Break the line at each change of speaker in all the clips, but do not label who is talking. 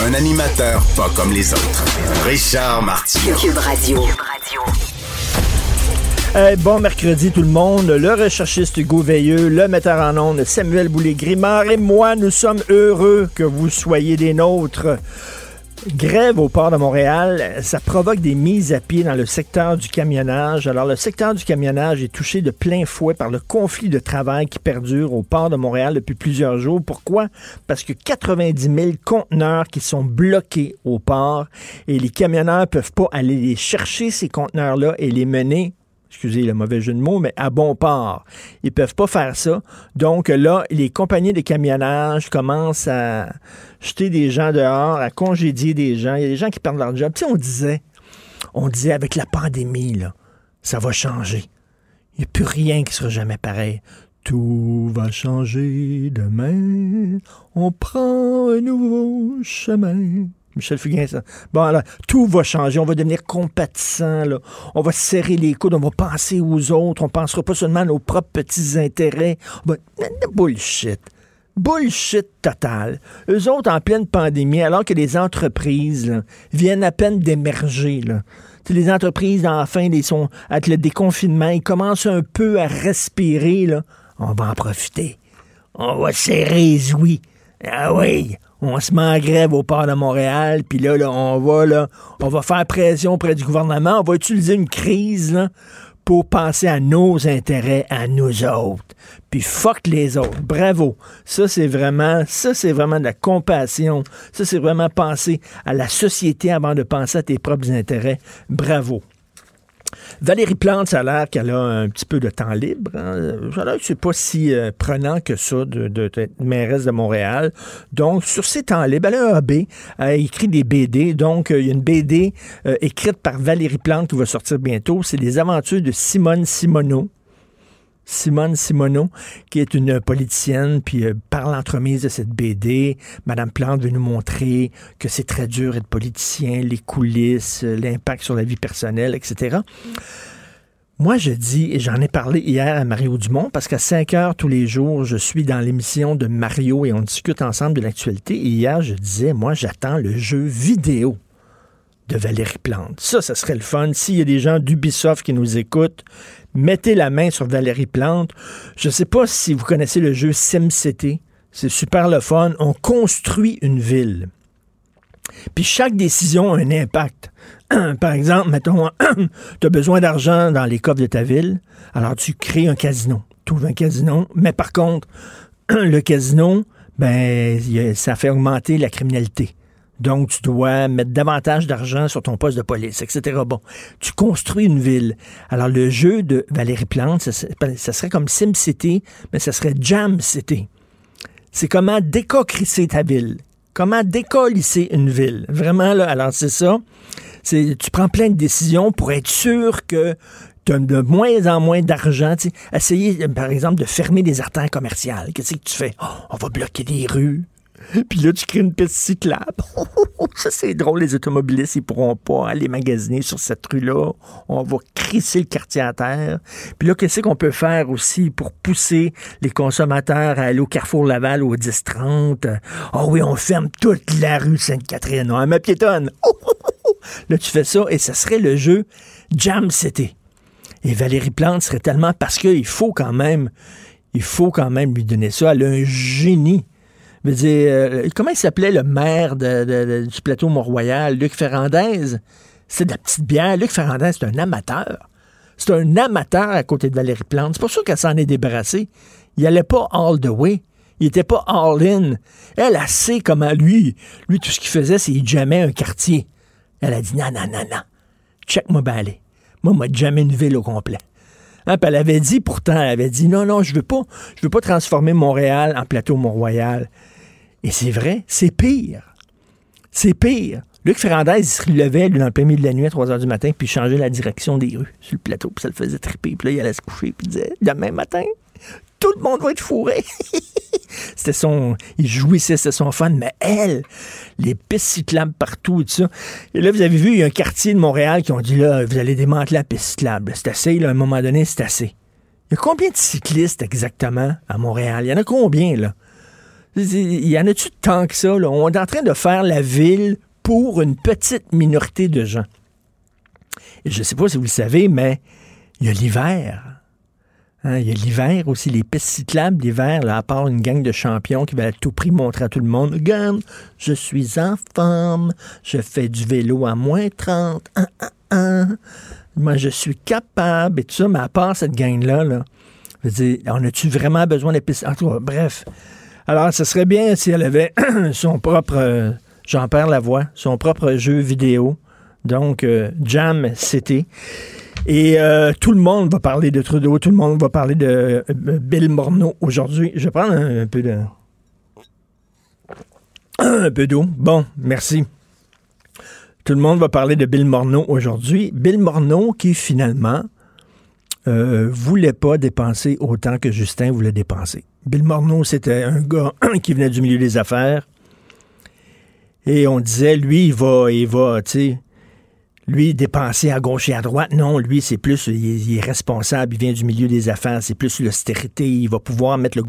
Un animateur pas comme les autres. Richard Martineau.
Cube Radio.
Bon mercredi tout le monde, le recherchiste Hugo Veilleux, le metteur en ondes Samuel Boulay-Grimard et moi, nous sommes heureux que vous soyez des nôtres. Grève au port de Montréal, ça provoque des mises à pied dans le secteur du camionnage. Alors, le secteur du camionnage est touché de plein fouet par le conflit de travail qui perdure au port de Montréal depuis plusieurs jours. Pourquoi? Parce que 90 000 conteneurs qui sont bloqués au port et les camionneurs peuvent pas aller les chercher, ces conteneurs-là, et les mener excusez le mauvais jeu de mots, mais à bon port. Ils peuvent pas faire ça. Donc là, les compagnies de camionnage commencent à jeter des gens dehors, à congédier des gens. Il y a des gens qui perdent leur job. Tu sais, on disait, on disait avec la pandémie, là, ça va changer. Il n'y a plus rien qui sera jamais pareil. Tout va changer demain. On prend un nouveau chemin. Michel Fugain, ça. Bon, alors, tout va changer. On va devenir compatissant. On va serrer les coudes. On va penser aux autres. On pensera pas seulement à nos propres petits intérêts. On va... Bullshit. Bullshit total. Eux autres, en pleine pandémie, alors que les entreprises viennent à peine d'émerger, les entreprises, enfin, les sont, avec le déconfinement, ils commencent un peu à respirer. On va en profiter. On va serrer ouïes. Ah oui, on se met en grève au port de Montréal, puis là, on va là, on va faire pression auprès du gouvernement, on va utiliser une crise pour penser à nos intérêts, à nous autres. Puis fuck les autres. Bravo. Ça, c'est vraiment, ça, c'est vraiment de la compassion. Ça, c'est vraiment penser à la société avant de penser à tes propres intérêts. Bravo. Valérie Plante, ça a l'air qu'elle a un petit peu de temps libre. Hein. Ça a l'air c'est pas si euh, prenant que ça de, de, de mairesse de Montréal. Donc, sur ses temps libres, elle a un AB, elle a écrit des BD. Donc, euh, il y a une BD euh, écrite par Valérie Plante qui va sortir bientôt. C'est les aventures de Simone Simoneau. Simone Simoneau, qui est une politicienne, puis euh, par l'entremise de cette BD, Madame Plante veut nous montrer que c'est très dur être politicien, les coulisses, euh, l'impact sur la vie personnelle, etc. Moi, je dis, et j'en ai parlé hier à Mario Dumont, parce qu'à 5 heures tous les jours, je suis dans l'émission de Mario et on discute ensemble de l'actualité. Hier, je disais, moi, j'attends le jeu vidéo de Valérie Plante. Ça, ça serait le fun. S'il y a des gens d'Ubisoft qui nous écoutent, mettez la main sur Valérie Plante. Je ne sais pas si vous connaissez le jeu SimCity. C'est super le fun. On construit une ville. Puis chaque décision a un impact. Par exemple, mettons, tu as besoin d'argent dans les coffres de ta ville, alors tu crées un casino. Tu ouvres un casino, mais par contre, le casino, ben, ça fait augmenter la criminalité. Donc, tu dois mettre davantage d'argent sur ton poste de police, etc. Bon, tu construis une ville. Alors, le jeu de Valérie Plante, ça, serait comme SimCity, mais ça serait Jam City. C'est comment décocrisser ta ville. Comment décollisser une ville. Vraiment, là, alors c'est ça. Tu prends plein de décisions pour être sûr que tu as de moins en moins d'argent. Essayer, par exemple, de fermer des artères commerciales. Qu'est-ce que tu fais? Oh, on va bloquer des rues. Puis là, tu crées une piste cyclable. ça, c'est drôle. Les automobilistes, ils pourront pas aller magasiner sur cette rue-là. On va crisser le quartier à terre. Puis là, qu'est-ce qu'on peut faire aussi pour pousser les consommateurs à aller au Carrefour Laval au 10-30? Ah oui, on ferme toute la rue Sainte-Catherine. On ma piétonne. Là, tu fais ça et ce serait le jeu Jam City. Et Valérie Plante serait tellement... Parce qu'il faut quand même... Il faut quand même lui donner ça. Elle a un génie. Je dire, euh, comment il s'appelait le maire de, du plateau Mont-Royal, Luc Ferrandez? C'est de la petite bière. Luc Ferrandez, c'est un amateur. C'est un amateur à côté de Valérie Plante. C'est pour ça qu'elle s'en est débarrassée. Il allait pas all the way. Il était pas all in. Elle, a sait comment lui, lui, tout ce qu'il faisait, c'est qu'il jammait un quartier. Elle a dit, non, non, non, non. Check-moi balai. Moi, moi, jamais une ville au complet. Hein, elle avait dit, pourtant, elle avait dit, non, non, je veux pas, je veux pas transformer Montréal en plateau Mont-Royal. Et c'est vrai, c'est pire. C'est pire. Luc Ferrandez, il se levait, dans le plein milieu de la nuit à 3 h du matin, puis il changeait la direction des rues sur le plateau, puis ça le faisait triper. Puis là, il allait se coucher, puis il disait Demain matin, tout le monde va être fourré. c'était son. Il jouissait, c'était son fun. Mais elle, les pistes cyclables partout et tout ça. Et là, vous avez vu, il y a un quartier de Montréal qui ont dit là, vous allez démanteler la piste cyclable. C'est assez, là, à un moment donné, c'est assez. Il y a combien de cyclistes exactement à Montréal? Il y en a combien, là? Il y en a-tu tant que ça? Là? On est en train de faire la ville pour une petite minorité de gens. Et je ne sais pas si vous le savez, mais il y a l'hiver. Hein, il y a l'hiver aussi, les pistes cyclables l'hiver, là, à part une gang de champions qui va à tout prix montrer à tout le monde Regarde, je suis en forme, je fais du vélo à moins 30. Moi, je suis capable et tout ça, mais à part cette gang-là, là, je veux dire, on a-tu vraiment besoin des pistes? En tout cas, bref. Alors, ce serait bien si elle avait son propre. Euh, j'en perds la voix, son propre jeu vidéo. Donc, euh, Jam City. Et euh, tout le monde va parler de Trudeau, tout le monde va parler de Bill Morneau aujourd'hui. Je vais prendre un, peu de. Un peu d'eau. Bon, merci. Tout le monde va parler de Bill Morneau aujourd'hui. Bill Morneau qui finalement euh, voulait pas dépenser autant que Justin voulait dépenser. Bill Morneau, c'était un gars qui venait du milieu des affaires. Et on disait, lui, il va, il va, tu sais, lui, dépenser à gauche et à droite. Non, lui, c'est plus, il est, responsable, il vient du milieu des affaires, c'est plus l'austérité. Il va pouvoir mettre le,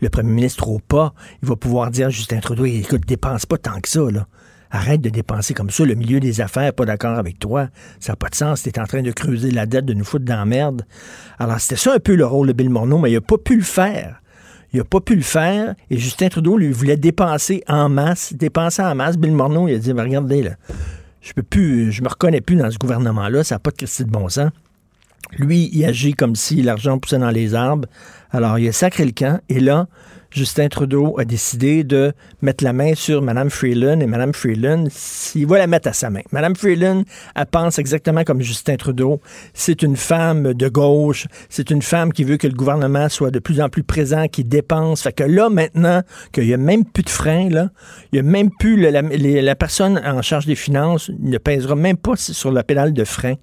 le premier ministre au pas. Il va pouvoir dire à Justin Trudeau, écoute, dépense pas tant que ça, là. Arrête de dépenser comme ça. Le milieu des affaires, pas d'accord avec toi. Ça n'a pas de sens. Tu es en train de creuser la dette, de nous foutre dans la merde. Alors, c'était ça un peu le rôle de Bill Morneau, mais il n'a pas pu le faire. Il n'a pas pu le faire. Et Justin Trudeau lui voulait dépenser en masse. Dépenser en masse. Bill Morneau, il a dit, regardez, je peux plus, je me reconnais plus dans ce gouvernement-là. Ça n'a pas de Christie de bon sens. Lui, il agit comme si l'argent poussait dans les arbres. Alors, il a sacré le camp. Et là, Justin Trudeau a décidé de mettre la main sur Mme Freeland et Mme Freeland, il va la mettre à sa main. Mme Freeland, elle pense exactement comme Justin Trudeau. C'est une femme de gauche, c'est une femme qui veut que le gouvernement soit de plus en plus présent, qui dépense. Fait que là, maintenant, qu'il n'y a même plus de frein, là, il n'y a même plus la, personne en charge des finances ne pèsera même pas sur la pédale de frein.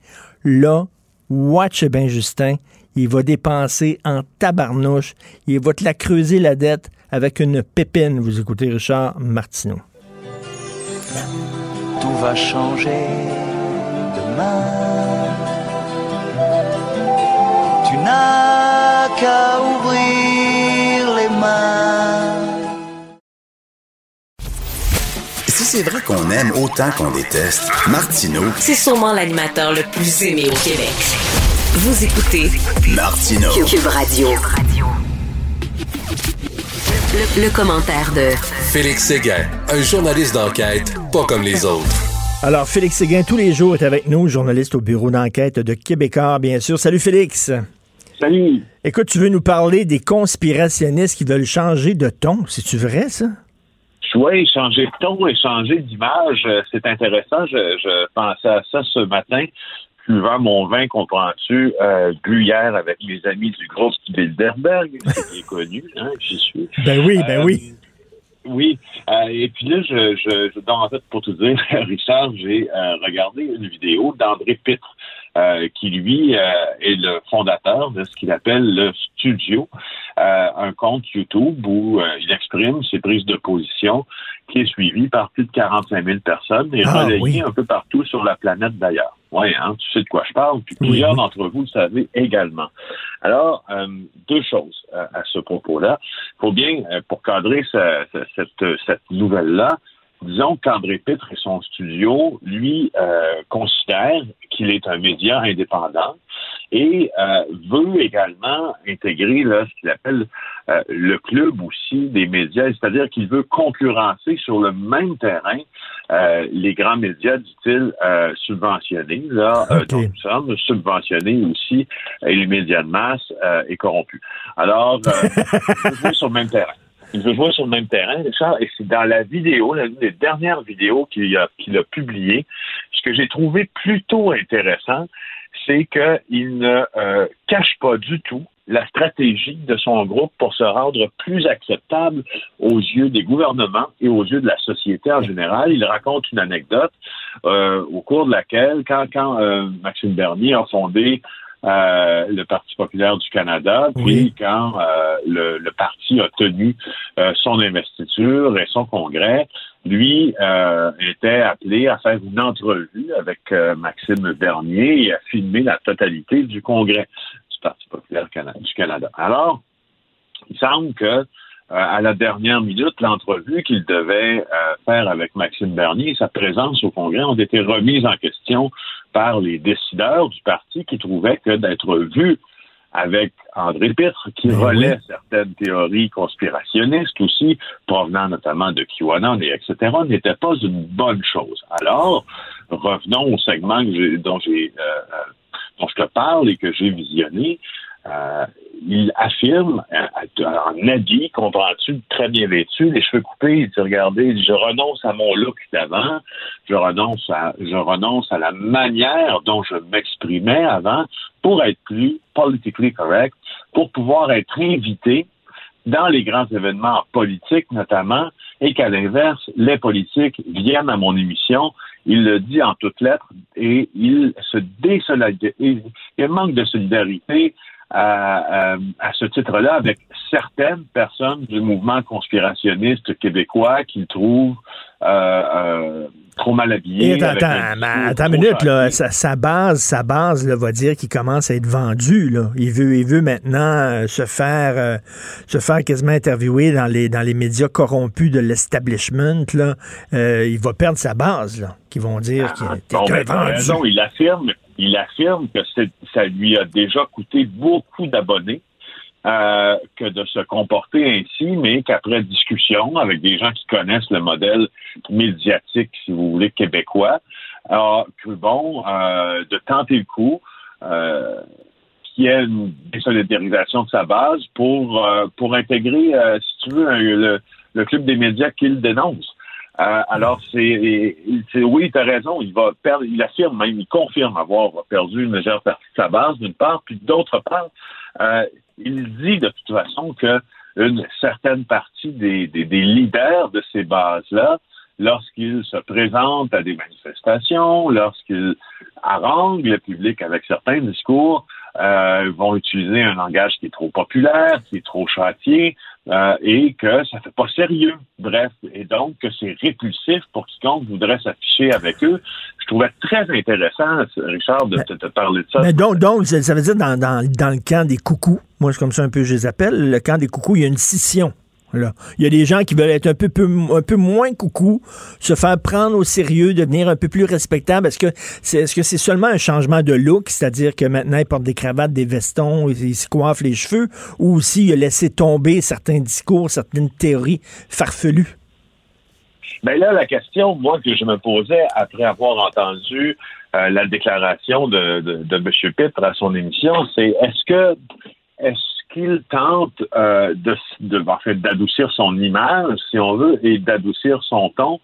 Là, watch bien Justin, il va dépenser en tabarnouche, il va te la creuser la dette avec une pépine. Vous écoutez Richard Martineau.
Tout va changer demain. Tu n'as qu'à ouvrir les mains.
Si c'est vrai qu'on aime autant qu'on déteste, Martineau,
c'est sûrement l'animateur le plus aimé au Québec. Vous écoutez
Martino
Cube Radio. Le, commentaire de
Félix Séguin, un journaliste d'enquête pas comme les autres.
Alors, Félix Séguin, tous les jours, est avec nous, journaliste au bureau d'enquête de Québécois, bien sûr. Salut, Félix.
Salut.
Écoute, tu veux nous parler des conspirationnistes qui veulent changer de ton. C'est-tu vrai, ça?
Oui, changer de ton et changer d'image, euh, c'est intéressant. je, pensais à ça ce matin buvant mon vin, comprends-tu, euh, gruyère avec mes amis du groupe Bilderberg, c'est bien connu, hein, j'y suis.
Ben oui, ben oui.
Euh, oui, euh, et puis là, je, je, je, en fait, pour te dire, Richard, j'ai euh, regardé une vidéo d'André Pitre, euh, qui lui euh, est le fondateur de ce qu'il appelle le studio, euh, un compte YouTube où il exprime ses prises de position, qui est suivi par plus de 45 000 personnes et ah, relayé un peu partout sur la planète d'ailleurs. Oui, hein, tu sais de quoi je parle, puis plusieurs d'entre vous le savez également. Alors, deux choses à ce propos-là. Il faut bien, pour cadrer cette, cette nouvelle-là, disons qu'André Pitre et son studio, lui, euh, considère qu'il est un média indépendant et euh, veut également intégrer là, ce qu'il appelle euh, le club aussi des médias, c'est-à-dire qu'il veut concurrencer sur le même terrain les grands médias, dit-il, subventionnés, là, donc nous sommes subventionnés aussi, et les médias de masse et corrompus. Alors, veut sur le même terrain il veut jouer sur le même terrain, Richard, et c'est dans la vidéo, l'une des dernières vidéos qu'il a, qu'il a publiées, ce que j'ai trouvé plutôt intéressant, c'est qu'il ne euh, cache pas du tout la stratégie de son groupe pour se rendre plus acceptable aux yeux des gouvernements et aux yeux de la société en général. Il raconte une anecdote euh, au cours de laquelle, quand, quand euh, Maxime Bernier a fondé euh, le Parti populaire du Canada, puis quand euh, le, le, parti a tenu euh, son investiture et son congrès, lui était appelé à faire une entrevue avec Maxime Bernier et à filmer la totalité du congrès Parti populaire du Canada. Alors, il semble que à la dernière minute, l'entrevue qu'il devait faire avec Maxime Bernier et sa présence au Congrès ont été remises en question par les décideurs du parti qui trouvaient que d'être vu avec André Pitre, qui ben relaie certaines théories conspirationnistes aussi, provenant notamment de QAnon et etc., n'était pas une bonne chose. Alors, revenons au segment dont, j'ai, euh, euh, dont je te parle et que j'ai visionné. Euh, il affirme euh, en habit, comprends-tu, très bien vêtu, les cheveux coupés, il dit regardez, je renonce à mon look d'avant, je renonce à je renonce à la manière dont je m'exprimais avant pour être plus politically correct, pour pouvoir être invité dans les grands événements politiques notamment, et qu'à l'inverse, les politiques viennent à mon émission. Il le dit en toutes lettres et il se désolidarise. Il manque de solidarité à, à, ce titre-là avec certaines personnes du mouvement conspirationniste québécois qui le trouvent euh, euh, trop mal habillé.
attends, attends, une minute, là, sa, base, sa base là, va dire qu'il commence à être vendu. Là. Il veut, il veut maintenant euh, se faire, euh, se faire quasiment interviewer dans les, dans les médias corrompus de l'establishment. Là, euh, il va perdre sa base. Là, qui vont dire ah, qu'il est
ben, Raison, il affirme il affirme que ça lui a déjà coûté beaucoup d'abonnés euh, que de se comporter ainsi, mais qu'après discussion avec des gens qui connaissent le modèle médiatique, si vous voulez, québécois, a cru bon euh, de tenter le coup, euh, qu'il y ait une désolidarisation de sa base pour, euh, pour intégrer, euh, si tu veux, le, le club des médias qu'il dénonce. Euh, alors, c'est, oui, tu as raison, il va perdre, il affirme même, il confirme avoir perdu une majeure partie de sa base, d'une part, puis d'autre part, il dit de toute façon que une certaine partie des, leaders de ces bases-là, lorsqu'ils se présentent à des manifestations, lorsqu'ils haranguent le public avec certains discours, euh, vont utiliser un langage qui est trop populaire, qui est trop châtié, euh, et que ça fait pas sérieux. Bref, et donc que c'est répulsif pour quiconque voudrait s'afficher avec eux. Je trouvais très intéressant, Richard, de te, parler de ça.
Mais donc, donc ça veut dire dans, dans, dans le camp des coucous, moi c'est comme ça un peu je les appelle, le camp des coucous, il y a une scission. Il y a des gens qui veulent être un peu, un peu moins coucou, se faire prendre au sérieux, devenir un peu plus respectable. Est-ce que c'est seulement un changement de look, c'est-à-dire que maintenant ils portent des cravates, des vestons, ils, se coiffent les cheveux, ou aussi il a laissé tomber certains discours, certaines théories farfelues?
Ben là, la question, moi, que je me posais après avoir entendu euh, la déclaration de, M. Pitre à son émission, c'est est-ce que est-ce qu'il tente euh, de, de en fait, d'adoucir son image, si on veut, et d'adoucir son ton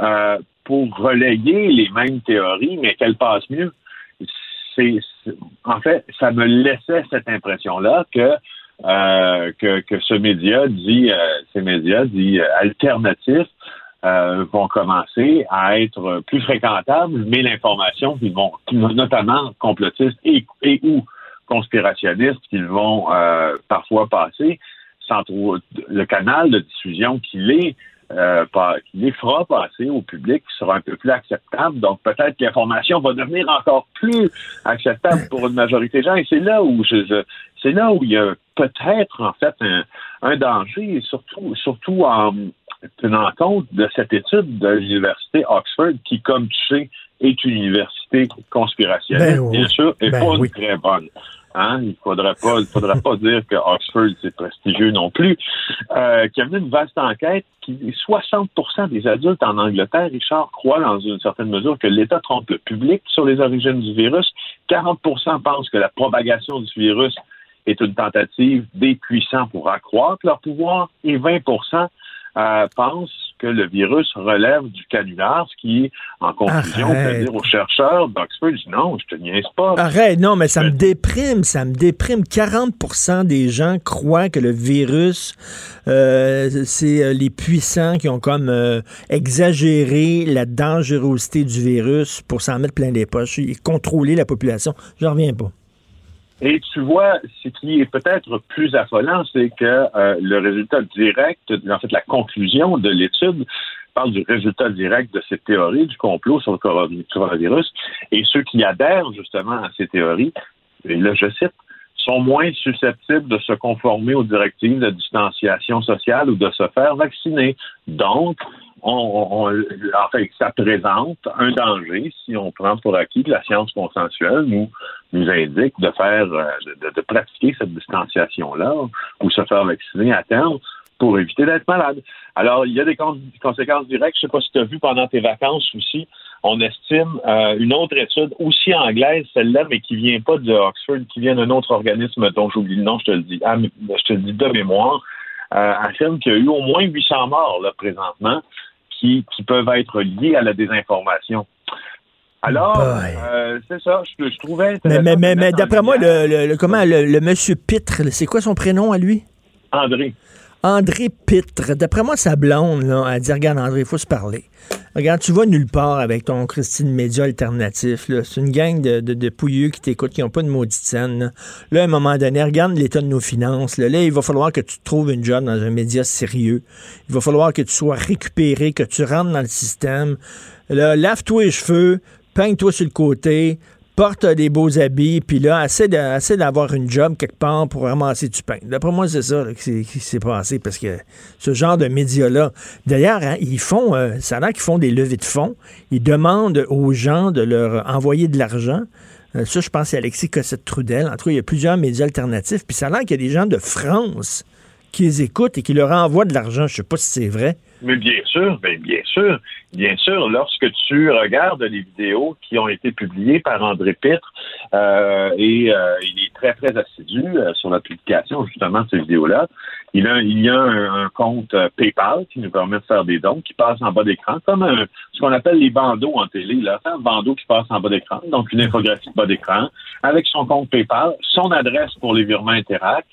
euh, pour relayer les mêmes théories, mais qu'elles passent mieux. C'est, en fait, ça me laissait cette impression-là que euh, que, que, ce média dit, euh, ces médias dit euh, alternatifs vont commencer à être plus fréquentables, mais l'information qu'ils vont, notamment complotistes et, et conspirationnistes qu'ils vont euh, parfois passer, sans trop, le canal de diffusion qu'il est, euh, qui les fera passer au public sera un peu plus acceptable. Donc peut-être que l'information va devenir encore plus acceptable pour une majorité de gens. Et c'est là où je, c'est là où il y a peut-être en fait un, un danger, surtout surtout en tenant compte de cette étude de l'université Oxford qui, comme tu sais, est une université conspirationniste, ben bien sûr, et ben pas très bonne. Hein? Il faudrait pas, il faudrait pas dire que Oxford c'est prestigieux non plus. Euh, qui a mené une vaste enquête qui 60% des adultes en Angleterre, Richard, croient dans une certaine mesure que l'État trompe le public sur les origines du virus. 40% pensent que la propagation du virus est une tentative des puissants pour accroître leur pouvoir et 20 euh, pense que le virus relève du canular, ce qui, en conclusion,
Arrête.
peut dire aux chercheurs d'Oxford, je non, je te niaise pas.
Arrête, non, mais ça me déprime, ça me déprime. 40% des gens croient que le virus, euh, c'est euh, les puissants qui ont comme euh, exagéré la dangerosité du virus pour s'en mettre plein les poches et contrôler la population. J'en reviens pas.
Et tu vois, ce qui est peut-être plus affolant, c'est que euh, le résultat direct, en fait, la conclusion de l'étude parle du résultat direct de cette théorie du complot sur le coronavi- coronavirus. Et ceux qui adhèrent justement à ces théories, et là je cite, sont moins susceptibles de se conformer aux directives de distanciation sociale ou de se faire vacciner. Donc, on, on- on- en fait, ça présente un danger si on prend pour acquis que la science consensuelle nous, indique de faire, euh, de, pratiquer cette distanciation-là ou se faire vacciner à terme pour éviter d'être malade. Alors, il y a des con- conséquences directes. Je ne sais pas si tu as vu pendant tes vacances aussi, on estime euh, une autre étude, aussi anglaise, celle-là, mais qui vient pas de Oxford, qui vient d'un autre organisme dont j'oublie le nom, je te le dis, ah, mais- je te le dis de mémoire, euh, affirme qu'il y a eu au moins 800 morts là, présentement qui, qui peuvent être liés à la désinformation. Alors, euh, c'est ça, je, je trouvais
Mais, mais, mais, d'après moi, le, le- le- comment, le, le monsieur Pitre, c'est quoi son prénom à lui?
André.
André Pitre. D'après moi, sa blonde, là, elle dit Regarde, André, il faut se parler. Regarde, tu vas nulle part avec ton Christine Média alternatif. C'est une gang de, de, pouilleux qui t'écoutent, qui n'ont pas de maudite scène. Là. Là, à un moment donné, regarde l'état de nos finances. Là. Là, il va falloir que tu trouves une job dans un média sérieux. Il va falloir que tu sois récupéré, que tu rentres dans le système. Là, lave-toi les cheveux, peigne-toi sur le côté, porte des beaux habits, puis là, essaie d'avoir une job quelque part pour ramasser du pain. D'après moi, c'est ça là, qui s'est- qui s'est passé, parce que ce genre de médias-là, d'ailleurs, hein, ils font, euh, ça a l'air qu'ils font des levées de fonds, ils demandent aux gens de leur envoyer de l'argent. Euh, ça, je pense, c'est Alexis Cossette-Trudel. En tout cas, il y a plusieurs médias alternatifs, puis ça a l'air qu'il y a des gens de France qui les écoutent et qui leur envoient de l'argent. Je sais pas si c'est vrai.
Mais bien sûr, ben bien sûr, bien sûr, lorsque tu regardes les vidéos qui ont été publiées par André Pitre, euh, et euh, il est très, très assidu euh, sur la publication justement de ces vidéos-là, il a, il y a un, compte PayPal qui nous permet de faire des dons, qui passe en bas d'écran, comme un- ce qu'on appelle les bandeaux en télé, là, un bandeau qui passe en bas d'écran, donc une infographie de bas d'écran, avec son compte PayPal, son adresse pour les virements Interact,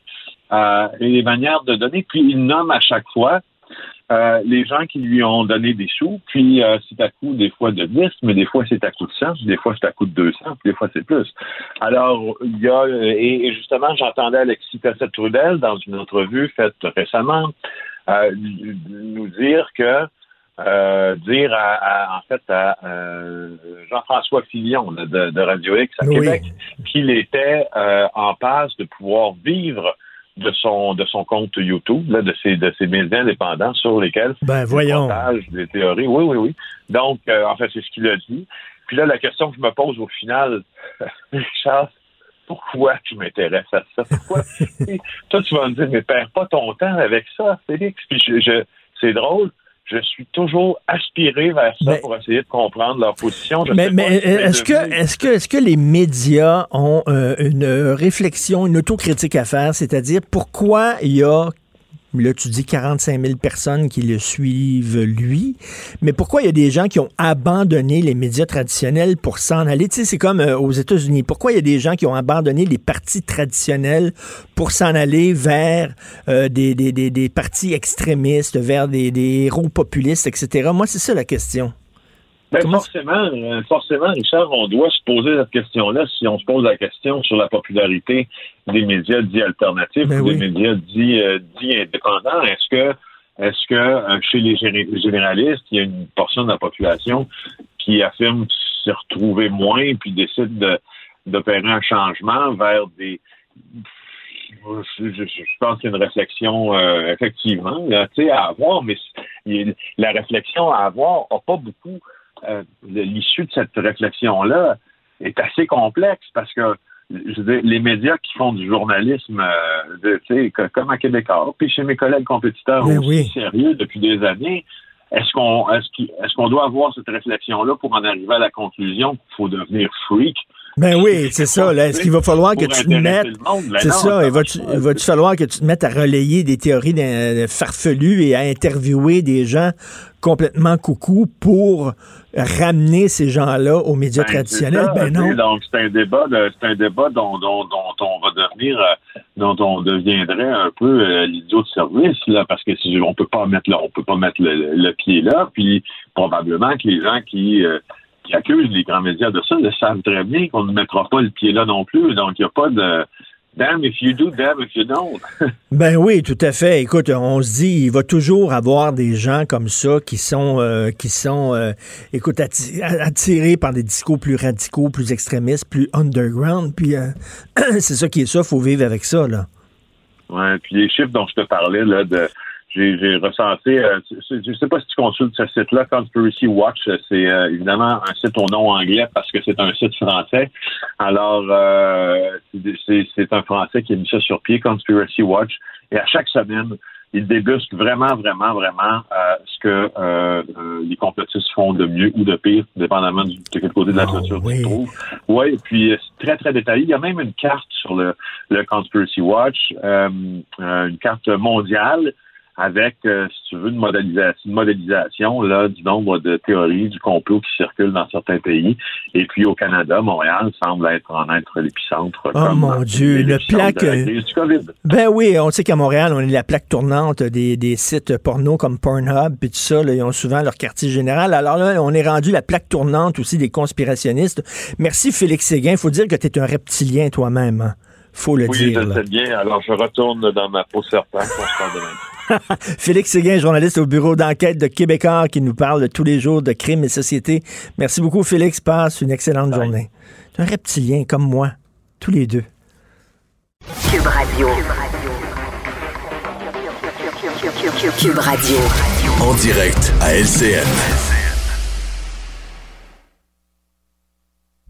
et les manières de donner, puis il nomme à chaque fois euh, les gens qui lui ont donné des sous, puis euh, c'est à coup des fois de 10, mais des fois c'est à coup de 100, des fois c'est à coup de 200, puis des fois c'est plus. Alors, il y a, euh, et, et justement, j'entendais Alexis Cossette-Trudel dans une entrevue faite récemment euh, nous dire que euh, dire à, à- en fait à euh, Jean-François Fillon de, de Radio X à
Oui.
Québec qu'il était euh, en passe de pouvoir vivre de son de son compte YouTube, là, de ses de ses médias indépendants sur lesquels
Ben, voyons.
partage des théories. Oui, oui, oui. Donc, euh, en fait, c'est ce qu'il a dit. Puis là, la question que je me pose au final, Richard, pourquoi tu m'intéresses à ça? Pourquoi? Toi, tu vas me dire, mais perds pas ton temps avec ça, Félix. Puis je, je- c'est drôle. Je suis toujours aspiré vers ça
Mais-
pour essayer de comprendre leur position. Je
Mais, mais est-ce que, est-ce que, est-ce que les médias ont euh, une réflexion, une autocritique à faire, c'est-à-dire pourquoi il y a Là, tu dis 45 000 personnes qui le suivent, lui. Mais pourquoi il y a des gens qui ont abandonné les médias traditionnels pour s'en aller? Tu sais, c'est comme euh, aux États-Unis. Pourquoi il y a des gens qui ont abandonné les partis traditionnels pour s'en aller vers euh, des, des, des, des partis extrémistes, vers des, des héros populistes, etc.? Moi, c'est ça la question.
Ben, forcément, euh, forcément, Richard, on doit se poser cette question-là si on se pose la question sur la popularité des médias dits alternatifs
Ben
ou
oui.
des médias dits, euh, dits indépendants. Est-ce que, est-ce que euh, chez les gé- généralistes, il y a une portion de la population qui affirme se retrouver moins puis décide de, d'opérer un changement vers des je, je- je pense qu'il y a une réflexion euh, effectivement là, tu sais, à avoir, mais il- la réflexion à avoir n'a pas beaucoup euh, l'issue de cette réflexion-là est assez complexe parce que je veux dire, les médias qui font du journalisme, euh, tu sais, comme à Québécois, puis chez mes collègues compétiteurs
Ben
aussi
oui.
sérieux depuis des années, est-ce qu'on est-ce qu'on doit avoir cette réflexion-là pour en arriver à la conclusion qu'il faut devenir freak?
Ben oui, c'est ça. là. Est-ce qu'il va falloir que tu te mettes.
ben
C'est
non,
ça. va-tu falloir que tu te mettes à relayer des théories d'un- farfelues et à interviewer des gens complètement coucou pour ramener ces gens-là aux médias
Ben,
traditionnels?
ça,
ben non.
Donc, c'est un débat, de- c'est un débat dont, dont, dont on va devenir, euh, dont on deviendrait un peu euh, l'idiot de service, là, parce que si, on peut pas mettre là, on peut pas mettre le, le pied là, puis probablement que les gens qui, euh, qui accusent les grands médias de ça le savent très bien qu'on ne mettra pas le pied là non plus. Donc, il n'y a pas de damn if you do, damn if you don't.
Ben oui, tout à fait. Écoute, on se dit, il va toujours avoir des gens comme ça qui sont, euh, qui sont, euh, écoute, atti- attirés par des discours plus radicaux, plus extrémistes, plus underground. Puis euh, c'est ça qui est ça. Faut vivre avec ça là.
Ouais, puis les chiffres dont je te parlais, là, de j'ai recensé, euh, je sais pas si tu consultes ce site-là, Conspiracy Watch, euh, c'est euh, évidemment un site au nom anglais parce que c'est un site français. Alors, euh, c'est c'est un Français qui a mis ça sur pied, Conspiracy Watch, et à chaque semaine, il débusque vraiment, vraiment, vraiment euh, ce que euh, euh, les complotistes font de mieux ou de pire, dépendamment du- de quel côté de la
Ah,
clôture
oui.
tu te trouves. Oui, et puis c'est très, très détaillé. Il y a même une carte sur le, le Conspiracy Watch, une carte mondiale avec, euh, si tu veux, une modélisation, une modélisation là, du nombre de théories du complot qui circulent dans certains pays. Et puis au Canada, Montréal semble être en être l'épicentre.
Oh,
comme,
mon Dieu, le plaque, euh,
crise du COVID.
Ben oui, on sait qu'à Montréal, on est la plaque tournante des, des sites porno comme Pornhub puis tout ça. là, ils ont souvent leur quartier général. Alors là, on est rendu la plaque tournante aussi des conspirationnistes. Merci Félix Séguin. Il faut dire que tu es un reptilien toi-même. hein. Faut le
Oui,
dire.
je
là.
sais bien. Alors, je retourne dans ma peau serpent. On se demain.
Félix Séguin, journaliste au bureau d'enquête de Québécois qui nous parle tous les jours de crimes et société. Merci beaucoup Félix. Passe une excellente journée. Tu un reptilien comme moi. Tous les deux.
Cube Radio. Cube Radio.
En direct à LCN.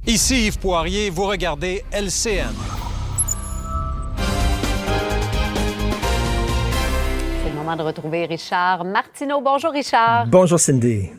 Ici Yves Poirier, vous regardez LCN.
Moment de retrouver Richard Martineau. Bonjour Richard.
Bonjour Cindy.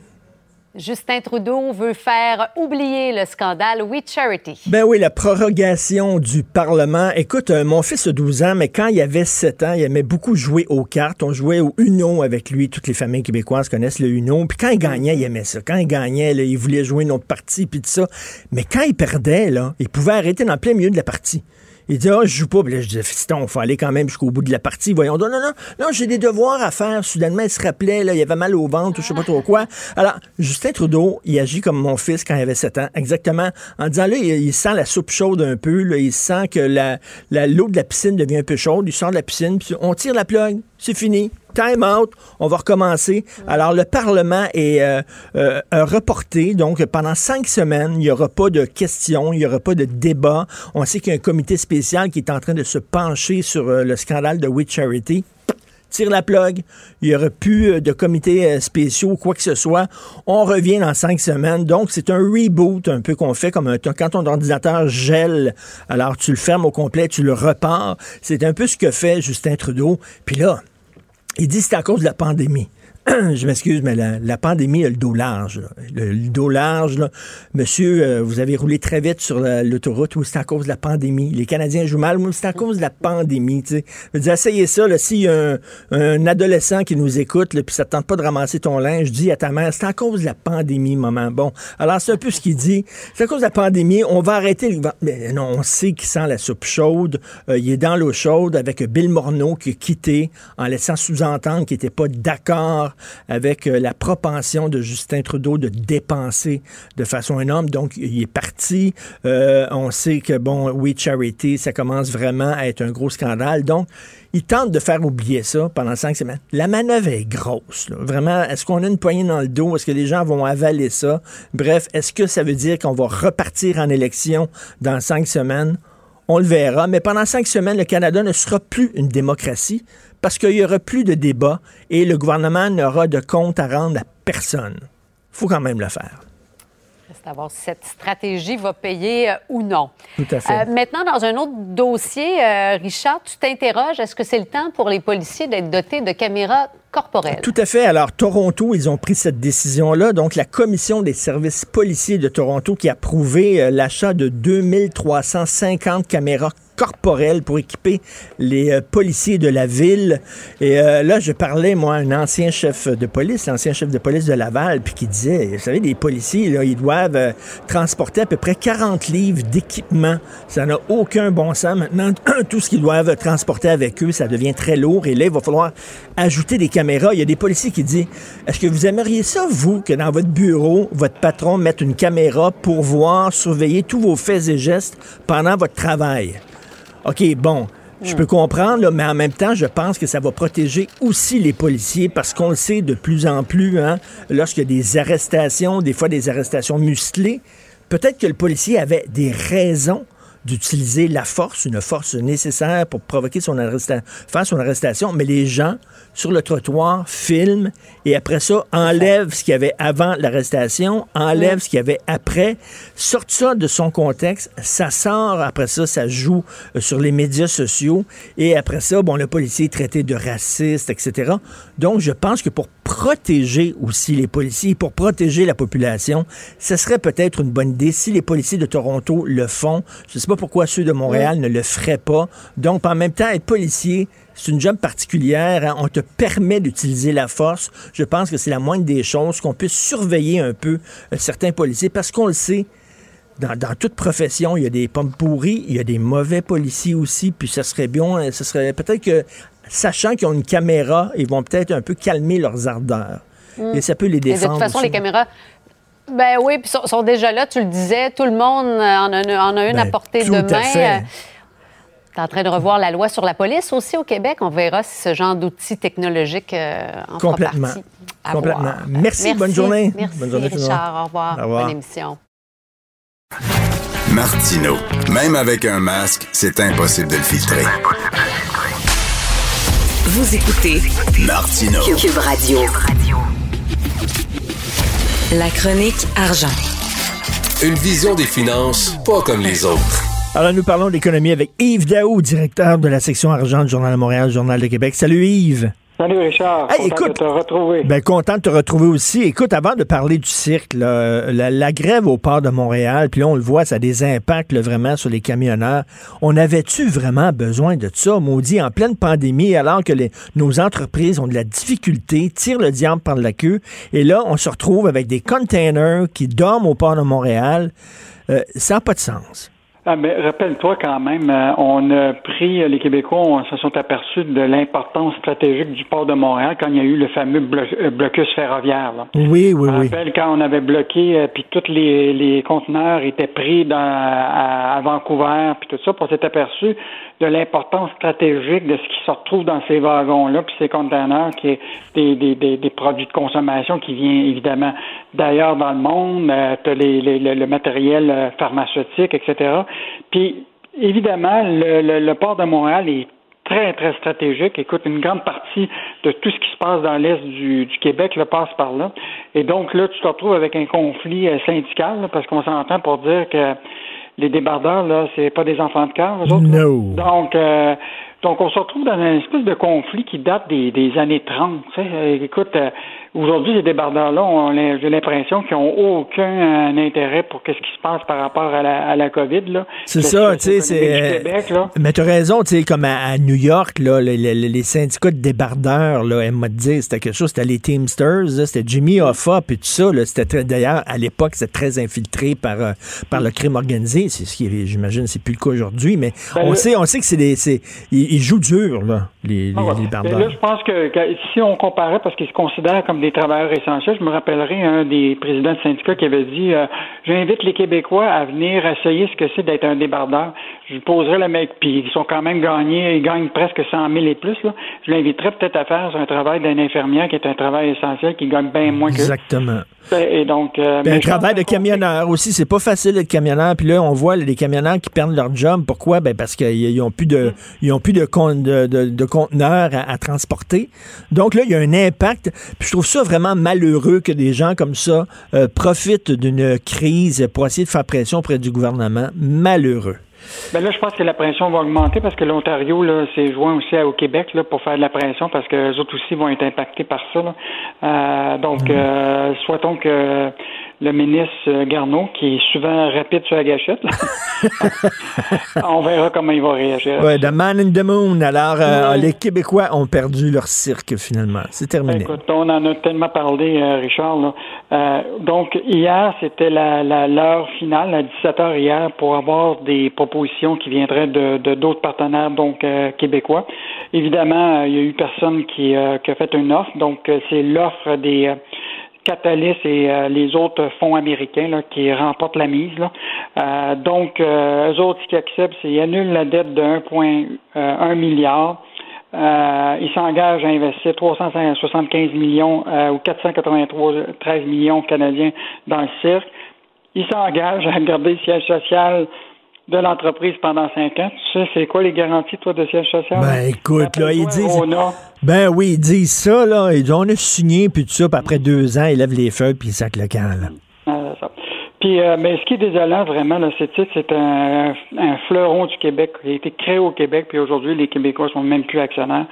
Justin Trudeau veut faire oublier le scandale We Charity.
Ben oui, la prorogation du Parlement. Écoute, euh, mon fils a 12 ans, mais quand il avait 7 ans, il aimait beaucoup jouer aux cartes. On jouait au Uno avec lui. Toutes les familles québécoises connaissent le Uno. Puis quand il gagnait, il aimait ça. Quand il gagnait, là, il voulait jouer une autre partie, puis tout ça. Mais quand il perdait, là, il pouvait arrêter dans le plein milieu de la partie. Il dit, ah, je joue pas. Puis là, je disais, fiston, faut aller quand même jusqu'au bout de la partie. Voyons. donc. Non, non, non, j'ai des devoirs à faire. Soudainement, il se rappelait, là, il avait mal au ventre, ou je sais pas trop quoi. Alors, Justin Trudeau, il agit comme mon fils quand il avait 7 ans. Exactement. En disant, là, il, sent la soupe chaude un peu. Il sent que la, la, l'eau de la piscine devient un peu chaude. Il sort de la piscine, puis on tire la plug. C'est fini. Time out. On va recommencer. Alors, le Parlement est euh, euh, reporté. Donc, pendant cinq semaines, il n'y aura pas de questions, il n'y aura pas de débat. On sait qu'il y a un comité spécial qui est en train de se pencher sur euh, le scandale de We Charity tire la plug. Il n'y aura plus euh, de comités euh, spéciaux quoi que ce soit. On revient dans cinq semaines. Donc, c'est un reboot un peu qu'on fait comme un, quand ton ordinateur gèle. Alors, tu le fermes au complet, tu le repars. C'est un peu ce que fait Justin Trudeau. Puis là, il dit c'est à cause de la pandémie. je m'excuse, mais la, la, pandémie a le dos large. Le, le, dos large, là. monsieur, euh, vous avez roulé très vite sur l'autoroute, ou c'est à cause de la pandémie? Les Canadiens jouent mal, c'est à cause de la pandémie. Tu. Je veux dire, essayez ça, s'il y a un, un, adolescent qui nous écoute, là, puis ça ne tente pas de ramasser ton linge, dis à ta mère, c'est à cause de la pandémie, maman. Bon, alors c'est un peu ce qu'il dit. C'est à cause de la pandémie, on va arrêter. Mais non, on sait qu'il sent la soupe chaude. Euh, il est dans l'eau chaude avec Bill Morneau qui a quitté en laissant sous-entendre qu'il n'était pas d'accord avec euh, la propension de Justin Trudeau de dépenser de façon énorme. Donc, il est parti. Euh, on sait que, bon, We Charity, ça commence vraiment à être un gros scandale. Donc, il tente de faire oublier ça pendant cinq semaines. La manœuvre est grosse. Vraiment, est-ce qu'on a une poignée dans le dos? Est-ce que les gens vont avaler ça? Bref, est-ce que ça veut dire qu'on va repartir en élection dans cinq semaines? On le verra. Mais pendant cinq semaines, le Canada ne sera plus une démocratie parce qu'il n'y aura plus de débat et le gouvernement n'aura de compte à rendre à personne. Il faut quand même le faire.
Reste à voir si cette stratégie va payer euh, ou non.
Tout à fait.
Euh, maintenant, dans un autre dossier, euh, Richard, tu t'interroges, est-ce que c'est le temps pour les policiers d'être dotés de caméras corporelle.
Tout à fait. Alors, Toronto, ils ont pris cette décision-là. Donc, la Commission des services policiers de Toronto qui a approuvé l'achat de 2350 caméras corporelles pour équiper les euh, policiers de la ville. Et euh, là, je parlais, moi, à un ancien chef de police, l'ancien chef de police de Laval, puis qui disait, vous savez, les policiers, là, ils doivent euh, transporter à peu près 40 livres d'équipement. Ça n'a aucun bon sens. Maintenant, tout ce qu'ils doivent transporter avec eux, ça devient très lourd. Et là, il va falloir ajouter des caméras. Il y a des policiers qui disent, est-ce que vous aimeriez ça, vous, que dans votre bureau, votre patron mette une caméra pour voir, surveiller tous vos faits et gestes pendant votre travail? OK, bon, je peux comprendre, mais en même temps, je pense que ça va protéger aussi les policiers parce qu'on le sait de plus en plus, hein, lorsqu'il y a des arrestations, des fois des arrestations musclées, peut-être que le policier avait des raisons d'utiliser la force, une force nécessaire pour provoquer son arrestation, faire son arrestation, mais les gens sur le trottoir filment et après ça enlèvent ce qu'il y avait avant l'arrestation, enlèvent ce qu'il y avait après, sortent ça de son contexte, ça sort, après ça, ça joue euh, sur les médias sociaux et après ça, bon, le policier est traité de raciste, etc. Donc, je pense que pour protéger aussi les policiers, pour protéger la population, ce serait peut-être une bonne idée si les policiers de Toronto le font. Je ne sais pas pourquoi ceux de Montréal ne le feraient pas. Donc, en même temps, être policier, c'est une job particulière. hein. On te permet d'utiliser la force. Je pense que c'est la moindre des choses qu'on puisse surveiller un peu euh, certains policiers parce qu'on le sait. Dans, dans toute profession, il y a des pommes pourries, il y a des mauvais policiers aussi, puis ça serait bien, euh, ce serait peut-être que, sachant qu'ils ont une caméra, ils vont peut-être un peu calmer leurs ardeurs. Et ça peut les
Et de
défendre.
toute façon,
aussi.
les caméras. Ben oui, puis sont, sont déjà là, tu le disais, tout le monde euh, en a, en a une
Ben,
à portée
tout
de main. Tu es en train de revoir la loi sur la police aussi au Québec. On verra si ce genre d'outils technologiques euh, en fera
Complètement.
partie. À
Complètement.
voir.
Merci, bonne journée.
Merci,
Bonne journée, tout le monde.
Richard. Au revoir.
Au revoir.
Bonne émission.
Martino. Même avec un masque, c'est impossible de le filtrer.
Vous écoutez
Martino.
Cube Radio. La chronique argent.
Une vision des finances pas comme les autres.
Alors, nous parlons d'économie avec Yves Daou, directeur de la section argent du Journal de Montréal, Journal de Québec. Salut Yves.
Salut Richard,
Hey,
content
écoute,
de te retrouver.
Ben, content de te retrouver aussi. Écoute, avant de parler du cirque, là, la, la grève au port de Montréal, puis là, on le voit, ça a des impacts là, vraiment sur les camionneurs. On avait-tu vraiment besoin de ça, maudit, en pleine pandémie, alors que les- nos entreprises ont de la difficulté, tirent le diable par la queue, et là, on se retrouve avec des containers qui dorment au port de Montréal. Euh, ça n'a pas de sens.
Ah, mais rappelle-toi quand même, euh, on a pris, euh, les Québécois on se sont aperçus de l'importance stratégique du port de Montréal quand il y a eu le fameux blo- euh, blocus ferroviaire. Là.
Oui, oui,
Je
oui.
rappelle quand on avait bloqué, puis tous les, les conteneurs étaient pris dans, à, à Vancouver, puis tout ça, puis on s'est aperçu de l'importance stratégique de ce qui se retrouve dans ces wagons-là, puis ces conteneurs, qui est des, des, des, produits de consommation qui vient évidemment d'ailleurs dans le monde, euh, t'as les, les- le, matériel euh, pharmaceutique, etc. Puis évidemment, le, port de Montréal est très, très stratégique. Écoute, une grande partie de tout ce qui se passe dans l'Est du, du Québec le passe par là. Et donc là, tu te retrouves avec un conflit euh, syndical, parce qu'on s'entend pour dire que les débardeurs, là, c'est pas des enfants de cœur, eux autres.
No.
Donc, euh, donc, on se retrouve dans une espèce de conflit qui date des, des années 30. tu sais. Euh, Écoute, euh, aujourd'hui, les débardeurs-là, j'ai l'impression qu'ils n'ont aucun euh, intérêt pour qu'est-ce qui se passe par rapport à la, à la COVID. là.
C'est ça, tu sais, c'est.
là.
Mais t'as raison, tu sais, comme à, à New York, là, les, les- les syndicats de débardeurs, là, elle m'a dit, c'était quelque chose, c'était les Teamsters, c'était Jimmy Hoffa, puis tout ça, là, c'était très- d'ailleurs, à l'époque, c'était très infiltré par, euh, par le crime organisé. C'est ce qui, j'imagine, c'est plus le cas aujourd'hui, mais
Ben,
on
le-
sait, on sait que c'est des, c'est, ils, ils jouent dur, là, les, les,
Ah ouais.
les
Mais
débardeurs.
là, je pense que, que si on comparait, parce qu'ils se considèrent comme des travailleurs essentiels, je me rappellerai un des présidents de syndicat qui avait dit euh, J'invite les Québécois à venir essayer ce que c'est d'être un débardeur. Je poserai le mec, puis ils sont quand même gagnés, ils gagnent presque 100 000 et plus. Là. Je l'inviterais peut-être à faire un travail d'une infirmière qui est un travail essentiel, qui gagne bien moins que.
Exactement.
Et donc, euh,
Ben, un travail de camionneur aussi, c'est pas facile d'être camionneur. Puis là, on voit les camionneurs qui perdent leur job. Pourquoi? Ben parce qu'ils ont plus de, ils ont plus de, con- de, de- de conteneurs à, à transporter. Donc là, il y a un impact. Puis je trouve ça vraiment malheureux que des gens comme ça euh, profitent d'une crise pour essayer de faire pression auprès du gouvernement? Malheureux.
Ben là, je pense que la pression va augmenter parce que l'Ontario s'est joint aussi au Québec là, pour faire de la pression parce que les autres aussi vont être impactés par ça. Là. Euh, donc,
Mm.
euh, souhaitons que le ministre Garneau, qui est souvent rapide sur la gâchette, on verra comment il va réagir.
Ouais, The Man in the Moon. Alors, euh, les Québécois ont perdu leur cirque, finalement. C'est terminé.
Écoute, on en a tellement parlé, euh, Richard. Là. Euh, donc, hier, c'était la, la, l'heure finale, à 17 heures hier, pour avoir des propositions qui viendraient de, d'autres partenaires, donc euh, québécois. Évidemment, euh, il y a eu personne qui, euh, qui a fait une offre. Donc, euh, c'est l'offre des euh, Catalyst et euh, les autres fonds américains là, qui remportent la mise. Là. Euh, donc, euh, eux autres, ce qu'ils acceptent, c'est qu'ils annulent la dette de 1,1 milliard. Euh, ils s'engagent à investir 375 millions euh, ou 493 millions canadiens dans le cirque. Ils s'engagent à garder le siège social de l'entreprise pendant cinq ans. Tu sais, c'est quoi les garanties, toi, de siège social?
Ben, écoute, là, ils disent. Ben oui, ils disent ça, là. Ils disent, on a signé, puis tout ça, puis après deux ans, ils lèvent les feuilles, puis ils sacent le camp, là.
Ah, ça. Puis, euh, mais ce qui est désolant, vraiment, là, c'est c'est un, un fleuron du Québec qui a été créé au Québec, puis aujourd'hui, les Québécois sont même plus actionnaires.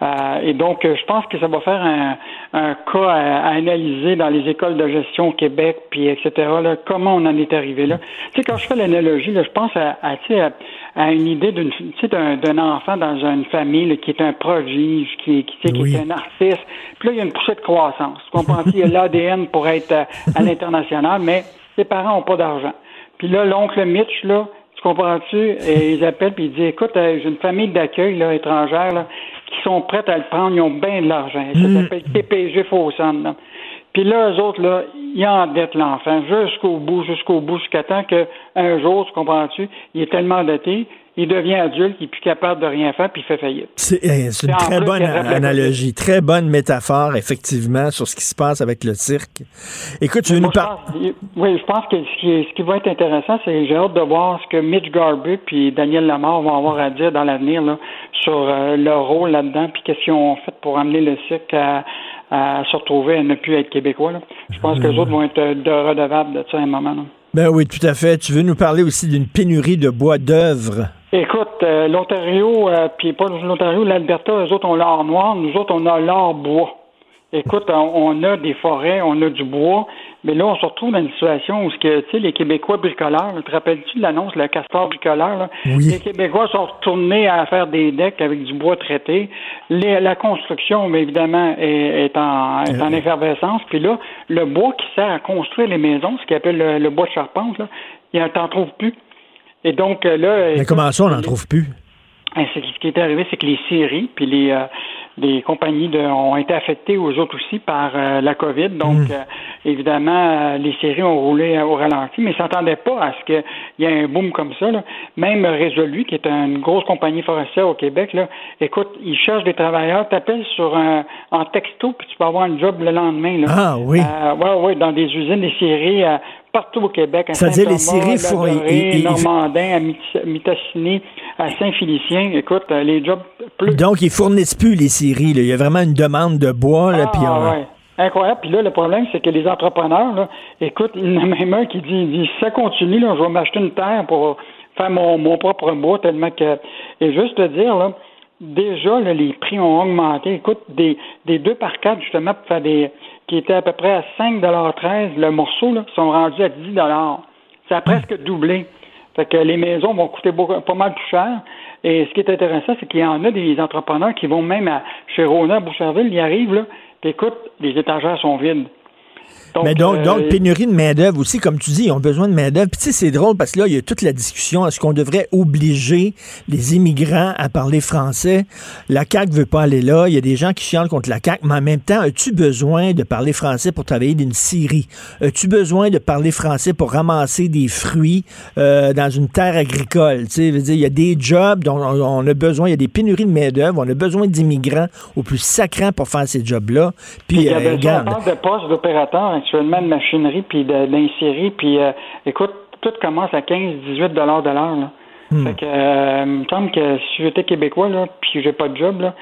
Euh, et donc, euh, je pense que ça va faire un, un cas à, à analyser dans les écoles de gestion au Québec, puis etc. Là, comment on en est arrivé là? Tu sais, quand je fais l'analogie, là, je pense à, à, tu sais, à, une idée d'une, tu sais, d'un, enfant dans une famille là, qui est un prodige, qui, qui, tu sais, qui
Oui.
est un artiste. Puis là, il y a une poussée de croissance. Tu comprends? Il y a l'ADN pour être à, à l'international, mais ses parents n'ont pas d'argent. Puis là, l'oncle Mitch, là, tu comprends-tu? Et ils appellent puis ils disent Écoute, euh, j'ai une famille d'accueil là, étrangère là, qui sont prêtes à le prendre, ils ont bien de l'argent. Ça s'appelle TPG Fawson. Puis là, eux autres, là, ils endettent l'enfant jusqu'au bout, jusqu'au bout, jusqu'à temps qu'un jour, tu comprends-tu, il est tellement endetté, il devient adulte, il est plus capable de rien faire, puis il fait faillite.
C'est eh, une très
plus,
bonne analogie, très bonne métaphore, effectivement, sur ce qui se passe avec le cirque. Écoute, tu veux nous parler.
oui, je pense que ce qui, est- ce qui va être intéressant, c'est j'ai hâte de voir ce que Mitch Garber puis Daniel Lamar vont avoir à dire dans l'avenir là, sur euh, leur rôle là-dedans, puis qu'est-ce qu'ils ont fait pour amener le cirque à, à se retrouver à ne plus être québécois. là. Je pense que les autres vont être euh, de redevables de ça à un moment. là.
Ben oui, tout à fait. Tu veux nous parler aussi d'une pénurie de bois d'œuvre?
Écoute, euh, l'Ontario, euh, puis pas l'Ontario, l'Alberta, eux autres ont l'or noir, nous autres on a l'or bois. Écoute, on, a des forêts, on a du bois, mais là on se retrouve dans une situation où ce que, tu sais, les Québécois bricoleurs, là, te rappelles-tu de l'annonce, le castor bricoleur, là?
Oui.
les Québécois sont retournés à faire des decks avec du bois traité. Les- la construction, mais évidemment, est, est en, est en effervescence. Puis là, le bois qui sert à construire les maisons, ce qu'on appelle le, le bois de charpente, là, il t'en trouve plus. Et donc euh, là,
Mais
écoute,
comment ça, on n'en trouve plus?
C'est- ce qui est arrivé, c'est que les séries puis les, euh, les compagnies de, ont été affectées aux autres aussi par euh, la COVID. Donc,
Mm.
euh, évidemment, euh, les séries ont roulé euh, au ralenti, mais ils s'attendaient pas à ce qu'il y ait un boom comme ça. Là. Même Résolu, qui est une grosse compagnie forestière au Québec, là, écoute, ils cherchent des travailleurs, t'appelles sur un en texto, puis tu peux avoir un job le lendemain. Là.
Ah oui.
Euh, ouais, ouais, dans des usines, des séries euh, partout au Québec.
C'est-à-dire les séries font- ils-
Normandin, à Mit- Mistassini, à Saint-Félicien. Écoute, euh, les jobs plus.
Donc, ils fournissent plus les séries. là. Il y a vraiment une demande de bois. Là,
Ah,
puis on-
ouais. Incroyable. Puis là, le problème, c'est que les entrepreneurs, là, écoute, il y en a même un qui dit, il dit, si ça continue, là, je vais m'acheter une terre pour faire mon, mon propre bois, tellement que... Et juste te dire, là, déjà, là, les prix ont augmenté. Écoute, des, des 2 par 4, justement, pour faire des... qui étaient à peu près à 5,13 le morceau, là, sont rendus à 10 Ça a presque doublé. Fait que les maisons vont coûter pas mal plus cher. Et ce qui est intéressant, c'est qu'il y en a des entrepreneurs qui vont même à, chez Rona, Boucherville, ils arrivent, là, puis écoute, les étagères sont vides.
Mais donc,
euh,
donc, pénurie de main-d'œuvre aussi, comme tu dis, ils ont besoin de main-d'œuvre. Puis, tu sais, c'est drôle parce que là, il y a toute la discussion. Est-ce qu'on devrait obliger les immigrants à parler français? La CAQ veut pas aller là. Il y a des gens qui chialent contre la CAQ. Mais en même temps, as-tu besoin de parler français pour travailler d'une scierie? As-tu besoin de parler français pour ramasser des fruits euh, dans une terre agricole? Tu sais, il y a des jobs dont on, a besoin. Il y a des pénuries de main-d'œuvre. On a besoin d'immigrants au plus sacrant pour faire ces jobs-là. Puis,
Il y
euh,
avait
regarde.
de actuellement, de machinerie, puis de- d'insérer, puis euh, écoute, tout commence à 15-18 dollars de l'heure. là.
Hmm.
Fait que, euh, il me semble que si j'étais québécois, là, puis j'ai pas de job, là,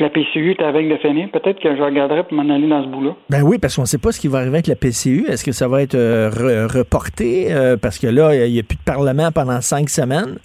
la PCU est avec de finir. Peut-être que je regarderai pour m'en aller dans ce bout-là.
Ben oui, parce qu'on ne sait pas ce qui va arriver avec la PCU. Est-ce que ça va être euh, re- reporté? Euh, parce que là, il n'y a plus de parlement pendant cinq semaines.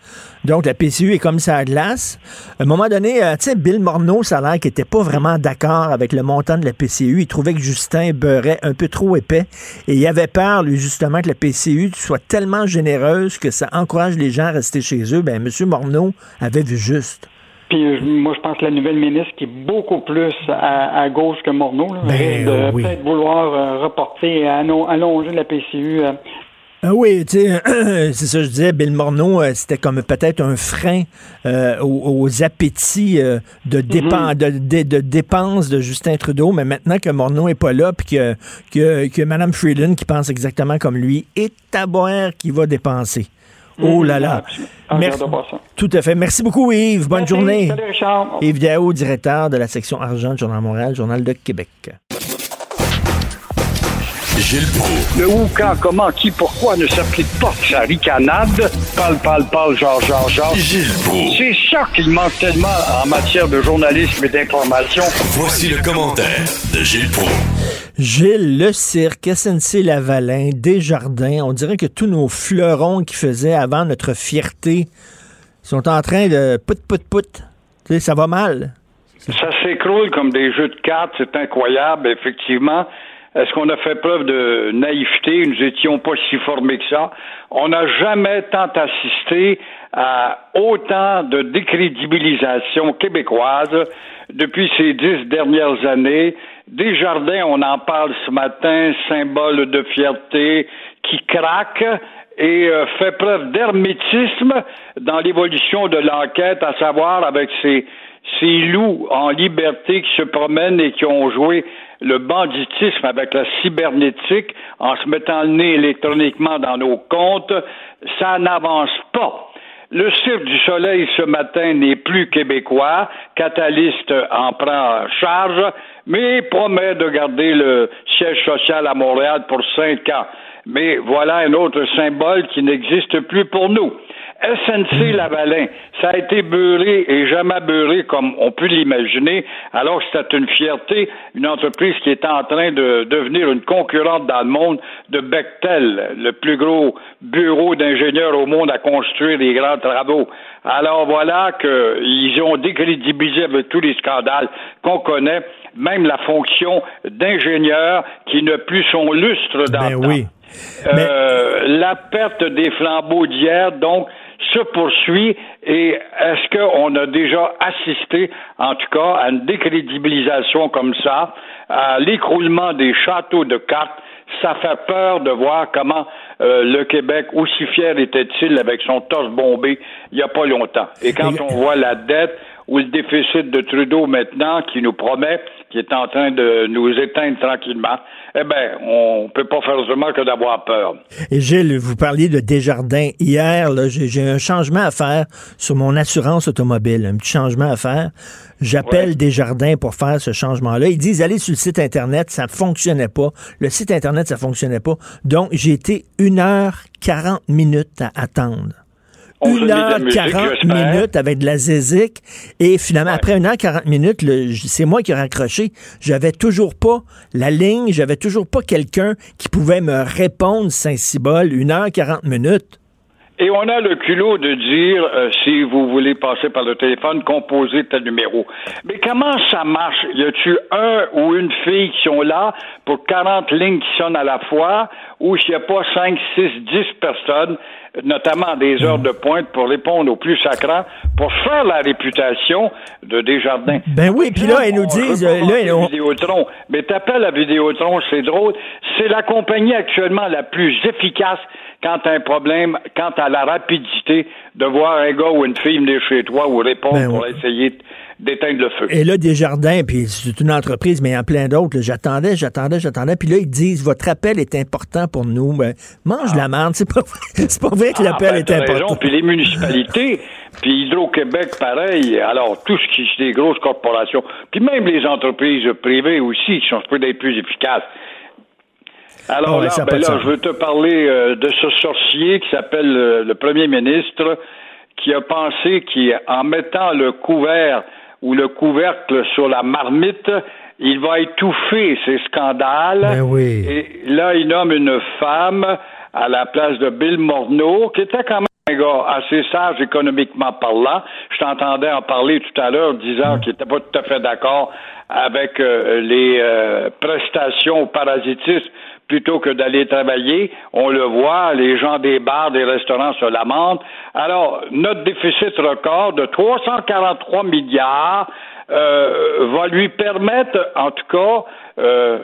Donc, la PCU est comme ça à glace. À un moment donné, euh, tu sais, Bill Morneau, ça a l'air qu'il n'était pas vraiment d'accord avec le montant de la PCU. Il trouvait que Justin beurrait un peu trop épais. Et il avait peur, lui, justement, que la PCU soit tellement généreuse que ça encourage les gens à rester chez eux. Ben, M. Morneau avait vu juste.
Puis euh, moi, je pense que la nouvelle ministre, qui est beaucoup plus à, à gauche que Morneau, là,
Ben,
risque de
euh, oui.
peut-être vouloir euh, reporter et allo- allonger la PCU. euh,
Ah oui, tu sais, c'est ça que je disais, Bill Morneau, euh, c'était comme peut-être un frein euh, aux, aux appétits euh, de, dépen- de, de- de dépenses de Justin Trudeau, mais maintenant que Morneau est pas là, puis que, que, que Mme Freeland, qui pense exactement comme lui, est à boire qui va dépenser. Oh là là.
Ah,
Merci-
ça.
Tout à fait. Merci beaucoup, Yves. Bonne
Merci.
journée.
Salut, Richard.
Yves Daou, directeur de la section argent du Journal Montréal, Journal de Québec.
Gilles Proulx.
Le où, quand, comment, qui, pourquoi ne s'applique pas que sa ricanade? Parle, parle, parle, genre, genre, genre.
Gilles Proulx.
C'est ça qu'il manque tellement en matière de journalisme et d'information.
Voici le commentaire de Gilles Proulx.
Gilles, le cirque, SNC Lavalin, Desjardins, on dirait que tous nos fleurons qui faisaient avant notre fierté sont en train de put put put. Tu sais, ça va mal.
Ça s'écroule comme des jeux de cartes, c'est incroyable, effectivement. Est-ce qu'on a fait preuve de naïveté? Nous étions pas si formés que ça? On n'a jamais tant assisté à autant de décrédibilisation québécoise depuis ces dix dernières années. Desjardins, on en parle ce matin, symbole de fierté qui craque et euh, fait preuve d'hermétisme dans l'évolution de l'enquête, à savoir avec ces loups en liberté qui se promènent et qui ont joué le banditisme avec la cybernétique en se mettant le nez électroniquement dans nos comptes, ça n'avance pas. Le Cirque du Soleil ce matin n'est plus québécois. Catalyst en prend en charge, mais promet de garder le siège social à Montréal pour cinq ans. Mais voilà un autre symbole qui n'existe plus pour nous. SNC Lavalin, ça a été beurré et jamais beurré comme on peut l'imaginer, alors que c'était une fierté, une entreprise qui est en train de devenir une concurrente dans le monde de Bechtel, le plus gros bureau d'ingénieurs au monde à construire des grands travaux. Alors voilà qu'ils ont décrédibilisé avec tous les scandales qu'on connaît, même la fonction d'ingénieur qui n'a plus son lustre dans
Ben
le temps.
oui.
Euh, la perte des flambeaux d'hier, donc, se poursuit et est-ce qu'on a déjà assisté, en tout cas, à une décrédibilisation comme ça, à l'écroulement des châteaux de cartes? Ça fait peur de voir comment euh, le Québec, aussi fier était-il avec son torse bombé il n'y a pas longtemps. Et quand on voit la dette ou le déficit de Trudeau maintenant qui nous promet qui est en train de nous éteindre tranquillement, eh bien, on peut pas faire autrement que d'avoir peur.
Et Gilles, vous parliez de Desjardins. Hier, j'ai un changement à faire sur mon assurance automobile, un petit changement à faire. J'appelle
Ouais.
Desjardins pour faire ce changement-là. Ils disent, allez sur le site Internet, ça fonctionnait pas. Le site Internet, ça fonctionnait pas. Donc, j'ai été 1 heure 40 minutes à attendre.
On se met
1
de la
heure
musique,
40
j'espère.
minutes avec de la zézique. Et finalement, après 1 heure 40 minutes, c'est moi qui ai raccroché. J'avais toujours pas la ligne, j'avais toujours pas quelqu'un qui pouvait me répondre, Saint-Cybole, 1 heure 40 minutes.
Et on a le culot de dire, euh, si vous voulez passer par le téléphone, composez tel numéro. Mais comment ça marche? Y a-tu un ou une fille qui sont là pour 40 lignes qui sonnent à la fois, ou s'il n'y a pas 5, 6, 10 personnes, notamment des heures de pointe, pour répondre aux plus sacrants, pour faire la réputation de Desjardins?
Ben oui, puis là, ils nous disent, euh, là, on-
Vidéotron. Mais t'appelles à Vidéotron, c'est drôle. C'est la compagnie actuellement la plus efficace quant à un problème, quant à la rapidité de voir un gars ou une fille venir chez toi ou répondre
Ben
pour
ouais.
essayer d'éteindre le feu.
Et là, Desjardins, puis c'est une entreprise, mais il y en a plein d'autres. J'attendais, j'attendais, j'attendais. Puis là, ils disent, votre appel est important pour nous. Ben, mange la merde, c'est pas vrai. C'est pas vrai que l'appel
Ah, ben,
est important.
Puis les municipalités, puis Hydro-Québec, pareil. Alors, tout ce qui est des grosses corporations, puis même les entreprises privées aussi, qui sont supposées d'être plus efficaces. Alors
ouais,
là, ben là, je veux te parler euh, de ce sorcier qui s'appelle euh, le premier ministre, qui a pensé qu'en mettant le couvert ou le couvercle sur la marmite, il va étouffer ces scandales.
Ben oui.
Et là, il nomme une femme à la place de Bill Morneau, qui était quand même un gars assez sage économiquement parlant. Je t'entendais en parler tout à l'heure, disant qu'il n'était pas tout à fait d'accord avec euh, les euh, prestations au parasitisme plutôt que d'aller travailler. On le voit, les gens des bars, des restaurants se lamentent. Alors, notre déficit record de 343 milliards euh, va lui permettre, en tout cas, euh,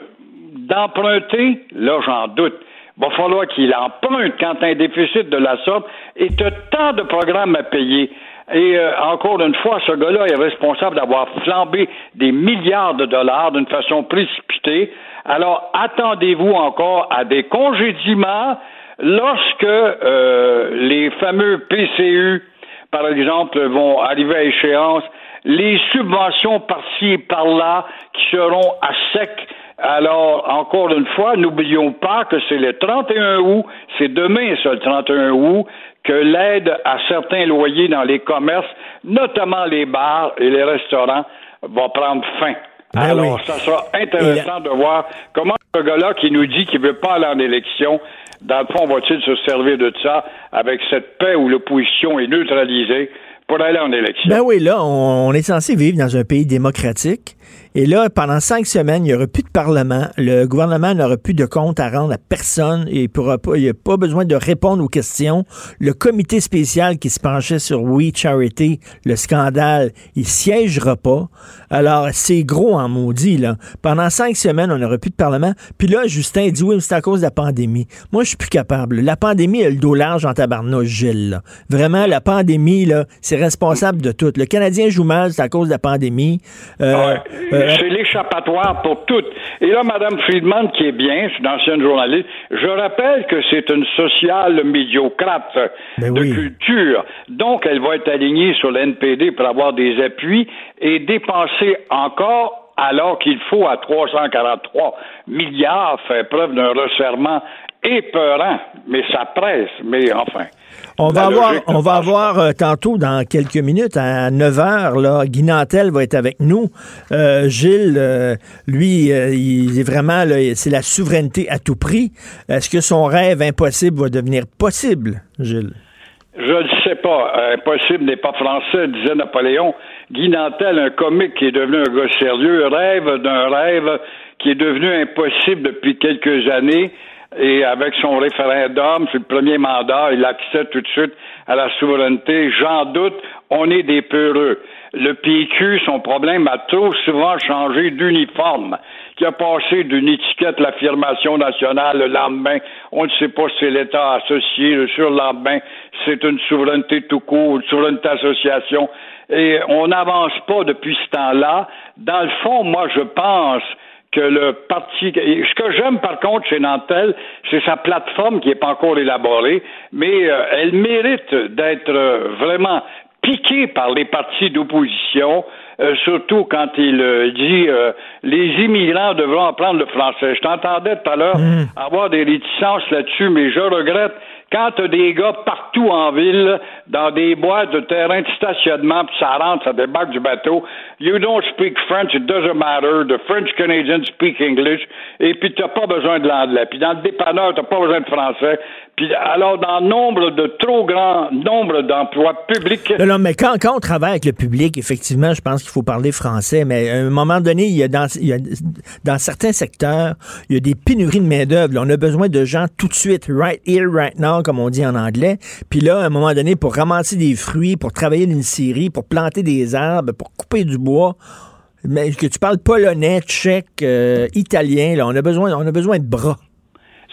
d'emprunter, là j'en doute, va falloir qu'il emprunte quand un déficit de la sorte et de tant de programmes à payer. Et euh, encore une fois, ce gars-là est responsable d'avoir flambé des milliards de dollars d'une façon précipitée. Alors, attendez-vous encore à des congédiements lorsque euh, les fameux PCU, par exemple, vont arriver à échéance, les subventions par-ci et par-là qui seront à sec. Alors, encore une fois, n'oublions pas que c'est le 31 août, c'est demain, ça, le 31 août, que l'aide à certains loyers dans les commerces, notamment les bars et les restaurants, va prendre fin.
Ben
Alors,
oui.
ça sera intéressant de voir comment ce gars-là qui nous dit qu'il veut pas aller en élection, dans le fond, va-t-il se servir de ça avec cette paix où l'opposition est neutralisée pour aller en élection?
Ben oui, là, on est censé vivre dans un pays démocratique. Et là, pendant cinq semaines, il n'y aura plus de Parlement. Le gouvernement n'aura plus de compte à rendre à personne. Et il pourra pas, il n'y a pas besoin de répondre aux questions. Le comité spécial qui se penchait sur We Charity, le scandale, il siégera pas. Alors, c'est gros en maudit, là. Pendant cinq semaines, on n'aura plus de Parlement. Puis là, Justin dit, oui, c'est à cause de la pandémie. Moi, je suis plus capable. La pandémie a le dos large en tabarnouche, Gilles, là. Vraiment, la pandémie, là, c'est responsable de tout. Le Canadien joue mal, c'est à cause de la pandémie. Euh, euh,
c'est l'échappatoire pour toutes. Et là, Mme Friedman, qui est bien, c'est une ancienne journaliste, je rappelle que c'est une sociale médiocrate
Ben
de
oui.
culture. Donc, elle va être alignée sur l'NPD pour avoir des appuis et dépenser encore alors qu'il faut à 343 milliards faire preuve d'un resserrement épeurant. Mais ça presse, mais enfin.
On va avoir, on va avoir euh, tantôt, dans quelques minutes, à 9 heures, là, Guy Nantel va être avec nous. Euh, Gilles, euh, lui, euh, il est vraiment, là, c'est la souveraineté à tout prix. Est-ce que son rêve impossible va devenir possible, Gilles?
Je ne sais pas. Impossible n'est pas français, disait Napoléon. Guy Nantel, un comique qui est devenu un gars sérieux, rêve d'un rêve qui est devenu impossible depuis quelques années. Et avec son référendum, c'est le premier mandat, il accède tout de suite à la souveraineté. J'en doute, on est des peureux. Le PQ, son problème a trop souvent changé d'uniforme, qui a passé d'une étiquette l'affirmation nationale le lendemain. On ne sait pas si c'est l'État associé, le surlendemain, c'est une souveraineté tout court, une souveraineté association. Et on n'avance pas depuis ce temps-là. Dans le fond, moi, je pense que le parti. Ce que j'aime par contre chez Nantel, c'est sa plateforme qui n'est pas encore élaborée, mais euh, elle mérite d'être euh, vraiment piquée par les partis d'opposition, euh, surtout quand il euh, dit euh, les immigrants devront apprendre le français. Je t'entendais tout à l'heure avoir des réticences là-dessus, mais je regrette quand t'as des gars partout en ville, dans des boîtes de terrain de stationnement, puis ça rentre, ça débarque du bateau. You don't speak French, it doesn't matter. The French Canadians speak English. Et puis t'as pas besoin de l'anglais. Puis dans le dépanneur, t'as pas besoin de français. Alors dans nombre de trop grand nombre d'emplois publics.
Non, mais quand, quand on travaille avec le public, effectivement, je pense qu'il faut parler français, mais à un moment donné, il y a dans, il y a, dans certains secteurs, il y a des pénuries de main-d'œuvre. On a besoin de gens tout de suite, right here, right now, comme on dit en anglais. Puis là, à un moment donné, pour ramasser des fruits, pour travailler d'une scierie, pour planter des arbres, pour couper du bois, que tu parles polonais, tchèque, euh, italien, là, on a besoin, on a besoin de bras.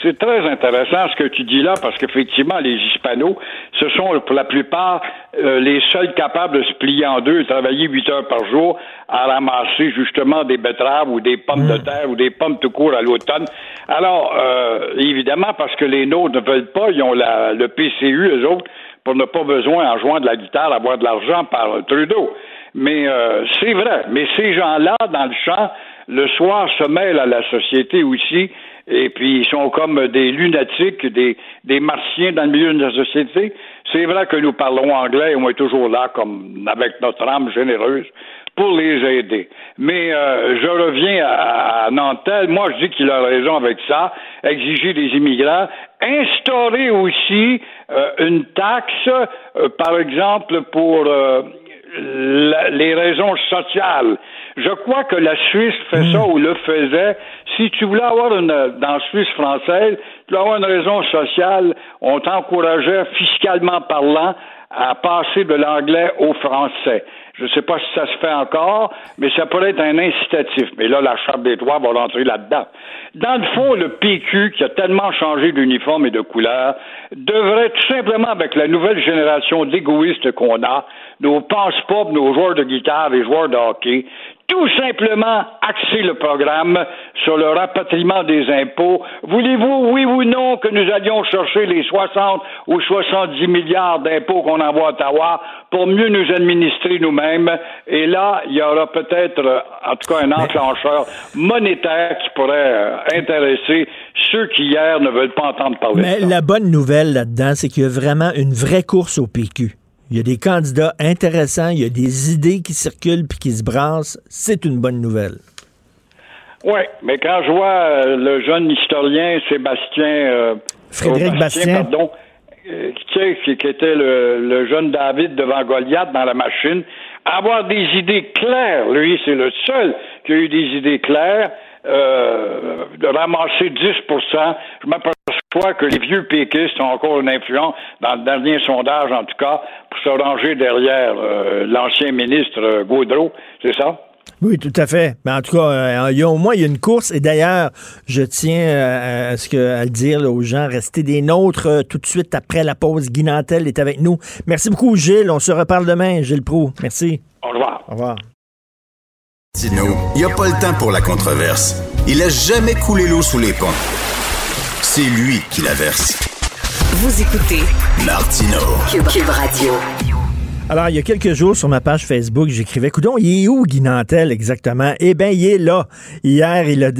C'est très intéressant ce que tu dis là, parce qu'effectivement, les Hispanos, ce sont pour la plupart euh, les seuls capables de se plier en deux et travailler huit heures par jour à ramasser justement des betteraves ou des pommes de terre ou des pommes tout court à l'automne. Alors, euh, évidemment, parce que les nôtres ne veulent pas, ils ont la, le PCU, eux autres, pour ne pas besoin, en jouant de la guitare, avoir de l'argent par Trudeau. Mais euh, c'est vrai. Mais ces gens-là, dans le champ, le soir, se mêlent à la société aussi. Et puis, ils sont comme des lunatiques, des, des martiens dans le milieu de la société. C'est vrai que nous parlons anglais et on est toujours là, comme avec notre âme généreuse, pour les aider. Mais euh, je reviens à, à Nantel. Moi, je dis qu'il a raison avec ça. Exiger des immigrants. Instaurer aussi euh, une taxe, euh, par exemple, pour euh, la- les raisons sociales. Je crois que la Suisse fait ça ou le faisait. Si tu voulais avoir une, dans la Suisse française, tu voulais avoir une raison sociale, on t'encourageait fiscalement parlant à passer de l'anglais au français. Je ne sais pas si ça se fait encore, mais ça pourrait être un incitatif. Mais là, la Charte des droits va rentrer là-dedans. Dans le fond, le PQ, qui a tellement changé d'uniforme et de couleur, devrait tout simplement, avec la nouvelle génération d'égoïstes qu'on a, nos passe-pop, nos joueurs de guitare et joueurs de hockey, tout simplement axer le programme sur le rapatriement des impôts. Voulez-vous, oui ou non, que nous allions chercher les 60 ou 70 milliards d'impôts qu'on envoie à Ottawa pour mieux nous administrer nous-mêmes? Et là, il y aura peut-être, euh, en tout cas, un enclencheur monétaire qui pourrait euh, intéresser ceux qui hier ne veulent pas entendre parler
Mais
de ça.
la bonne nouvelle là-dedans, c'est qu'il y a vraiment une vraie course au PQ. Il y a des candidats intéressants, il y a des idées qui circulent puis qui se brassent. C'est une bonne nouvelle.
Oui, mais quand je vois euh, le jeune historien Sébastien euh,
Frédéric
oh,
Bastien.
pardon, euh, qui, qui était le, le jeune David devant Goliath dans la machine, avoir des idées claires, lui, c'est le seul qui a eu des idées claires, euh, de ramasser 10 Je m'aperçois que les vieux péquistes ont encore une influence, dans le dernier sondage en tout cas, pour se ranger derrière euh, l'ancien ministre euh, Gaudreau, c'est ça?
Oui, tout à fait. Mais en tout cas, euh, il y a, au moins, il y a une course. Et d'ailleurs, je tiens euh, à, ce que, à le dire là, aux gens, restez des nôtres euh, tout de suite après la pause. Guy Nantel est avec nous. Merci beaucoup, Gilles. On se reparle demain, Gilles Pro. Merci.
Au revoir.
Au revoir.
Il n'y a pas le temps pour la controverse. Il a jamais coulé l'eau sous les ponts. C'est lui qui la verse.
Vous écoutez
Martino.
Cube, Cube Radio.
Alors, il y a quelques jours, sur ma page Facebook, j'écrivais, coudon, il est où Guy Nantel exactement? Eh bien, il est là. Hier, il a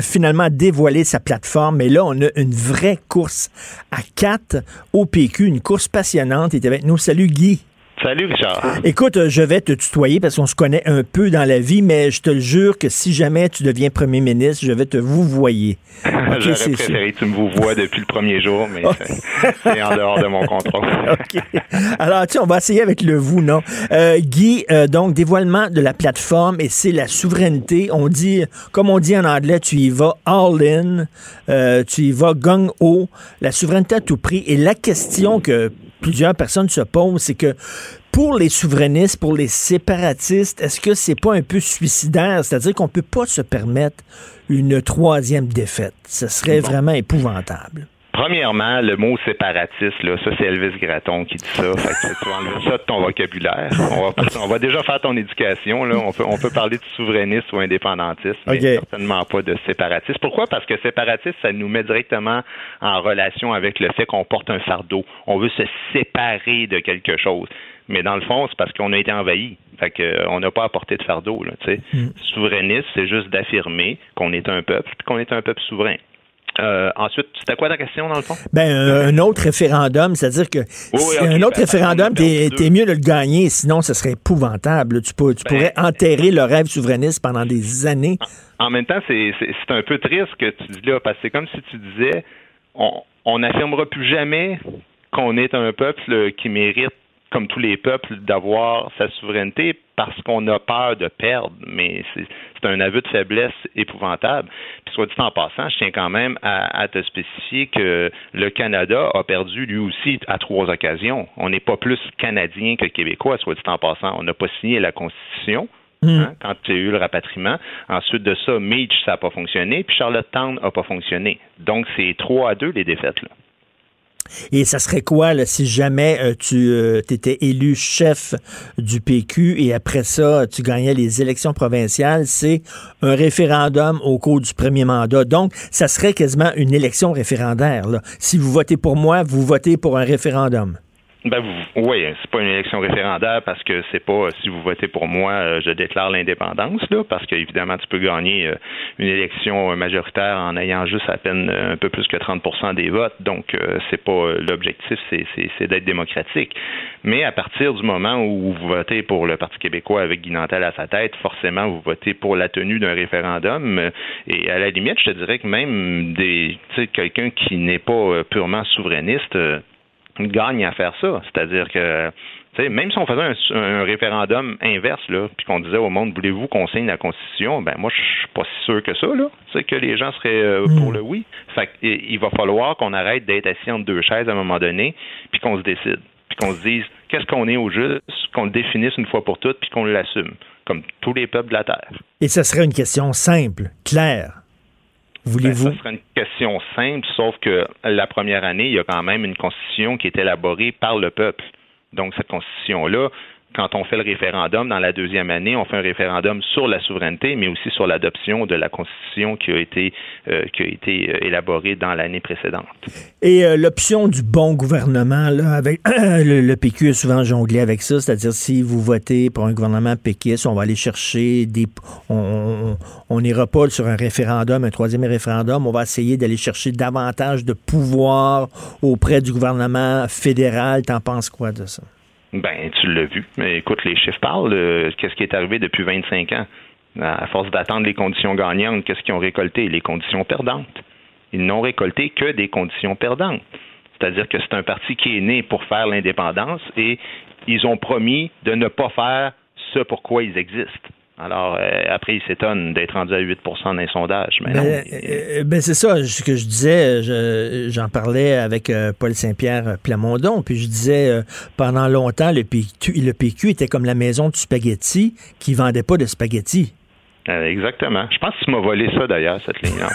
finalement dévoilé sa plateforme, mais là, on a une vraie course à quatre au PQ, une course passionnante. Il est avec nous. Salut, Guy.
Salut Richard.
Écoute, euh, je vais te tutoyer parce qu'on se connaît un peu dans la vie, mais je te le jure que si jamais tu deviens premier ministre, je vais te vous voyer.
J'aurais préféré que tu me vous vois depuis le premier jour, mais c'est- en dehors de mon contrôle.
OK. Alors, tu sais, on va essayer avec le vous, non? Euh, Guy, euh, donc, dévoilement de la plateforme et c'est la souveraineté. On dit, comme on dit en anglais, tu y vas all-in, euh, tu y vas gung-ho, la souveraineté à tout prix. Et la question que plusieurs personnes se posent, c'est que pour les souverainistes, pour les séparatistes, est-ce que c'est pas un peu suicidaire? C'est-à-dire qu'on peut pas se permettre une troisième défaite. Ce serait vraiment épouvantable.
Premièrement, le mot séparatiste, là, ça c'est Elvis Gratton qui dit ça. Fait que tu vas enlever ça de ton vocabulaire. On va, on va déjà faire ton éducation. Là. On, peut, on peut parler de souverainiste ou indépendantiste, mais certainement pas de séparatiste. Pourquoi? Parce que séparatiste, ça nous met directement en relation avec le fait qu'on porte un fardeau. On veut se séparer de quelque chose. Mais dans le fond, c'est parce qu'on a été envahi. Fait que, euh, on n'a pas apporté de fardeau. Là, sais. Souverainiste, c'est juste d'affirmer qu'on est un peuple qu'on est un peuple souverain. Euh, ensuite, c'était quoi ta question dans le fond?
Ben, un, un autre référendum, c'est-à-dire que
Oui,
si
ok,
un autre
ben,
référendum,
on est
t'es t'es mieux de le gagner, sinon ce serait épouvantable. Tu, peux- tu
Ben,
pourrais enterrer le rêve souverainiste pendant des années.
En même temps, c'est c'est- c'est un peu triste ce que tu dis là, parce que c'est comme si tu disais on on n'affirmera plus jamais qu'on est un peuple qui mérite, comme tous les peuples, d'avoir sa souveraineté parce qu'on a peur de perdre. Mais c'est un aveu de faiblesse épouvantable. Puis soit dit en passant, je tiens quand même à, à te spécifier que le Canada a perdu lui aussi à trois occasions. On n'est pas plus Canadien que Québécois, soit dit en passant. On n'a pas signé la Constitution. Hein, quand il y a eu le rapatriement. Ensuite de ça, Meach, ça n'a pas fonctionné, puis Charlottetown n'a pas fonctionné. Donc, c'est 3 à 2 les défaites. Là.
Et ça serait quoi là, si jamais euh, tu étais élu chef du PQ et après ça, tu gagnais les élections provinciales? C'est un référendum au cours du premier mandat. Donc, ça serait quasiment une élection référendaire. Si vous votez pour moi, vous votez pour un référendum.
Ben vous, oui, c'est pas une élection référendaire parce que c'est pas euh, si vous votez pour moi, euh, je déclare l'indépendance là, parce qu'évidemment tu peux gagner euh, une élection majoritaire en ayant juste à peine un peu plus que 30% des votes. Donc c'est pas l'objectif, c'est d'être démocratique. Mais à partir du moment où vous votez pour le Parti québécois avec Guy Nantel à sa tête, forcément vous votez pour la tenue d'un référendum. Et à la limite, je te dirais que même des, quelqu'un qui n'est pas purement souverainiste gagne à faire ça. C'est-à-dire que même si on faisait un, référendum inverse, là, puis qu'on disait au monde, voulez-vous qu'on signe la Constitution, ben moi, je suis pas si sûr que ça, là. C'est que les gens seraient euh, hmm. pour le oui. Fait il va falloir qu'on arrête d'être assis entre deux chaises à un moment donné, puis qu'on se décide. Puis qu'on se dise qu'est-ce qu'on est au juste, qu'on le définisse une fois pour toutes, puis qu'on l'assume, comme tous les peuples de la Terre.
Et ce serait une question simple, claire. Voulez-vous?
Ben, ce serait une question simple, sauf que la première année, il y a quand même une constitution qui est élaborée par le peuple. Donc, cette constitution-là, quand on fait le référendum dans la deuxième année, on fait un référendum sur la souveraineté, mais aussi sur l'adoption de la Constitution qui a été, euh, qui a été euh, élaborée dans l'année précédente.
Et euh, l'option du bon gouvernement, avec le, PQ a souvent jonglé avec ça, c'est-à-dire si vous votez pour un gouvernement péquiste, on va aller chercher des... On n'ira pas sur un référendum, un troisième référendum, on va essayer d'aller chercher davantage de pouvoir auprès du gouvernement fédéral. T'en penses quoi de ça?
Ben, tu l'as vu. Mais écoute, les chiffres parlent. Euh, qu'est-ce qui est arrivé depuis 25 ans? À force d'attendre les conditions gagnantes, qu'est-ce qu'ils ont récolté? Les conditions perdantes. Ils n'ont récolté que des conditions perdantes. C'est-à-dire que c'est un parti qui est né pour faire l'indépendance et ils ont promis de ne pas faire ce pourquoi ils existent. Alors, euh, après, il s'étonne d'être rendu à 8 dans les sondages. Mais ben,
euh, ben c'est ça ce que je disais. J'en parlais avec euh, Paul Saint-Pierre Plamondon, puis je disais pendant longtemps, le PQ, le PQ était comme la maison du spaghetti qui vendait pas de spaghetti.
Euh, exactement. Je pense que tu m'as volé ça d'ailleurs, cette ligne-là.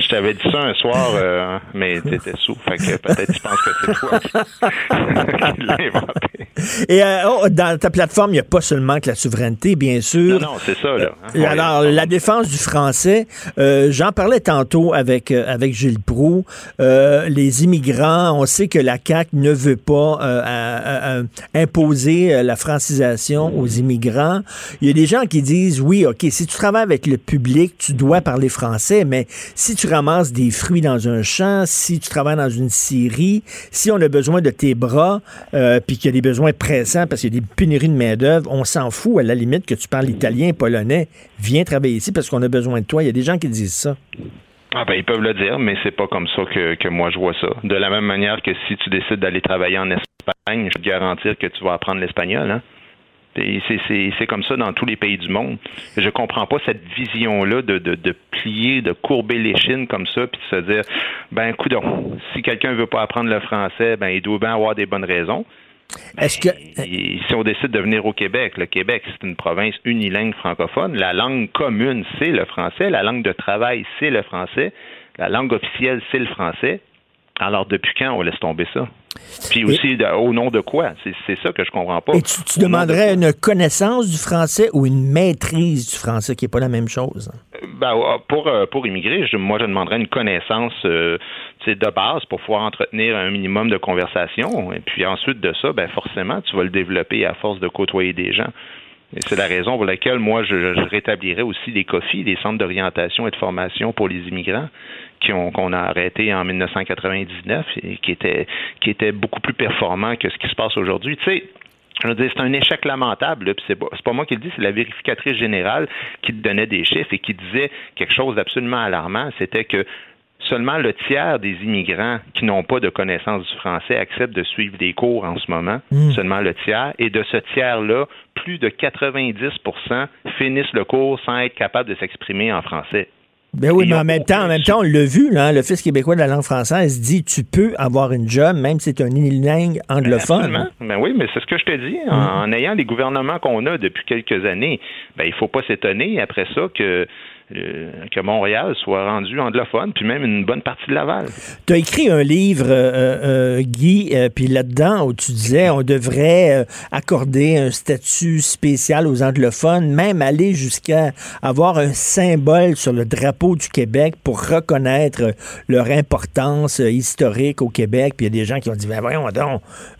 je t'avais dit ça un soir, euh, mais tu étais sous. Fait que peut-être tu penses que c'est toi qui, l'as inventé.
Et euh, oh, dans ta plateforme, il n'y a pas seulement que la souveraineté, bien sûr.
Non, non, c'est ça. Là.
alors, la défense du français, j'en parlais tantôt avec, avec Gilles Proux. les immigrants, on sait que la CAQ ne veut pas imposer la francisation aux immigrants. Il y a des gens qui disent, oui, OK, si tu travailles avec le public, tu dois parler français, mais si tu ramasses des fruits dans un champ, si tu travailles dans une scierie, si on a besoin de tes bras, euh, puis qu'il y a des besoins pressants parce qu'il y a des pénuries de main-d'œuvre, on s'en fout à la limite que tu parles italien, polonais. Viens travailler ici parce qu'on a besoin de toi. Il y a des gens qui disent ça.
Ah ben, ils peuvent le dire, mais c'est pas comme ça que, moi je vois ça. De la même manière que si tu décides d'aller travailler en Espagne, je peux te garantir que tu vas apprendre l'espagnol. Hein? C'est comme ça dans tous les pays du monde. Je comprends pas cette vision-là de, de, de, plier, de courber les chines comme ça, puis de se dire, ben, coudon, si quelqu'un veut pas apprendre le français, ben, il doit bien avoir des bonnes raisons. Est-ce que si on décide de venir au Québec, le Québec c'est une province unilingue francophone, la langue commune c'est le français, la langue de travail c'est le français, la langue officielle c'est le français. Alors depuis quand on laisse tomber ça? Puis aussi, au nom de quoi? C'est ça que je comprends pas.
Et tu, demanderais une connaissance du français ou une maîtrise du français, qui n'est pas la même chose?
Ben, pour, euh, pour immigrer, moi, je demanderais une connaissance euh, de base pour pouvoir entretenir un minimum de conversation. Et puis ensuite de ça, ben, forcément, tu vas le développer à force de côtoyer des gens. Et c'est la raison pour laquelle moi, je, rétablirais aussi les COFI, les centres d'orientation et de formation pour les immigrants, qu'on a arrêté en 1999 et qui étaient qui était beaucoup plus performants que ce qui se passe aujourd'hui. Tu sais, je veux dire, c'est un échec lamentable. C'est pas, pas moi qui le dis, c'est la vérificatrice générale qui donnait des chiffres et qui disait quelque chose d'absolument alarmant. C'était que seulement le tiers des immigrants qui n'ont pas de connaissance du français acceptent de suivre des cours en ce moment. Hmm. Seulement le tiers. Et de ce tiers-là, plus de 90% finissent le cours sans être capables de s'exprimer en français.
Ben oui, mais en même temps, en même temps, on l'a vu, là, l'Office québécois de la langue française dit tu peux avoir une job, même si c'est un unilingue anglophone.
Ben oui, mais c'est ce que je te dis. En, mm. ayant les gouvernements qu'on a depuis quelques années, ben il faut pas s'étonner après ça que euh, que Montréal soit rendu anglophone, puis même une bonne partie de Laval.
Tu as écrit un livre, euh, euh, Guy, puis là-dedans, où tu disais on devrait accorder un statut spécial aux anglophones, même aller jusqu'à avoir un symbole sur le drapeau du Québec pour reconnaître leur importance historique au Québec. Puis il y a des gens qui ont dit, ben voyons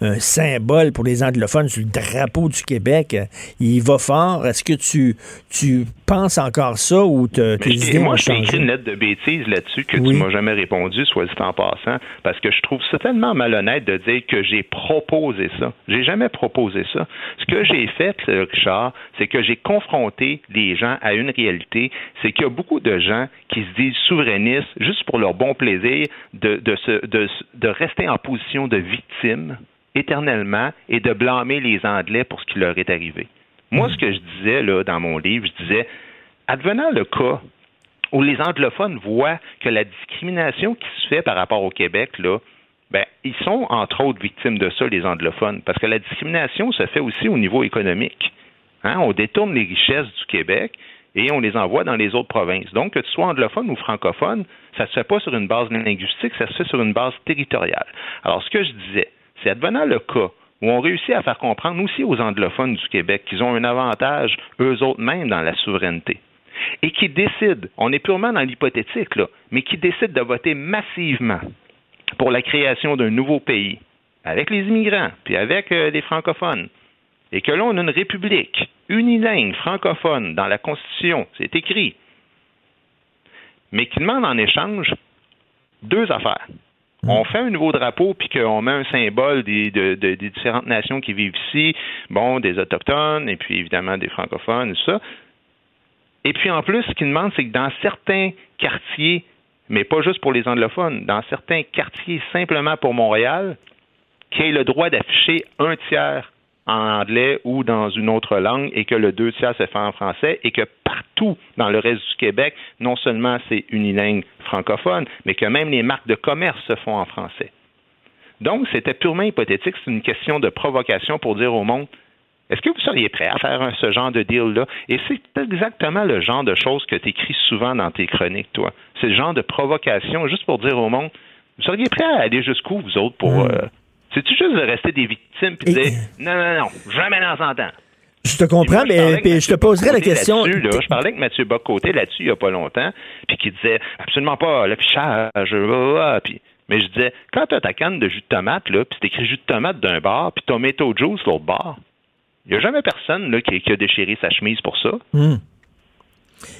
un symbole pour les anglophones sur le drapeau du Québec, il va fort. Est-ce que tu, tu penses encore ça ou tes idées
Moi, je t'ai écrit une lettre de bêtises là-dessus que tu m'as jamais répondu, soit dit en passant, parce que je trouve ça tellement malhonnête de dire que j'ai proposé ça. J'ai jamais proposé ça. Ce que j'ai fait, euh, Richard, c'est que j'ai confronté les gens à une réalité, c'est qu'il y a beaucoup de gens qui se disent souverainistes juste pour leur bon plaisir de, de, se, de, de rester en position de victime éternellement et de blâmer les Anglais pour ce qui leur est arrivé. Moi, ce que je disais là, dans mon livre, je disais, advenant le cas où les anglophones voient que la discrimination qui se fait par rapport au Québec, là, ben, ils sont entre autres victimes de ça, les anglophones, parce que la discrimination se fait aussi au niveau économique. Hein? On détourne les richesses du Québec et on les envoie dans les autres provinces. Donc, que tu sois anglophone ou francophone, ça ne se fait pas sur une base linguistique, ça se fait sur une base territoriale. Alors, ce que je disais, c'est advenant le cas où on réussit à faire comprendre aussi aux anglophones du Québec qu'ils ont un avantage, eux autres mêmes, dans la souveraineté. Et qui décident, on est purement dans l'hypothétique, là, mais qui décident de voter massivement pour la création d'un nouveau pays, avec les immigrants, puis avec euh, les francophones, et que là, on a une république unilingue francophone dans la Constitution, c'est écrit, mais qui demande en échange deux affaires. On fait un nouveau drapeau, puis qu'on met un symbole des, de- de- des différentes nations qui vivent ici, bon, des Autochtones, et puis évidemment des francophones, et tout ça. Et puis en plus, ce qu'ils demandent, c'est que dans certains quartiers, mais pas juste pour les anglophones, dans certains quartiers simplement pour Montréal, qu'il y ait le droit d'afficher un tiers en anglais ou dans une autre langue et que le deux tiers se fait en français et que partout dans le reste du Québec, non seulement c'est unilingue francophone, mais que même les marques de commerce se font en français. Donc, c'était purement hypothétique. C'est une question de provocation pour dire au monde est-ce que vous seriez prêt à faire un- ce genre de deal-là? Et c'est exactement le genre de choses que tu écris souvent dans tes chroniques, toi. C'est le genre de provocation, juste pour dire au monde, vous seriez prêt à aller jusqu'où, vous autres, pour...
Mm.
euh, C'est-tu juste de rester des victimes puis de dire, non, non, non, jamais dans 100 ans?
Je te comprends,
Moi, je parlais
mais je te poserai la question.
là. Je parlais avec Mathieu Bocoté là-dessus il n'y a pas longtemps, puis qui disait absolument pas l'affichage, blablabla, puis mais je disais, quand tu as ta canne de jus de tomate, là, puis c'est écrit jus de tomate d'un bar, puis tomato juice l'autre bar, il n'y a jamais personne là, qui, qui a déchiré sa chemise pour ça.
Hmm.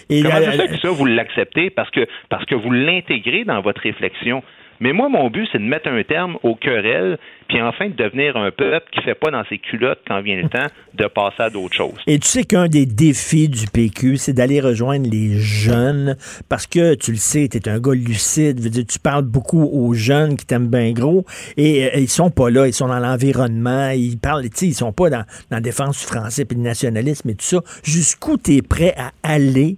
Et
Comment
la-
ça que ça, vous l'acceptez? Parce que, parce que vous l'intégrez dans votre réflexion? Mais moi, mon but, c'est de mettre un terme aux querelles, puis enfin de devenir un peuple qui ne fait pas dans ses culottes quand vient le temps de passer à d'autres choses.
Et tu sais qu'un des défis du PQ, c'est d'aller rejoindre les jeunes, parce que tu le sais, tu es un gars lucide, veux dire, tu parles beaucoup aux jeunes qui t'aiment bien gros, et euh, ils sont pas là, ils sont dans l'environnement, ils parlent, ils sont pas dans, la défense du français et du nationalisme et tout ça. Jusqu'où tu es prêt à aller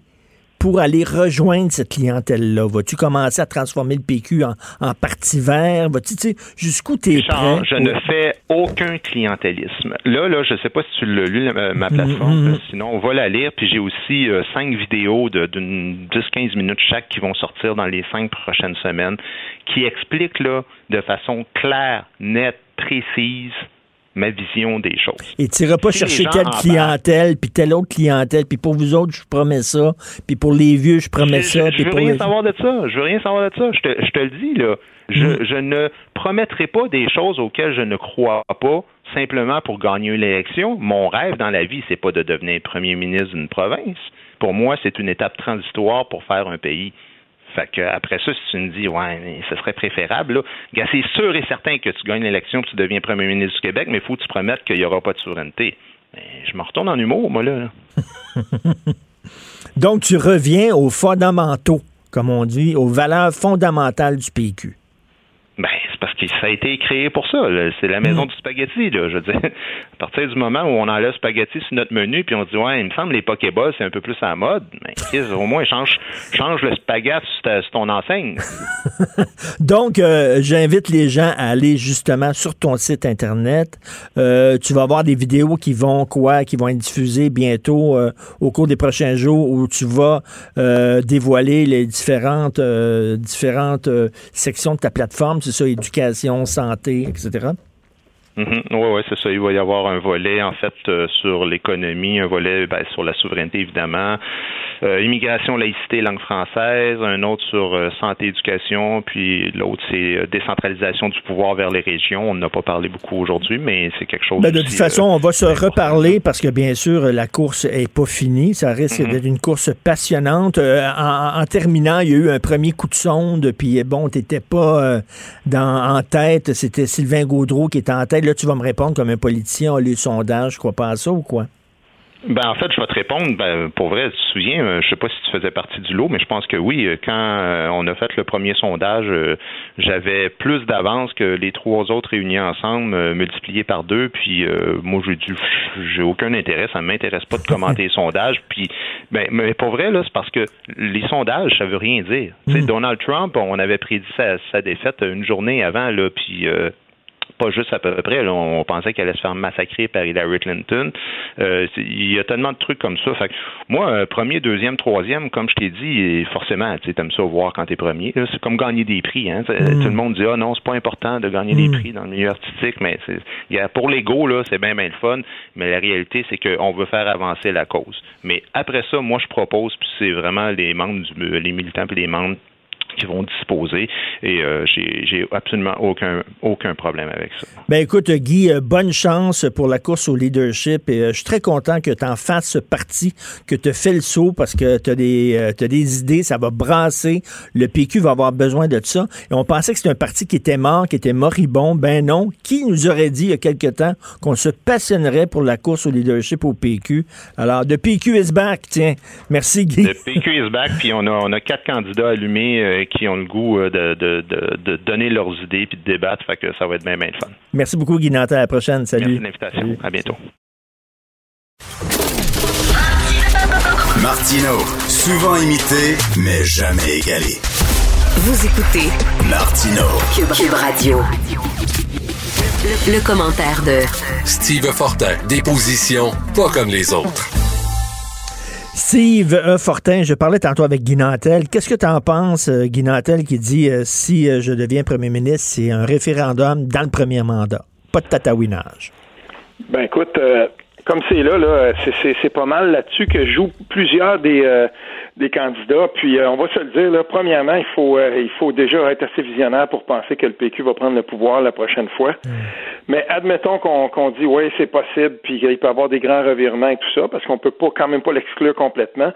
pour aller rejoindre cette clientèle-là? Vas-tu commencer à transformer le PQ en, en parti vert? Vas-tu, tu sais, jusqu'où tu es
Richard,
prêt?
je ne fais aucun clientélisme. Là, là, je sais pas si tu l'as lu, la- ma plateforme,
Mhm.
là, sinon on va la lire, puis j'ai aussi euh, cinq vidéos de- d'une 10-15 minutes chaque qui vont sortir dans les cinq prochaines semaines, qui expliquent là, de façon claire, nette, précise, ma vision des choses.
Et tu n'iras pas
Si
chercher telle clientèle, puis telle autre clientèle, puis pour vous autres, je promets ça, puis pour les vieux, je promets
Je,
ça,
je
puis
veux
pour
rien
les...
savoir de ça. Je veux rien savoir de ça. Je te, je te le dis, là. Je,
Mm.
je ne promettrai pas des choses auxquelles je ne crois pas simplement pour gagner une élection. Mon rêve dans la vie, c'est pas de devenir premier ministre d'une province. Pour moi, c'est une étape transitoire pour faire un pays. Fait que après ça, si tu me dis, ouais, mais ce serait préférable, là, c'est sûr et certain que tu gagnes l'élection et tu deviens premier ministre du Québec, mais il faut que tu promettes qu'il n'y aura pas de souveraineté. Je me retourne en humour, moi, là.
Donc, tu reviens aux fondamentaux, comme on dit, aux valeurs fondamentales du PQ.
Ben, c'est parce que ça a été créé pour ça. C'est la maison du spaghetti, là. Je veux dire, à partir du moment où on enlève spaghetti sur notre menu, puis on dit, ouais, il me semble les Pokéballs, c'est un peu plus à la mode, mais au moins, change, change le spaghetti sur, ton enseigne.
Donc, euh, j'invite les gens à aller justement sur ton site Internet. Euh, tu vas voir des vidéos qui vont, quoi, qui vont être diffusées bientôt euh, au cours des prochains jours où tu vas dévoiler les différentes, différentes sections de ta plateforme, c'est ça, éducation, santé, etc.
Oui, oui, c'est ça. Il va y avoir un volet, en fait, euh, sur l'économie, un volet ben, sur la souveraineté, évidemment, immigration, laïcité, langue française, un autre sur euh, santé, éducation, puis l'autre, c'est décentralisation du pouvoir vers les régions. On n'a pas parlé beaucoup aujourd'hui, mais c'est quelque chose...
Ben, de toute façon, on va se reparler parce que, bien sûr, la course est pas finie. Ça risque mm-hmm. d'être une course passionnante. En, terminant, il y a eu un premier coup de sonde, puis bon, t'étais pas dans, en tête. C'était Sylvain Gaudreau qui était en tête là, tu vas me répondre comme un politicien a lu le sondage, je crois pas à ça ou quoi?
Ben, en fait, je vais te répondre. Ben, pour vrai, tu te souviens, euh, je sais pas si tu faisais partie du lot, mais je pense que oui. Euh, quand euh, on a fait le premier sondage, j'avais plus d'avance que les trois autres réunis ensemble, multipliés par deux. Puis moi, j'ai dit, j'ai aucun intérêt, ça ne m'intéresse pas de commenter les sondages. Puis, ben, mais pour vrai, là, c'est parce que les sondages, ça veut rien dire. Tu sais, mm. Donald Trump, on avait prédit sa, sa défaite une journée avant, là, puis pas juste à peu près. on pensait qu'elle allait se faire massacrer par Hillary Clinton. Euh, il y a tellement de trucs comme ça. Fait moi, euh, premier, deuxième, troisième, comme je t'ai dit, forcément, tu aimes ça voir quand t'es premier. C'est comme gagner des prix. Hein. Mm. Tout le monde dit Ah non, c'est pas important de gagner des mm. prix dans le milieu artistique, mais y a, pour l'ego, là, c'est bien, bien le fun. Mais la réalité, c'est qu'on veut faire avancer la cause. Mais après ça, moi, je propose, puis c'est vraiment les membres, du, les militants et les membres qui vont disposer. Et euh, j'ai absolument aucun, aucun problème avec ça.
Ben écoute, Guy, euh, bonne chance pour la course au leadership. Et euh, je suis très content que tu en fasses ce parti, que tu fais le saut parce que tu as, des, des idées, ça va brasser. Le PQ va avoir besoin de ça. Et on pensait que c'était un parti qui était mort, qui était moribond. Ben non. Qui nous aurait dit il y a quelque temps qu'on se passionnerait pour la course au leadership au PQ? Alors, de PQ is back, tiens. Merci, Guy.
De PQ is back, puis on a, on a quatre candidats allumés qui ont le goût euh, de, de, de, donner leurs idées puis de débattre. Fait que ça va être bien, bien fun.
Merci beaucoup, Guy À la prochaine. Salut.
Merci de l'invitation. À bientôt.
Martino, souvent imité, mais jamais égalé.
Vous écoutez
Martino,
Cube, Radio. Le, commentaire de
Steve Fortin, des positions pas comme les autres.
Steve e. Fortin, je parlais tantôt avec Guy. Qu'est-ce que tu en penses, euh, Guy qui dit euh, si euh, je deviens premier ministre, c'est un référendum dans le premier mandat, pas de tatouinage?
Ben écoute, comme c'est là, là c'est pas mal là-dessus que jouent plusieurs des, des candidats. Puis on va se le dire, là, premièrement, il faut il faut déjà être assez visionnaire pour penser que le PQ va prendre le pouvoir la prochaine fois. Mm. Mais admettons qu'on dit oui, c'est possible, puis qu'il peut y avoir des grands revirements et tout ça, parce qu'on peut pas quand même pas l'exclure complètement.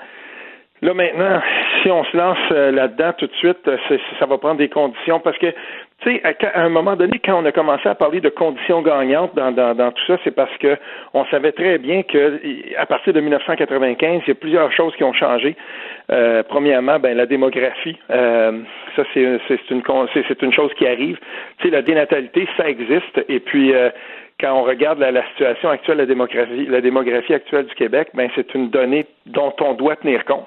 Là maintenant, si on se lance euh, là-dedans tout de suite, euh, ça va prendre des conditions parce que tu sais, à, un moment donné, quand on a commencé à parler de conditions gagnantes dans, tout ça, c'est parce que on savait très bien que à partir de 1995, il y a plusieurs choses qui ont changé. Euh, premièrement, ben la démographie, euh, ça c'est une c'est une chose qui arrive. Tu sais, la dénatalité, ça existe. Et puis euh, quand on regarde la, situation actuelle, la démographie, la démographie actuelle du Québec, ben c'est une donnée dont on doit tenir compte.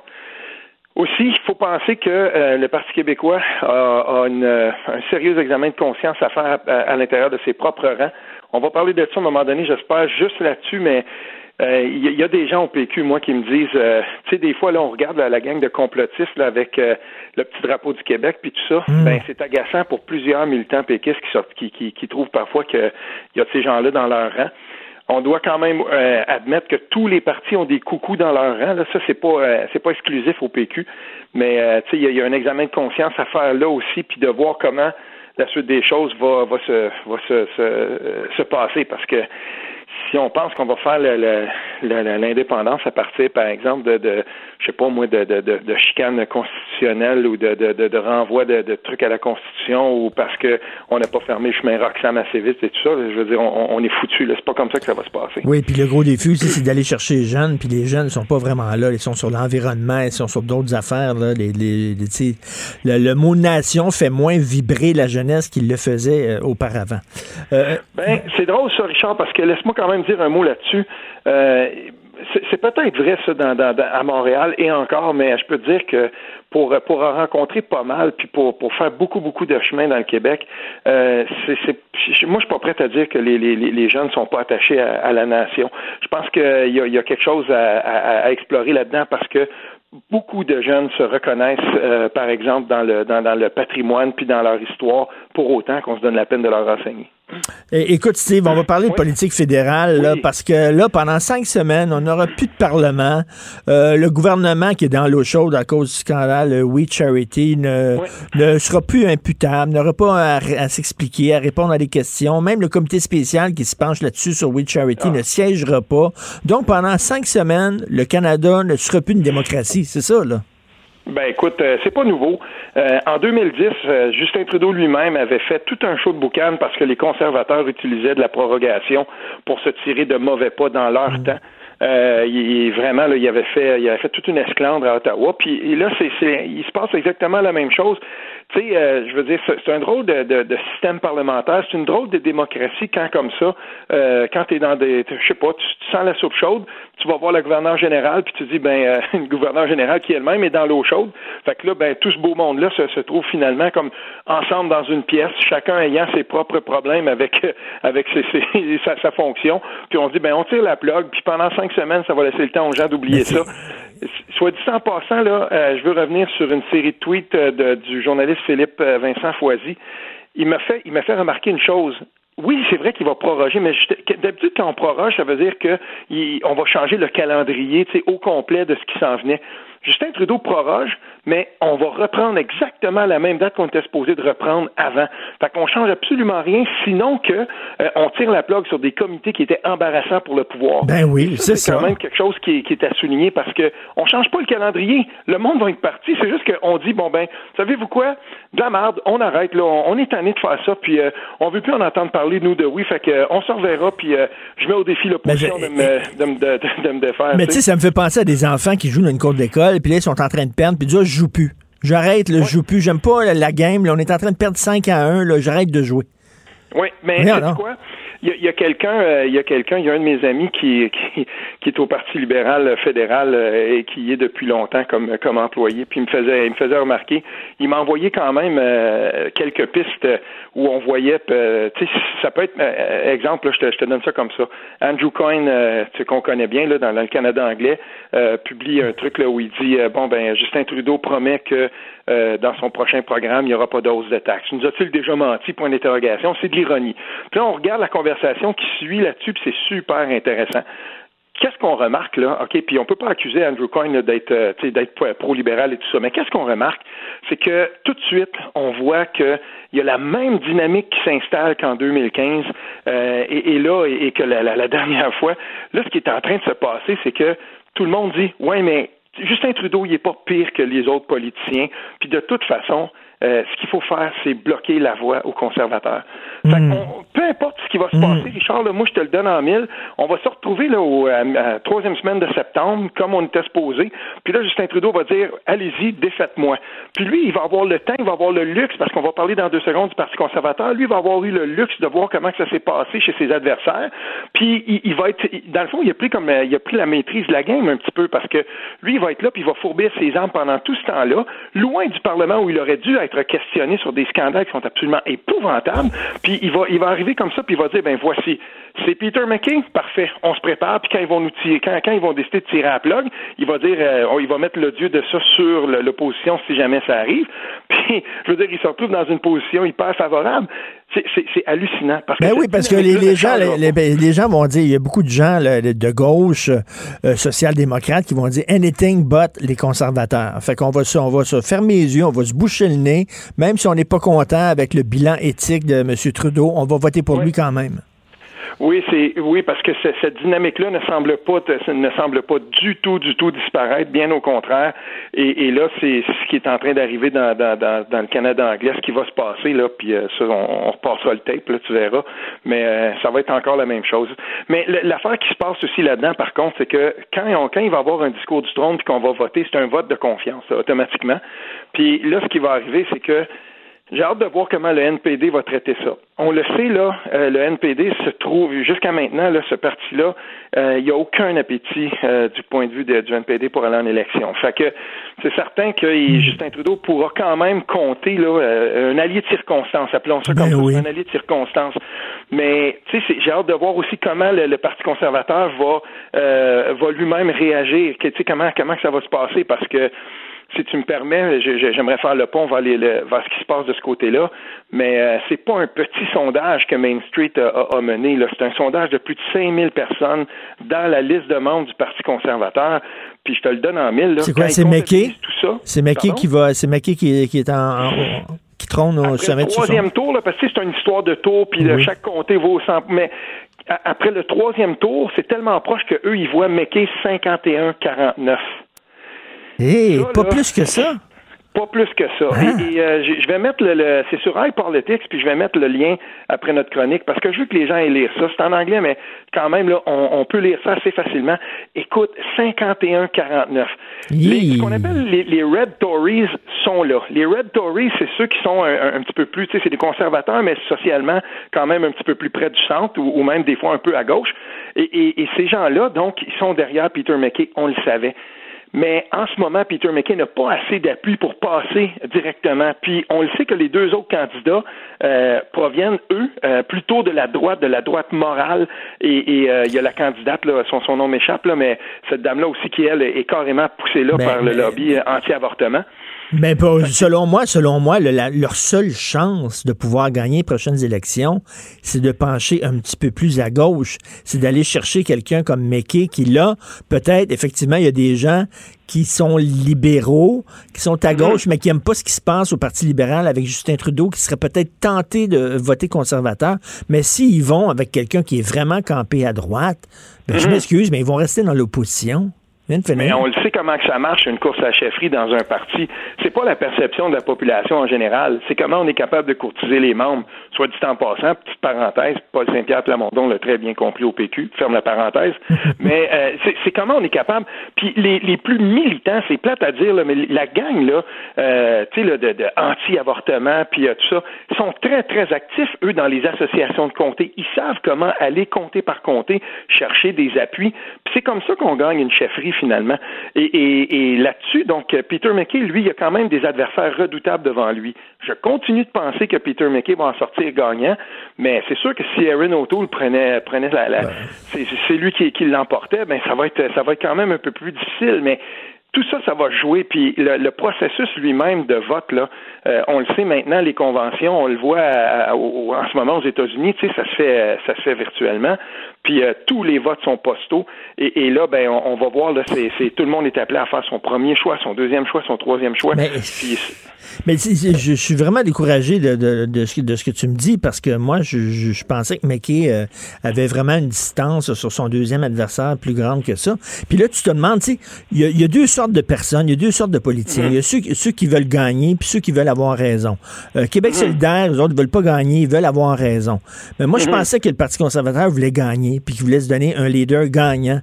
Aussi, il faut penser que euh, le Parti québécois a, euh, un sérieux examen de conscience à faire à, l'intérieur de ses propres rangs. On va parler de ça à un moment donné, j'espère, juste là-dessus, mais euh, il y, a des gens au PQ, moi, qui me disent, tu sais, des fois, là, on regarde la gang de complotistes là, avec le petit drapeau du Québec, puis tout ça, hmm. ben c'est agaçant pour plusieurs militants péquistes qui, qui, qui trouvent parfois qu'il y a ces gens-là dans leur rang on doit quand même euh, admettre que tous les partis ont des coucous dans leur rang. Là. Ça, c'est pas euh, c'est pas exclusif au PQ, mais euh, il y, a un examen de conscience à faire là aussi, puis de voir comment la suite des choses va, va se va se, se, passer, parce que si on pense qu'on va faire l'indépendance à partir, par exemple, de, de je sais pas moi, de, de, de, de chicanes constitutionnelles ou de, de, de, renvoi de, trucs à la Constitution ou parce que on n'a pas fermé le chemin Roxham assez vite et tout ça. Je veux dire, on, on est foutu. C'est pas comme ça que ça va se passer.
Oui, puis le gros défi c'est d'aller chercher les jeunes, puis les jeunes ne sont pas vraiment là. Ils sont sur l'environnement, ils sont sur d'autres affaires. Là. Les, les, le, le, mot nation fait moins vibrer la jeunesse qu'il le faisait euh, auparavant.
Euh, ben, c'est drôle ça, Richard, parce que laisse-moi quand même dire un mot là-dessus. Euh, c'est peut-être vrai ça dans, à Montréal et encore, mais je peux dire que pour pour rencontrer pas mal puis pour pour faire beaucoup beaucoup de chemin dans le Québec, euh, c'est moi je suis pas prêt à dire que les les, les jeunes sont pas attachés à, la nation. Je pense qu'il y a, quelque chose à, explorer là-dedans parce que beaucoup de jeunes se reconnaissent, euh, par exemple, dans le, dans, dans, le patrimoine puis dans leur histoire, pour autant qu'on se donne la peine de leur
écoute, Steve, on va parler de politique fédérale, là, parce que là, pendant cinq semaines, on n'aura plus de Parlement. Euh, le gouvernement qui est dans l'eau chaude à cause du scandale We Charity ne, ne sera plus imputable, n'aura pas à, s'expliquer, à répondre à des questions. Même le comité spécial qui se penche là-dessus sur We Charity ah. ne siégera pas. Donc, pendant cinq semaines, le Canada ne sera plus une démocratie. C'est ça, là?
Ben écoute, euh, c'est pas nouveau. Euh, en 2010, euh, Justin Trudeau lui-même avait fait tout un show de boucan parce que les conservateurs utilisaient de la prorogation pour se tirer de mauvais pas dans leur mmh. temps. il, vraiment, là, il avait fait, il avait fait toute une esclandre à Ottawa. Puis là, c'est, il se passe exactement la même chose. Tu sais, euh, je veux dire, c'est un drôle de, de, de, système parlementaire, c'est une drôle de démocratie quand comme ça, euh, quand tu es dans des, je sais pas, tu, sens la soupe chaude, tu vas voir le gouverneur général, puis tu dis, ben, euh, le gouverneur général qui elle-même est dans l'eau chaude. Fait que là, ben, tout ce beau monde-là se, se trouve finalement comme ensemble dans une pièce, chacun ayant ses propres problèmes avec avec ses, ses, sa, sa, fonction. Puis on se dit, ben, on tire la plug, puis pendant cinq semaines, ça va laisser le temps aux gens d'oublier ça. Soit dit en passant, là, euh, je veux revenir sur une série de tweets euh, de, du journaliste Philippe euh, Vincent Foisy. Il m'a fait, fait remarquer une chose. Oui, c'est vrai qu'il va proroger, mais d'habitude, quand on proroge, ça veut dire qu'on va changer le calendrier au complet de ce qui s'en venait. Justin Trudeau proroge, mais on va reprendre exactement la même date qu'on était supposé de reprendre avant. Fait qu'on change absolument rien, sinon que euh, on tire la plug sur des comités qui étaient embarrassants pour le pouvoir.
Ben oui, c'est ça.
C'est quand même quelque chose qui est, qui est à souligner parce que on change pas le calendrier. Le monde va être parti. C'est juste qu'on dit bon ben, savez-vous quoi, de la merde, on arrête là, on, est tanné de faire ça, puis euh, on veut plus en entendre parler nous de oui. Fait que euh, on se reverra, puis je mets au défi l'opposition de, me, de, de, de, me défaire.
Mais tu sais, ça me fait penser à des enfants qui jouent dans une cour d'école puis là, ils sont en train de perdre, puis je joue plus. J'arrête, je joue plus. J'aime pas la, game. Là, on est en train de perdre 5 à 1. J'arrête de jouer.
Oui, mais c'est quoi? Il y a, quelqu'un, euh, il y a quelqu'un, il y a un de mes amis qui, qui, est au Parti libéral fédéral euh, et qui est depuis longtemps comme, comme employé. Puis il me faisait, il me faisait remarquer, il m'a envoyé quand même euh, quelques pistes où on voyait, tu sais, ça peut être, exemple, je, te, je te donne ça comme ça. Andrew Coyne, tu sais, qu'on connaît bien là dans, le Canada anglais, publie un truc là où il dit, bon ben Justin Trudeau promet que dans son prochain programme, il n'y aura pas d'hausse de taxes. Nous a-t-il déjà menti? Point d'interrogation. C'est de l'ironie. Puis là, on regarde la conversation qui suit là-dessus, puis c'est super intéressant. Qu'est-ce qu'on remarque là? Ok, puis on peut pas accuser Andrew Coyne d'être euh, d'être pro-libéral et tout ça, mais qu'est-ce qu'on remarque? C'est que tout de suite, on voit qu'il y a la même dynamique qui s'installe qu'en 2015 euh, et, là et, que la, la, dernière fois, là, ce qui est en train de se passer, c'est que tout le monde dit ouais, mais Justin Trudeau, il est pas pire que les autres politiciens, puis de toute façon, euh, ce qu'il faut faire, c'est bloquer la voie aux conservateurs. Hmm. peu importe ce qui va se hmm. passer, Richard, moi je te le donne en mille, on va se retrouver là au euh, troisième semaine de septembre, comme on était supposé. Puis là, Justin Trudeau va dire Allez-y, défaites-moi. Puis lui, il va avoir le temps, il va avoir le luxe, parce qu'on va parler dans deux secondes du Parti conservateur, lui il va avoir eu le luxe de voir comment ça s'est passé chez ses adversaires. Puis il, va être dans le fond, il a pris comme euh, il a pris la maîtrise de la game un petit peu parce que lui, il va être là, puis il va fourbir ses armes pendant tout ce temps-là, loin du Parlement où il aurait dû être questionné sur des scandales qui sont absolument épouvantables. Puis il va, il va arriver comme ça, puis il va dire, ben voici, c'est Peter McKay, parfait, on se prépare, puis quand ils vont nous tirer, quand, quand ils vont décider de tirer à plug, il va dire, euh, il va mettre le dieu de ça sur l'opposition si jamais ça arrive. Puis, je veux dire, il se retrouve dans une position hyper favorable. C'est hallucinant. Parce
ben oui, parce que les, gens, les, gens vont dire, il y a beaucoup de gens de gauche, euh, social-démocrate, qui vont dire anything but les conservateurs. Fait qu'on va, on va se fermer les yeux, on va se boucher le nez, même si on n'est pas content avec le bilan éthique de M. Trudeau, on va voter pour lui quand même.
Oui, c'est oui parce que cette dynamique-là ne semble pas ne semble pas du tout, du tout disparaître, bien au contraire. Et, là, c'est ce qui est en train d'arriver dans, dans, dans, le Canada anglais, ce qui va se passer là. Puis euh, ça, on, on, repassera le tape, là, tu verras. Mais euh, ça va être encore la même chose. Mais l'affaire qui se passe aussi là-dedans, par contre, c'est que quand, on, il va y avoir un discours du trône puis qu'on va voter, c'est un vote de confiance automatiquement. Puis là, ce qui va arriver, c'est que j'ai hâte de voir comment le NPD va traiter ça. On le sait, là, euh, le NPD se trouve, jusqu'à maintenant, là, ce parti-là, euh, il n'y a aucun appétit euh, du point de vue de, du NPD pour aller en élection. Fait que c'est certain que hmm. Justin Trudeau pourra quand même compter là, un allié de circonstance, appelons ça comme ben ça, un allié de circonstance. Mais tu sais, j'ai hâte de voir aussi comment le, Parti conservateur va va lui-même réagir. Tu sais, comment comment ça va se passer parce que si tu me permets, j'aimerais faire le pont vers, ce qui se passe de ce côté-là, mais euh, c'est pas un petit sondage que Main Street a, mené. C'est un sondage de plus de 5000 personnes dans la liste de membres du Parti conservateur. Puis je te le donne en mille.
C'est quoi, c'est McKay? C'est McKay qui va, c'est McKay qui, qui, est en, qui trône au sommet
le troisième tour, là, parce que c'est une histoire de tour, puis chaque comté vaut 100. Mais après le troisième tour, c'est tellement proche qu'eux, ils voient McKay 51-49.
Pas plus que ça.
Pas plus que ça. Hein? Et, euh, je vais mettre le, c'est sur iPolitics, puis je vais mettre le lien après notre chronique parce que je veux que les gens aient lire ça. C'est en anglais, mais quand même là, on, peut lire ça assez facilement. Écoute, 51-49. Ce qu'on appelle les, Red Tories sont là. Les Red Tories, c'est ceux qui sont un, petit peu plus, tu sais, c'est des conservateurs, mais socialement quand même un petit peu plus près du centre ou, même des fois un peu à gauche. Et, et ces gens-là, donc, ils sont derrière Peter McKay. On le savait. Mais en ce moment, Peter McKay n'a pas assez d'appui pour passer directement. Puis on le sait que les deux autres candidats euh, proviennent, eux, euh, plutôt de la droite, de la droite morale. Et, euh, il y a la candidate, là, son, son nom m'échappe, là, mais cette dame-là aussi qui, elle, est carrément poussée là ben, par le lobby anti-avortement.
Mais selon moi, selon moi, leur seule chance de pouvoir gagner les prochaines élections, c'est de pencher un petit peu plus à gauche. C'est d'aller chercher quelqu'un comme McKay qui, là, peut-être, effectivement, il y a des gens qui sont libéraux, qui sont à mm-hmm. gauche, mais qui n'aiment pas ce qui se passe au Parti libéral avec Justin Trudeau, qui serait peut-être tenté de voter conservateur. Mais s'ils vont avec quelqu'un qui est vraiment campé à droite, ben, je mm-hmm. m'excuse, mais ils vont rester dans l'opposition.
Mais on le sait comment que ça marche une course à chefferie dans un parti. C'est pas la perception de la population en général, c'est comment on est capable de courtiser les membres. Soit dit en passant, petite parenthèse, Paul Saint-Pierre Plamondon l'a très bien compris au PQ, ferme la parenthèse. mais euh, c'est comment on est capable. Puis les, les plus militants, c'est plate à dire, là, mais la gang là, euh, tu sais, de, de anti-avortement, puis euh, tout ça, sont très très actifs eux dans les associations de comté. Ils savent comment aller comté par comté chercher des appuis. Puis c'est comme ça qu'on gagne une chefferie finalement. Et, là-dessus, donc, Peter McKay, lui, il a quand même des adversaires redoutables devant lui. Je continue de penser que Peter McKay va en sortir gagnant, mais c'est sûr que si Aaron O'Toole prenait, prenait la, c'est lui qui, qui l'emportait, ben ça va être, ça va être quand même un peu plus difficile. Mais tout ça, ça va jouer. Puis le, processus lui-même de vote, là, euh, on le sait maintenant, les conventions, on le voit en ce moment aux États-Unis, tu sais, ça se fait, ça se fait virtuellement. Puis euh, tous les votes sont postaux. Et, là, ben, on, va voir, là, c'est, tout le monde est appelé à faire son premier choix, son deuxième choix, son troisième choix.
Mais, mais je, suis vraiment découragé de, de, de, ce, de, ce, que tu me dis parce que moi, je, je pensais que McKay euh, avait vraiment une distance sur son deuxième adversaire plus grande que ça. Puis là, tu te demandes, tu sais, il y, a deux sortes de personnes, il y a deux sortes de politiciens. Il y a ceux, ceux, qui veulent gagner puis ceux qui veulent avoir raison. Euh, Québec solidaire, les autres ne veulent pas gagner, ils veulent avoir raison. Mais moi, je pensais que le Parti conservateur voulait gagner puis qu'il voulait se donner un leader gagnant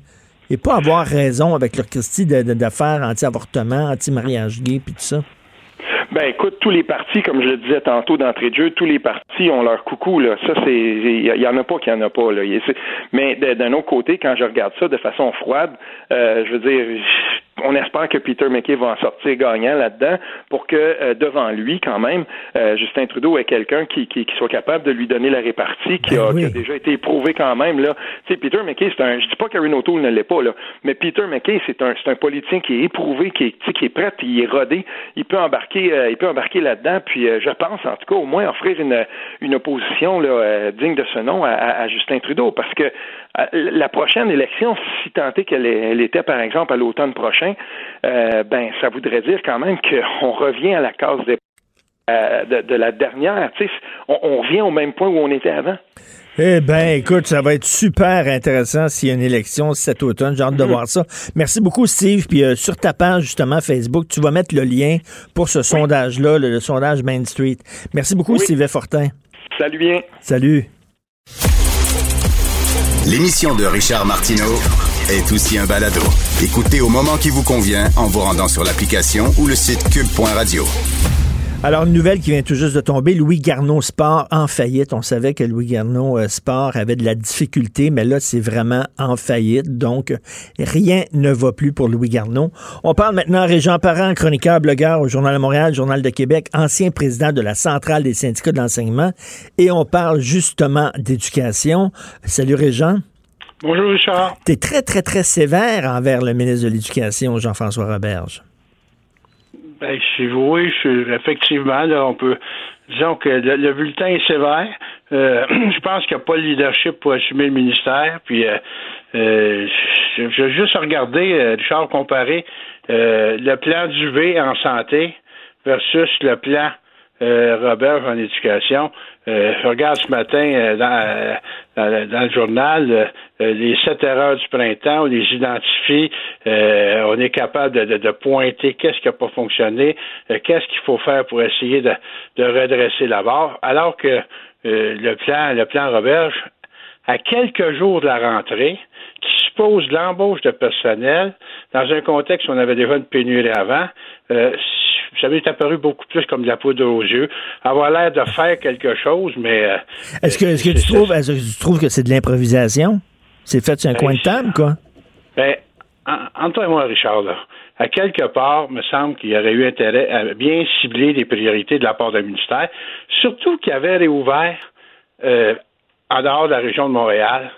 et pas avoir raison avec leur Christie d'affaires anti-avortement, anti-mariage gay puis tout ça.
Ben écoute, tous les partis, comme je le disais tantôt d'entrée de jeu, tous les partis ont leur coucou là. Ça c'est, il y, en a pas qu'il y en a pas là. Mais d'un autre côté, quand je regarde ça de façon froide, euh, je veux dire, on espère que Peter McKay va en sortir gagnant là-dedans pour que euh, devant lui, quand même, euh, Justin Trudeau est quelqu'un qui, qui, soit capable de lui donner la répartie, qui, a, ben déjà été éprouvé quand même. Là. Tu sais, Peter McKay, c'est un. Je dis pas qu'Aaron O'Toole ne l'est pas, là, mais Peter McKay, c'est un, un politicien qui est éprouvé, qui est, qui est prêt, il est rodé. Il peut embarquer, euh, il peut embarquer là-dedans. Puis je pense, en tout cas, au moins offrir une, une opposition là, digne de ce nom à, à, Justin Trudeau, parce que la prochaine élection, si est qu'elle elle était, par exemple, à l'automne prochain, euh, ben ça voudrait dire quand même qu'on revient à la case euh, de, la dernière. On revient au même point où on était avant.
Eh bien, écoute, ça va être super intéressant s'il y a une élection cet automne. J'ai hâte de
Mhm.
voir ça. Merci beaucoup, Steve. Puis euh, sur ta page, justement, Facebook, tu vas mettre le lien pour ce sondage-là, le, le sondage Main Street. Merci beaucoup,
Oui.
Steve Fortin.
Salut bien.
Salut.
L'émission de Richard Martineau est aussi un balado. Écoutez au moment qui vous convient en vous rendant sur l'application ou le site cube.radio.
Alors, une nouvelle qui vient tout juste de tomber, Louis Garneau Sport en faillite. On savait que Louis Garneau euh, Sport avait de la difficulté, mais là, c'est vraiment en faillite. Donc, rien ne va plus pour Louis Garneau. On parle maintenant à Régent Parent, chroniqueur, blogueur au Journal de Montréal, Journal de Québec, ancien président de la Centrale des syndicats de l'enseignement. Et on parle justement d'éducation. Salut Régent.
Bonjour Richard.
Tu es très, très, très sévère envers le ministre de l'Éducation, Jean-François Roberge.
Ben, je, oui, je, effectivement, là, on peut. Disons que le, le bulletin est sévère. Euh, je pense qu'il n'y a pas le leadership pour assumer le ministère. Puis, euh, euh, je, je vais juste regarder, euh, Richard, comparer euh, le plan du V en santé versus le plan euh, Robert en éducation. Euh, je regarde ce matin euh, dans, euh, dans, dans le journal euh, euh, les sept erreurs du printemps, on les identifie, euh, on est capable de, de, de pointer qu'est-ce qui n'a pas fonctionné, qu'est-ce qu'il faut faire pour essayer de, de redresser la barre, alors que le plan, le plan Roberge, à quelques jours de la rentrée, suppose l'embauche de personnel dans un contexte où on avait déjà une pénurie avant, euh, ça m'est apparu beaucoup plus comme de la poudre aux yeux, avoir l'air de faire quelque chose, mais... euh,
Est-ce que, est-ce que, tu, trouves, est-ce que tu trouves que c'est de l'improvisation? C'est fait sur un coin de table, quoi?
Ben, en- entre toi et moi, Richard, là, à quelque part, me semble qu'il y aurait eu intérêt à bien cibler les priorités de la part du ministère, surtout qu'il avait réouvert euh, en dehors de la région de Montréal.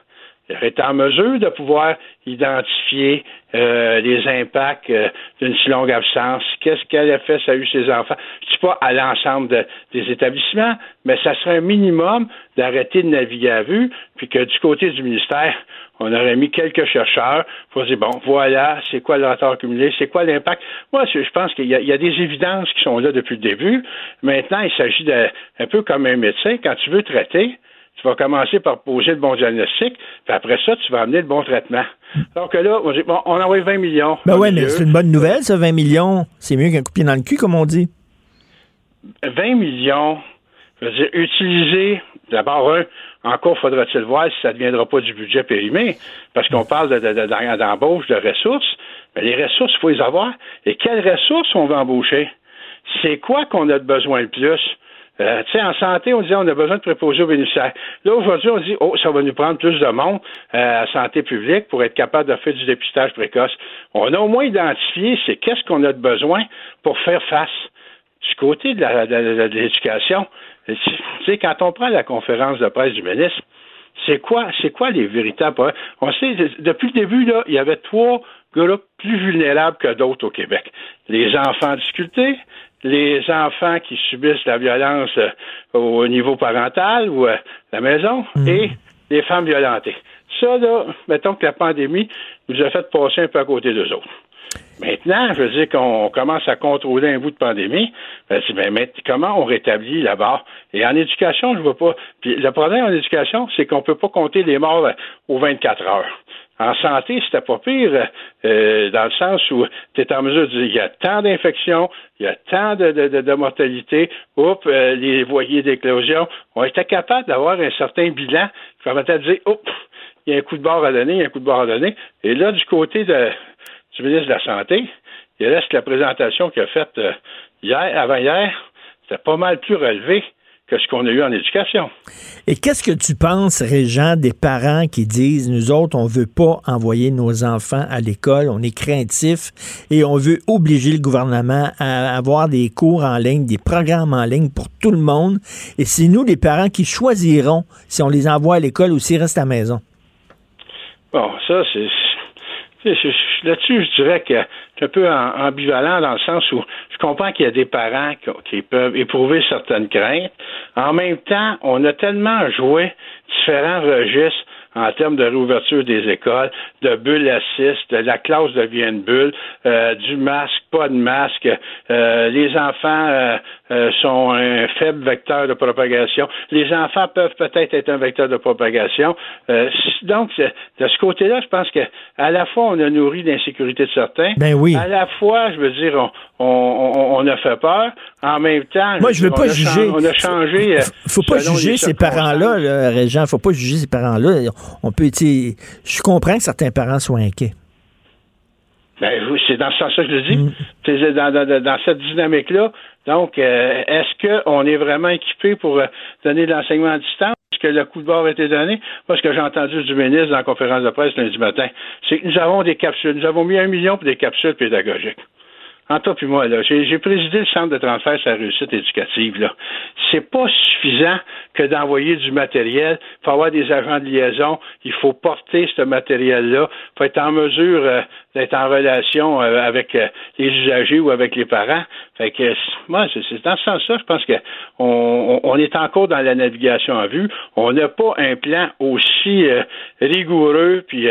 Été en mesure de pouvoir identifier euh, les impacts euh, d'une si longue absence, qu'est-ce qu'elle a fait, ça a eu ses enfants? Je dis pas à l'ensemble de- des établissements, mais ça serait un minimum d'arrêter de naviguer à vue, puis que du côté du ministère, on aurait mis quelques chercheurs pour dire, bon, voilà, c'est quoi le retard cumulé, c'est quoi l'impact? Moi, je pense qu'il y, y a des évidences qui sont là depuis le début. Maintenant, il s'agit de, un peu comme un médecin, quand tu veux traiter, tu vas commencer par poser le bon diagnostic, puis après ça, tu vas amener le bon traitement. Que là, bon, on envoie 20 millions.
Ben ouais, mais c'est une bonne nouvelle, ça, 20 millions. C'est mieux qu'un coup de pied dans le cul, comme on dit.
20 millions, je veux dire, utiliser, d'abord, un, encore faudra-t-il voir si ça ne deviendra pas du budget périmé, parce qu'on parle de- de- de- d'embauche de, ressources, mais les ressources, il faut les avoir. Et quelles ressources on va embaucher? C'est quoi qu'on a de besoin le plus? Euh, tu sais, en santé, on disait on a besoin de préposés aux bénéficiaires. Là, aujourd'hui, on dit, oh, ça va nous prendre plus de monde euh, à santé publique pour être capable de faire du dépistage précoce. On a au moins identifié, c'est qu'est-ce qu'on a de besoin pour faire face. Du côté de l'éducation, tu sais, quand on prend la conférence de presse du ministre, c'est quoi, c'est quoi les véritables problèmes? On sait, depuis le début, là, il y avait trois groupes plus vulnérables que d'autres au Québec. Les enfants en difficulté, les enfants qui subissent la violence euh, au niveau parental ou à la maison, et les femmes violentées. Ça, là, mettons que la pandémie nous a fait passer un peu à côté d'eux autres. Maintenant, je veux dire qu'on commence à contrôler un bout de pandémie. Ben, ben, mais comment on rétablit la barre? Et en éducation, je vois pas. Puis le problème en éducation, c'est qu'on peut pas compter les morts euh, aux 24 heures. En santé, c'était pas pire, euh, dans le sens où tu es en mesure de dire il y a tant d'infections, il y a tant de, de, de, de mortalité, oups, euh, les voyers d'éclosion. On était capable d'avoir un certain bilan qui permettait de dire, oups, il y a un coup de barre à donner, il y a un coup de barre à donner. Et là, du côté de, du ministre de la Santé, il reste la présentation qu'il a faite euh, hier, avant-hier, c'était pas mal plus relevé que ce qu'on a eu en éducation.
Et qu'est-ce que tu penses, Régent, des parents qui disent, nous autres, on veut pas envoyer nos enfants à l'école, on est craintifs et on veut obliger le gouvernement à avoir des cours en ligne, des programmes en ligne pour tout le monde. Et c'est nous, les parents, qui choisirons si on les envoie à l'école ou s'ils restent à la maison.
Bon, ça, c'est. Là-dessus, je dirais que c'est un peu en- ambivalent dans le sens où je comprends qu'il y a des parents qui peuvent éprouver certaines craintes. En même temps, on a tellement joué différents registres en termes de réouverture des écoles, de bulle à 6, de la classe devient une bulle, euh, du masque, pas de masque, euh, les enfants euh, euh, sont un faible vecteur de propagation. Les enfants peuvent peut-être être un vecteur de propagation. Euh, donc, de ce côté-là, je pense que à la fois on a nourri l'insécurité de certains,
ben oui.
à la fois, je veux dire, on, on, on a fait peur. En même temps,
moi je veux pas juger.
on a changé.
Faut pas juger ces parents-là, là, Régent. Faut pas juger ces parents-là. On peut, je comprends que certains parents soient inquiets.
Ben, c'est dans ce sens-là que je le dis. Mm. Dans, dans, dans, cette dynamique-là. Donc, euh, est-ce qu'on est vraiment équipé pour euh, donner de l'enseignement à distance? Est-ce que le coup de bord a été donné? Moi, ce que j'ai entendu du ministre dans la conférence de presse lundi matin, c'est que nous avons des capsules. Nous avons mis un million pour des capsules pédagogiques. En toi puis moi, là, j'ai présidé le centre de transfert la réussite éducative. Là. C'est pas suffisant que d'envoyer du matériel. Il faut avoir des agents de liaison. Il faut porter ce matériel-là. Il faut être en mesure euh, d'être en relation euh, avec euh, les usagers ou avec les parents. Fait que moi, c'est dans ce sens-là, je pense que on, on, est encore dans la navigation en vue. On n'a pas un plan aussi rigoureux puis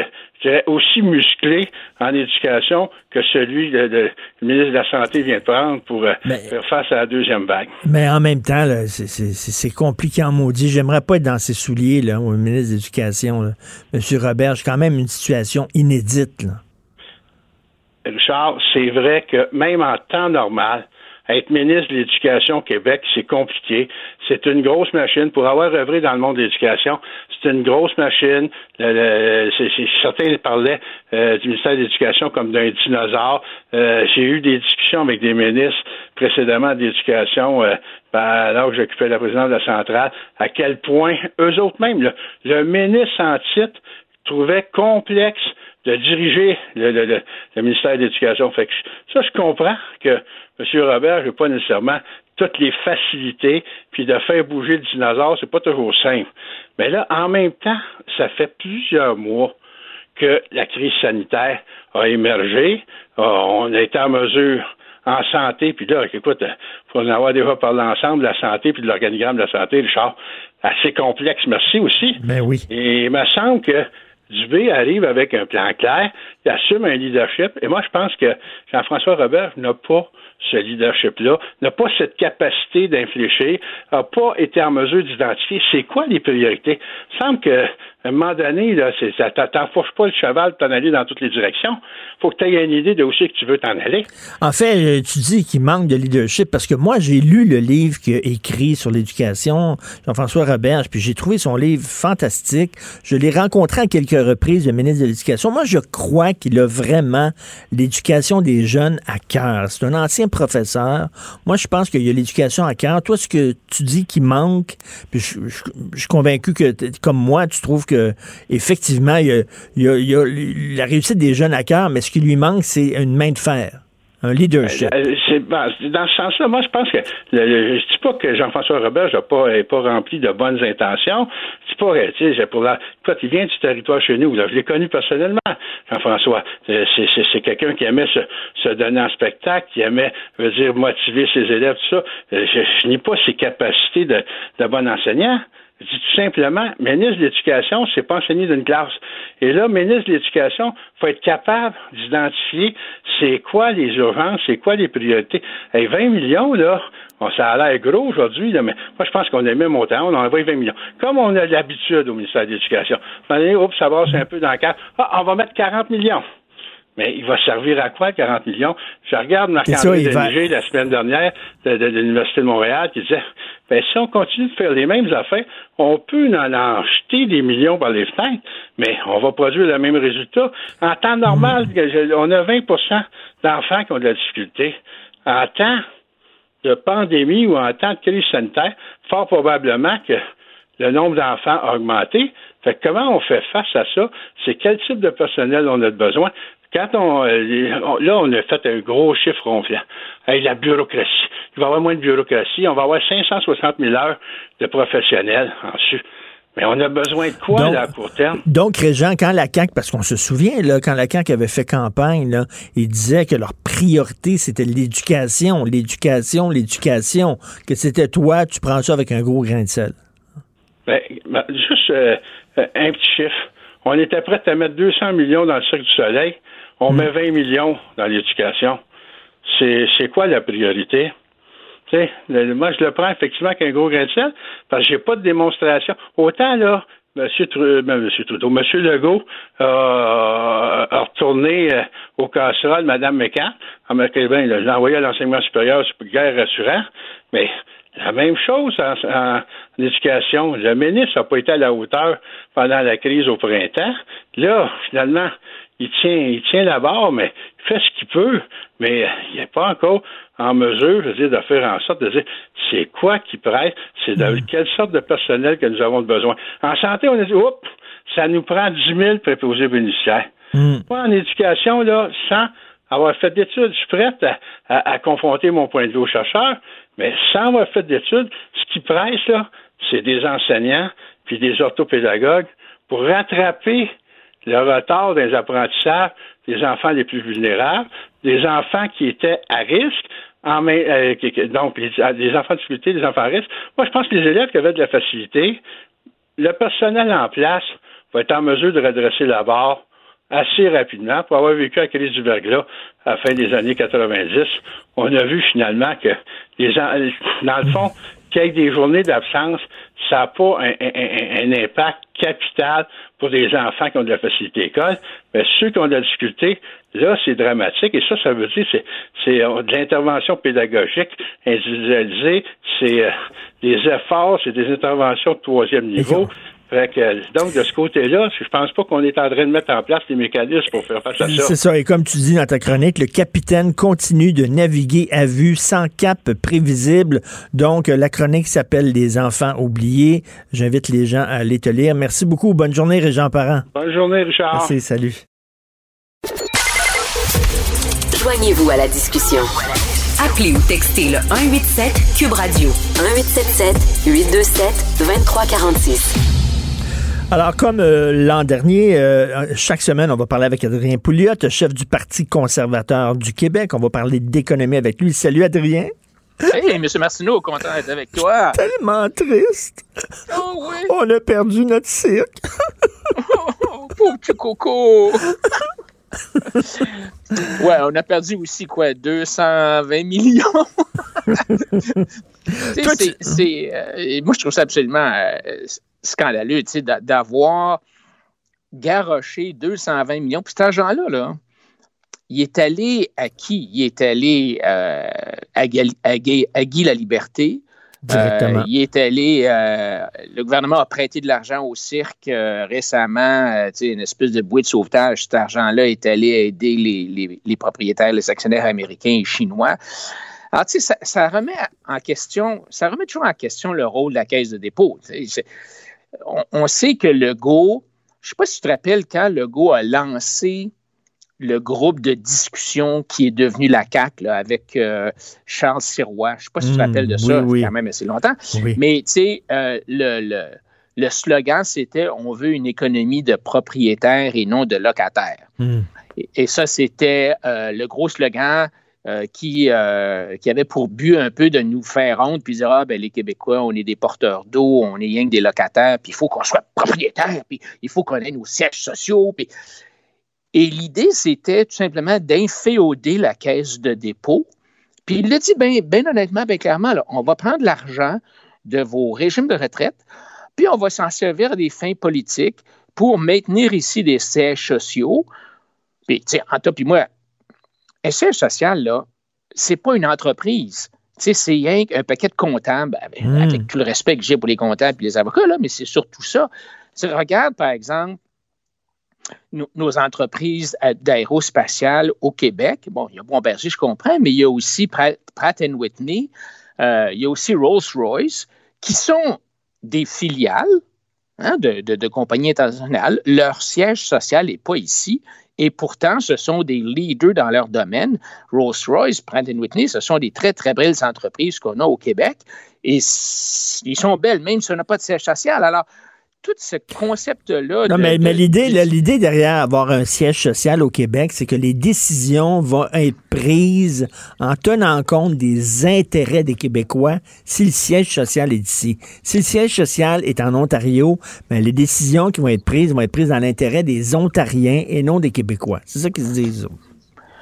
aussi musclé en éducation que celui que le ministre de la Santé vient de prendre pour euh, faire face à la deuxième vague.
Mais en même temps, c'est compliqué en maudit. J'aimerais pas être dans ses souliers, là, au ministre de l'Éducation, M. Robert. C'est quand même une situation inédite.
Richard, c'est vrai que même en temps normal, être ministre de l'Éducation au Québec, c'est compliqué. C'est une grosse machine. Pour avoir œuvré dans le monde de l'éducation, c'est une grosse machine. certains parlaient euh, du ministère de l'Éducation comme d'un dinosaure. Euh, j'ai eu des discussions avec des ministres précédemment d'éducation euh, ben, alors que j'occupais la présidence de la centrale, à quel point eux autres même, le, le ministre en titre trouvait complexe de diriger le, le, le ministère de l'Éducation. Fait que ça, je comprends que M. Robert n'a pas nécessairement toutes les facilités, puis de faire bouger le dinosaure, c'est pas toujours simple. Mais là, en même temps, ça fait plusieurs mois que la crise sanitaire a émergé. Euh, on a été en mesure en santé, puis là, écoute, il faut en avoir déjà parlé ensemble, de la santé, puis de l'organigramme de la santé, Richard, assez complexe, merci aussi.
Ben oui.
Et il me semble que Dubé arrive avec un plan clair, il assume un leadership, et moi, je pense que Jean-François Robert n'a pas ce leadership-là, n'a pas cette capacité d'infléchir, n'a pas été en mesure d'identifier c'est quoi les priorités. Il semble que un moment donné, là, c'est, ça, pas le cheval pour t'en aller dans toutes les directions. faut que tu aies une idée de où c'est que tu veux t'en aller.
En fait, euh, tu dis qu'il manque de leadership parce que moi, j'ai lu le livre qu'il a écrit sur l'éducation, Jean-François Roberge, puis j'ai trouvé son livre fantastique. Je l'ai rencontré à quelques reprises, le ministre de l'Éducation. Moi, je crois qu'il a vraiment l'éducation des jeunes à cœur. C'est un ancien professeur. Moi, je pense qu'il y a l'éducation à cœur. Toi, ce que tu dis qu'il manque, puis je, je suis convaincu que, comme moi, tu trouves que effectivement, il y, a, la réussite des jeunes à cœur, mais ce qui lui manque, c'est une main de fer. Un leadership.
Euh, c'est, dans ce sens-là, moi, je pense que je dis pas que Jean-François Robert n'a pas, rempli de bonnes intentions. Je dis pas, tu sais, il vient du territoire chez nous. je l'ai connu personnellement, Jean-François. C'est, quelqu'un qui aimait se, donner en spectacle, qui aimait, veut dire, motiver ses élèves, tout ça. Euh, je, je n'ai pas ses capacités de bon enseignant. Je dis tout simplement, ministre de l'Éducation, c'est pas enseigner d'une classe. Et là, ministre de l'Éducation, faut être capable d'identifier c'est quoi les urgences, c'est quoi les priorités. Et 20 millions, là, ça a l'air gros aujourd'hui, mais moi, je pense qu'on est même autant, on envoie 20 millions. Comme on a l'habitude au ministère de l'Éducation. Oups, ça va, c'est un peu dans le cadre. Ah, on va mettre 40 millions. Mais il va servir à quoi, 40 millions? Je regarde Marc-André la semaine dernière de, l'Université de Montréal qui disait ben, si on continue de faire les mêmes affaires, on peut en, en jeter des millions par les fenêtres, mais on va produire le même résultat. En temps normal, mm. on a 20% d'enfants qui ont de la difficulté. En temps de pandémie ou en temps de crise sanitaire, fort probablement que le nombre d'enfants a augmenté. Fait comment on fait face à ça? C'est quel type de personnel on a besoin? Quand euh, on, là, on a fait un gros chiffre ronflant. Avec la bureaucratie. Il va y avoir moins de bureaucratie. On va avoir 560 000 heures de professionnels en dessus. Mais on a besoin de quoi là, à court terme?
Donc, Régent, quand la CAQ, parce qu'on se souvient, là, quand la CAQ avait fait campagne, là, ils disaient que leur priorité, c'était l'éducation, l'éducation, l'éducation, que c'était toi, tu prends ça avec un gros grain de sel.
Ben, ben, juste euh, euh, un petit chiffre. On était prêt à mettre 200 millions dans le Cirque du Soleil. On met 20 millions dans l'éducation. C'est, quoi la priorité? Tu sais, le- moi, je le prends effectivement avec un gros grain de sel parce que j'ai pas de démonstration. Autant, là, Monsieur, Tru- ben, Monsieur Trudeau, Monsieur Legault euh, a retourné euh, au casserole Mme McCann. En McCain, il l'a envoyé à l'enseignement supérieur, c'est guère rassurant. Mais la même chose en, en- en éducation. Le ministre n'a pas été à la hauteur pendant la crise au printemps. Là, finalement, il tient, il tient la barre, mais il fait ce qu'il peut, mais il n'est pas encore en mesure, je veux dire, de faire en sorte de dire c'est quoi qui prête, c'est de quelle sorte de personnel que nous avons besoin. En santé, on a dit, oups, ça nous prend 10 000 préposés bénéficiaires. Moi, en éducation, là, sans avoir fait d'études, je suis prête à, à- à confronter mon point de vue aux chercheurs, mais sans avoir fait d'études, ce qui presse, là, c'est des enseignants puis des orthopédagogues pour rattraper le retard des apprentissages des enfants les plus vulnérables, des enfants qui étaient à risque, en main- euh, donc les, les enfants de difficulté, les enfants à risque. Moi, je pense que les élèves qui avaient de la facilité, le personnel en place va être en mesure de redresser la barre assez rapidement. Pour avoir vécu la crise du verglas à la fin des années 90, on a vu finalement que les en- dans le fond, ait des journées d'absence, ça n'a pas un, un- un- impact capital pour des enfants qui ont de la facilité école. Mais ceux qui ont de la difficulté, là, c'est dramatique. Et ça, ça veut dire c'est c'est euh, de l'intervention pédagogique individualisée, c'est euh, des efforts, c'est des interventions de troisième niveau. Fait que, donc, de ce côté-là, je pense pas qu'on est en train de mettre en place les mécanismes pour faire face à ça.
C'est ça. Et comme tu dis dans ta chronique, le capitaine continue de naviguer à vue sans cap prévisible. Donc, euh, la chronique s'appelle Les enfants oubliés. J'invite les gens à aller te lire. Merci beaucoup. Bonne journée, Régent Parent.
Bonne journée, Richard.
Merci. Salut.
Joignez-vous à la discussion. Appelez ou textez le 187 Cube Radio 1877 827 2346.
Alors, comme euh, l'an dernier, euh, chaque semaine, on va parler avec Adrien Pouliot, chef du Parti conservateur du Québec. On va parler d'économie avec lui. Salut, Adrien.
Hey, M. Martineau, content d'être avec toi?
Tellement triste.
Oh oui.
On a perdu notre cirque.
Oh, pauvre petit coco. ouais, on a perdu aussi, quoi, 220 millions. C'est, euh, moi, je trouve ça absolument euh, scandaleux, tu sais, d'a- d'avoir garoché 220 millions. Puis cet argent-là, là, il est allé à qui? Il est allé euh, à, Gali- à Guy, à Guy la Liberté.
Directement.
Euh, il est allé, euh, le gouvernement a prêté de l'argent au cirque récemment, tu sais, une espèce de bouée de sauvetage. Cet argent-là est allé aider les, les- les propriétaires, les actionnaires américains et chinois. Alors, tu sais, ça, ça remet en question, ça remet toujours en question le rôle de la caisse de dépôt. tu sais. On, on sait que Legault, je ne sais pas si tu te rappelles quand Legault a lancé le groupe de discussion qui est devenu la CAC avec euh, Charles Sirois. Je ne sais pas si tu te
Mm,
rappelles de ça,
oui.
quand même assez longtemps.
Oui.
Mais tu sais, euh, le, le- le slogan, c'était on veut une économie de propriétaires et non de locataires.
Hmm.
Et, et ça, c'était euh, le gros slogan euh, qui, euh, qui avait pour but un peu de nous faire honte, puis dire, ah, ben, les Québécois, on est des porteurs d'eau, on est rien que des locataires, puis il faut qu'on soit propriétaire, puis il faut qu'on ait nos sièges sociaux. Et l'idée, c'était tout simplement d'inféoder la caisse de dépôt. Puis il l'a dit bien ben honnêtement, bien clairement, là, on va prendre l'argent de vos régimes de retraite, puis on va s'en servir à des fins politiques pour maintenir ici des sièges sociaux. Puis, tu sais, en toi puis moi, siège social, là, c'est pas une entreprise. Tu sais, c'est rien qu'un paquet de comptables, avec,
Mm.
avec tout le respect que j'ai pour les comptables et les avocats, là, mais c'est surtout ça. Tu sais, regarde, par exemple, nos, nos entreprises d'aérospatiales au Québec. Bon, il y a Bombardier, je comprends, mais il y a aussi Pratt, Pratt Whitney, euh, il y a aussi Rolls-Royce, qui sont des filiales hein, de, de- de compagnies internationales. Leur siège social n'est pas ici. Et pourtant, ce sont des leaders dans leur domaine. Rolls-Royce, Pratt Whitney, ce sont des très, très belles entreprises qu'on a au Québec. Et ils sont belles, même si on n'a pas de siège social. Alors, tout ce concept-là.
Non,
de-
mais, l'idée, l'idée derrière avoir un siège social au Québec, c'est que les décisions vont être prises en tenant compte des intérêts des Québécois si le siège social est ici. Si le siège social est en Ontario, ben, les décisions qui vont être prises vont être prises dans l'intérêt des Ontariens et non des Québécois. C'est ça qu'ils se disent.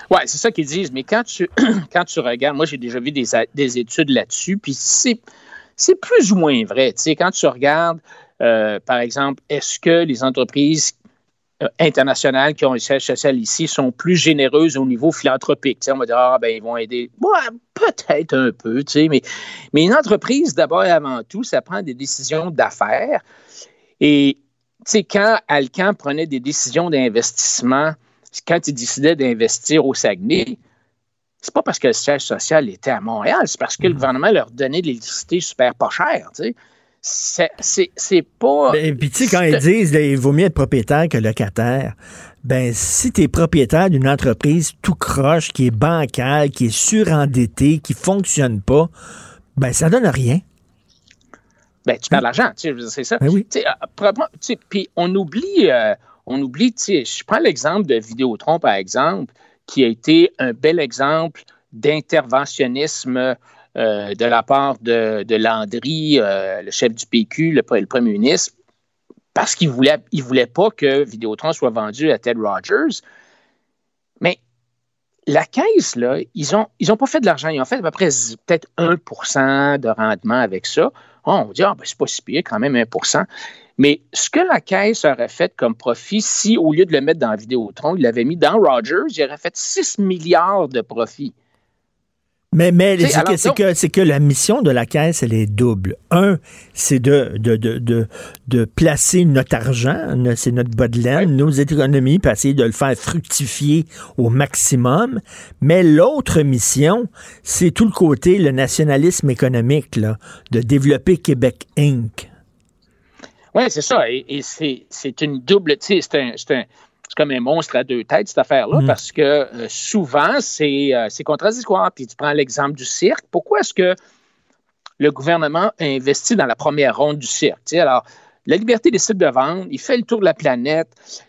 Oui, c'est ça qu'ils disent. Mais quand tu, quand tu regardes, moi, j'ai déjà vu des, des études là-dessus, puis c'est, c'est plus ou moins vrai. Tu sais, quand tu regardes, euh, par exemple, est-ce que les entreprises euh, internationales qui ont un siège social ici sont plus généreuses au niveau philanthropique? On va dire, ah, ben, ils vont aider. Ouais, peut-être un peu, tu sais, mais, mais une entreprise, d'abord et avant tout, ça prend des décisions d'affaires. Et, tu sais, quand Alcan prenait des décisions d'investissement, quand il décidait d'investir au Saguenay, c'est pas parce que le siège social était à Montréal, c'est parce que le gouvernement leur donnait de l'électricité super pas chère, tu sais. C'est, pas.
Et Ben, puis, tu sais, quand ils disent là, il vaut mieux être propriétaire que locataire, ben, si tu es propriétaire d'une entreprise tout croche, qui est bancale, qui est surendettée, qui fonctionne pas, ben, ça donne rien.
Ben, tu perds de l'argent, c'est ça.
Ben oui.
Euh, Puis on oublie, euh, on oublie, tu sais, je prends l'exemple de Vidéotron, par exemple, qui a été un bel exemple d'interventionnisme euh, de la part de, Landry, euh, le chef du PQ, le, premier ministre, parce qu'il ne voulait, pas que Vidéotron soit vendu à Ted Rogers. Mais la caisse, là, ils n'ont ont pas fait de l'argent. Ils ont fait à peu près peut-être 1% de rendement avec ça. Oh, on dit, ah, ben, c'est pas si pire, quand même 1% Mais ce que la caisse aurait fait comme profit, si au lieu de le mettre dans Vidéotron, il l'avait mis dans Rogers, il aurait fait 6 milliards de profit.
Mais, mais c'est que, c'est que, la mission de la caisse, elle est double. Un, c'est de, de, de, de, de placer notre argent, c'est notre bas de laine, nos économies, puis essayer de le faire fructifier au maximum. Mais l'autre mission, c'est tout le côté, le nationalisme économique, là, de développer Québec Inc.
Oui, c'est ça. Et, et c'est, c'est une double. C'est, un- comme un monstre à deux têtes, cette affaire-là,
Mm.
parce que euh, souvent, c'est, euh, c'est contradictoire. Puis tu prends l'exemple du cirque. Pourquoi est-ce que le gouvernement a investi dans la première ronde du cirque? Alors, la liberté décide de vendre, il fait le tour de la planète.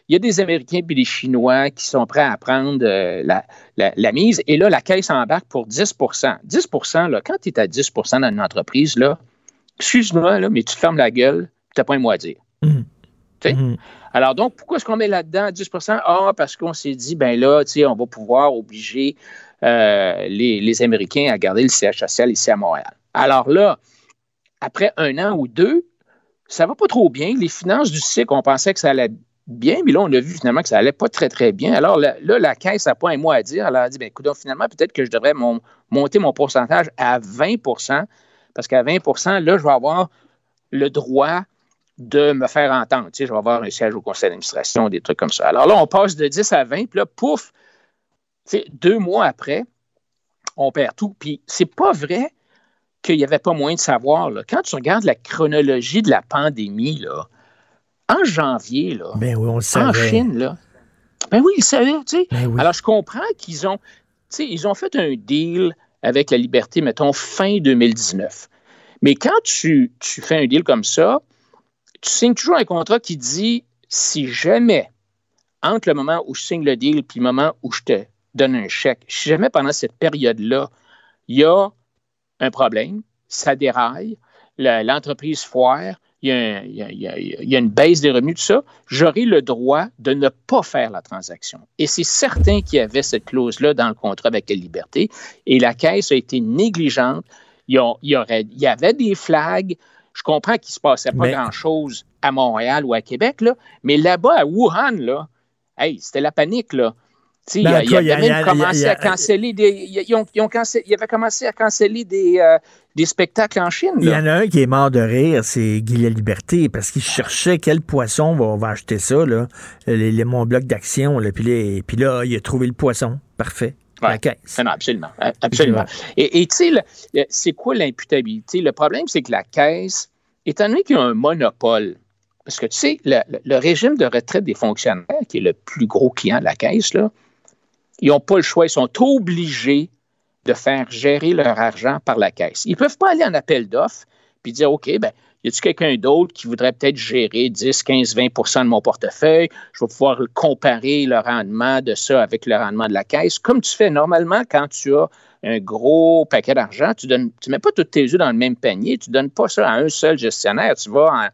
Il y a des Américains puis des Chinois qui sont prêts à prendre euh, la, la- la mise. Et là, la caisse embarque pour 10% 10 là, quand tu es à 10% dans une entreprise, là, excuse-moi, là, mais tu te fermes la gueule, tu n'as pas un mot à dire.
Mhm.
Sais? Alors, donc, pourquoi est-ce qu'on met là-dedans 10% Ah, parce qu'on s'est dit, ben là, on va pouvoir obliger euh, les, les Américains à garder le siège social ici à Montréal. Alors là, après un an ou deux, ça va pas trop bien. Les finances du cycle, on pensait que ça allait bien, mais là, on a vu finalement que ça allait pas très, très bien. Alors là, là, la caisse n'a pas un mot à dire. Elle a dit, ben écoute, donc, finalement, peut-être que je devrais mon- monter mon pourcentage à 20% parce qu'à 20% là, je vais avoir le droit de me faire entendre. Tu sais, je vais avoir un siège au conseil d'administration, des trucs comme ça. Alors là, on passe de 10 à 20, puis là, pouf, tu sais, deux mois après, on perd tout. Puis c'est pas vrai qu'il n'y avait pas moyen de savoir. là. Quand tu regardes la chronologie de la pandémie, là, en janvier, là,
Ben oui, on le
en. Chine, là, ben oui, ils savaient, tu sais.
Ben oui.
Alors, je comprends qu'ils ont, tu sais, ils ont fait un deal avec la liberté, mettons, fin 2019. Mais quand tu, tu fais un deal comme ça, tu signes toujours un contrat qui dit si jamais, entre le moment où je signe le deal et le moment où je te donne un chèque, si jamais pendant cette période-là, il y a un problème, ça déraille, l'entreprise foire, il y, a une baisse des revenus, tout ça, j'aurai le droit de ne pas faire la transaction. Et c'est certain qu'il y avait cette clause-là dans le contrat avec la liberté, et la Caisse a été négligente. Il y avait des flags. Je comprends qu'il ne se passait pas
Mais-
grand-chose à Montréal ou à Québec, là, mais là-bas, à Wuhan, là, hey, c'était la panique. Là.
Ben, en
il avait commencé à canceller des. Ils avaient commencé à canceller des, euh, des spectacles en Chine.
Il y en a un qui est mort de rire, c'est Guy La Liberté, parce qu'il cherchait quel poisson va, va acheter ça, là, les, les- mon bloc d'action. Là, puis, puis là, il a trouvé le poisson. Parfait. La
Ouais.
caisse.
Non, non, absolument. Et tu sais, c'est quoi l'imputabilité? Le problème, c'est que la Caisse, étant donné qu'il y a un monopole, parce que tu sais, le, régime de retraite des fonctionnaires, qui est le plus gros client de la Caisse, là, ils n'ont pas le choix. Ils sont obligés de faire gérer leur argent par la Caisse. Ils ne peuvent pas aller en appel d'offres puis dire, OK, ben, Y a-t-il quelqu'un d'autre qui voudrait peut-être gérer 10, 15, 20% de mon portefeuille? Je vais pouvoir comparer le rendement de ça avec le rendement de la caisse. Comme tu fais normalement quand tu as un gros paquet d'argent, tu ne tu mets pas tous tes œufs dans le même panier, tu ne donnes pas ça à un seul gestionnaire. Tu vas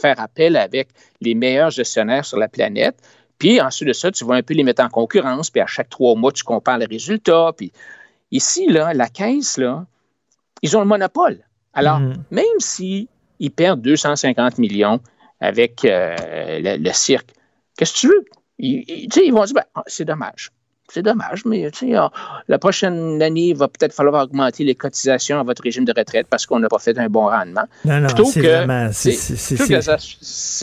faire appel avec les meilleurs gestionnaires sur la planète. Puis ensuite de ça, tu vas un peu les mettre en concurrence, puis à chaque trois mois, tu compares les résultats. Puis ici, là, la caisse, là, ils ont le monopole. Alors, mm. même si ils perdent 250 millions avec euh, le, cirque, qu'est-ce que tu veux? Ils, ils vont dire, ben, ah, c'est dommage. C'est dommage, mais la prochaine année, il va peut-être falloir augmenter les cotisations à votre régime de retraite parce qu'on n'a pas fait un bon rendement.
Non, non, c'est vraiment... C'est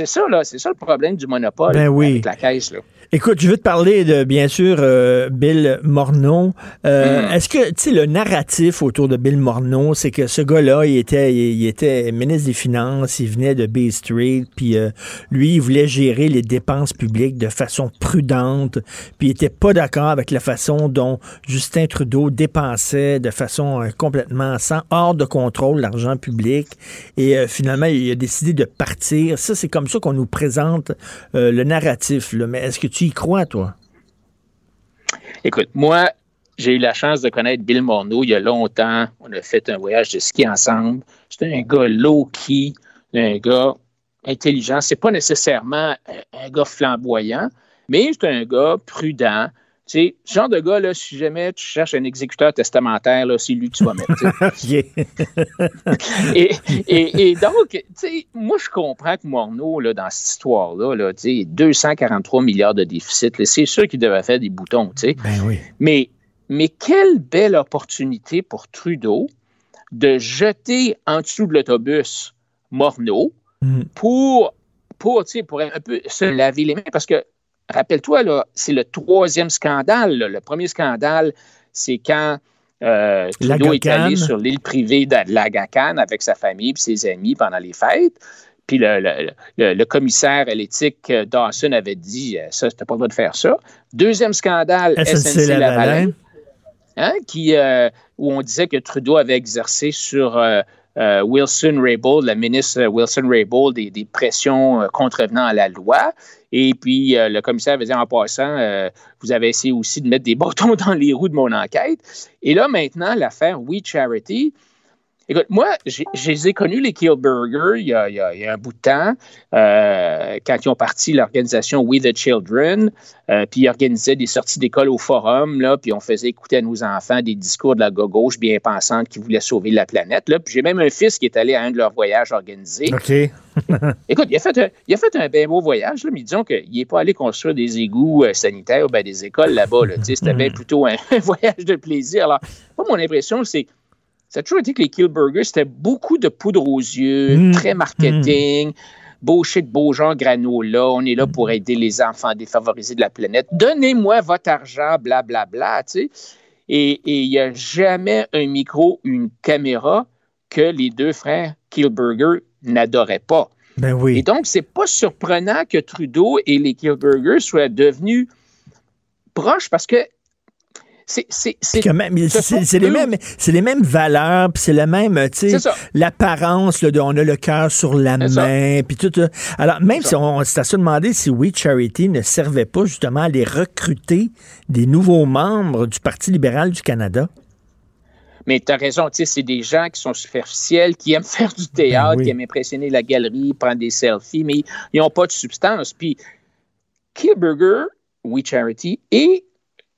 ça, là. C'est ça le problème du monopole
ben
avec la caisse, là.
Écoute, je veux te parler de, bien sûr, euh, Bill Morneau. Euh, mm. Est-ce que, tu sais, le narratif autour de Bill Morneau, c'est que ce gars-là, il était, il, était ministre des Finances, il venait de Bay Street, puis euh, lui, il voulait gérer les dépenses publiques de façon prudente, puis il était pas d'accord avec la façon dont Justin Trudeau dépensait de façon complètement sans hors de contrôle l'argent public. Et finalement, il a décidé de partir. Ça, c'est comme ça qu'on nous présente le narratif. Mais est-ce que tu y crois, toi?
Écoute, moi, j'ai eu la chance de connaître Bill Morneau il y a longtemps. On a fait un voyage de ski ensemble. C'est un gars low-key, un gars intelligent. C'est pas nécessairement un gars flamboyant, mais c'est un gars prudent, sais, ce genre de gars, là, si jamais tu cherches un exécuteur testamentaire, c'est lui que tu vas mettre. et, et, et, donc, tu sais, moi, je comprends que Morneau, là, dans cette histoire-là, là, 243 milliards de déficit, c'est sûr qu'il devait faire des boutons. tu sais.
Ben oui.
Mais, mais quelle belle opportunité pour Trudeau de jeter en dessous de l'autobus Morneau mm. pour, pour, pour un peu se laver les mains. Parce que rappelle-toi, c'est le troisième scandale. Le premier scandale, c'est quand euh, Trudeau est allé sur l'île privée de Lagacan avec sa famille et ses amis pendant les fêtes. Puis le, commissaire à l'éthique euh, Dawson avait dit euh, ça, c'était pas le droit de faire ça. Deuxième scandale, SNC-Lavalin, hein, qui, où on disait que Trudeau avait exercé sur Wilson Raybould, la ministre Wilson Raybould, des, des pressions contrevenant à la loi. Et puis, euh, le commissaire avait dit en passant, euh, vous avez essayé aussi de mettre des bâtons dans les roues de mon enquête. Et là, maintenant, l'affaire We Charity, Écoute, moi, je les ai connus, les Killburgers, il y a, il y a, un bout de temps, euh, quand ils ont parti l'organisation We the Children, euh, puis ils organisaient des sorties d'école au forum, là, puis on faisait écouter à nos enfants des discours de la gauche bien pensante qui voulait sauver la planète. Là. Puis j'ai même un fils qui est allé à un de leurs voyages organisés.
OK.
Écoute, il a fait un, il a fait un bien beau voyage, là, mais disons qu'il n'est pas allé construire des égouts euh, sanitaires ou ben, des écoles là-bas. Là, C'était bien plutôt un, voyage de plaisir. Alors, moi, mon impression, c'est ça a toujours été que les Killburgers, c'était beaucoup de poudre aux yeux, mmh. très marketing. Mmh. Beau shit, beau genre granola, on est là pour aider les enfants défavorisés de la planète. Donnez-moi votre argent, blablabla, bla, bla, tu sais. Et il n'y a jamais un micro, une caméra que les deux frères Killburger n'adoraient pas.
Ben oui.
Et donc, c'est pas surprenant que Trudeau et les Killburgers soient devenus proches parce que c'est
les mêmes c'est les mêmes valeurs puis c'est le même tu sais l'apparence on a le cœur sur la main puis tout alors même si on s'est à se demander si We Charity ne servait pas justement à les recruter des nouveaux membres du Parti libéral du Canada.
Mais tu as raison, tu sais, c'est des gens qui sont superficiels, qui aiment faire du théâtre, ben qui aiment impressionner la galerie, prendre des selfies, mais ils n'ont pas de substance. Puis, Killburger, We Charity et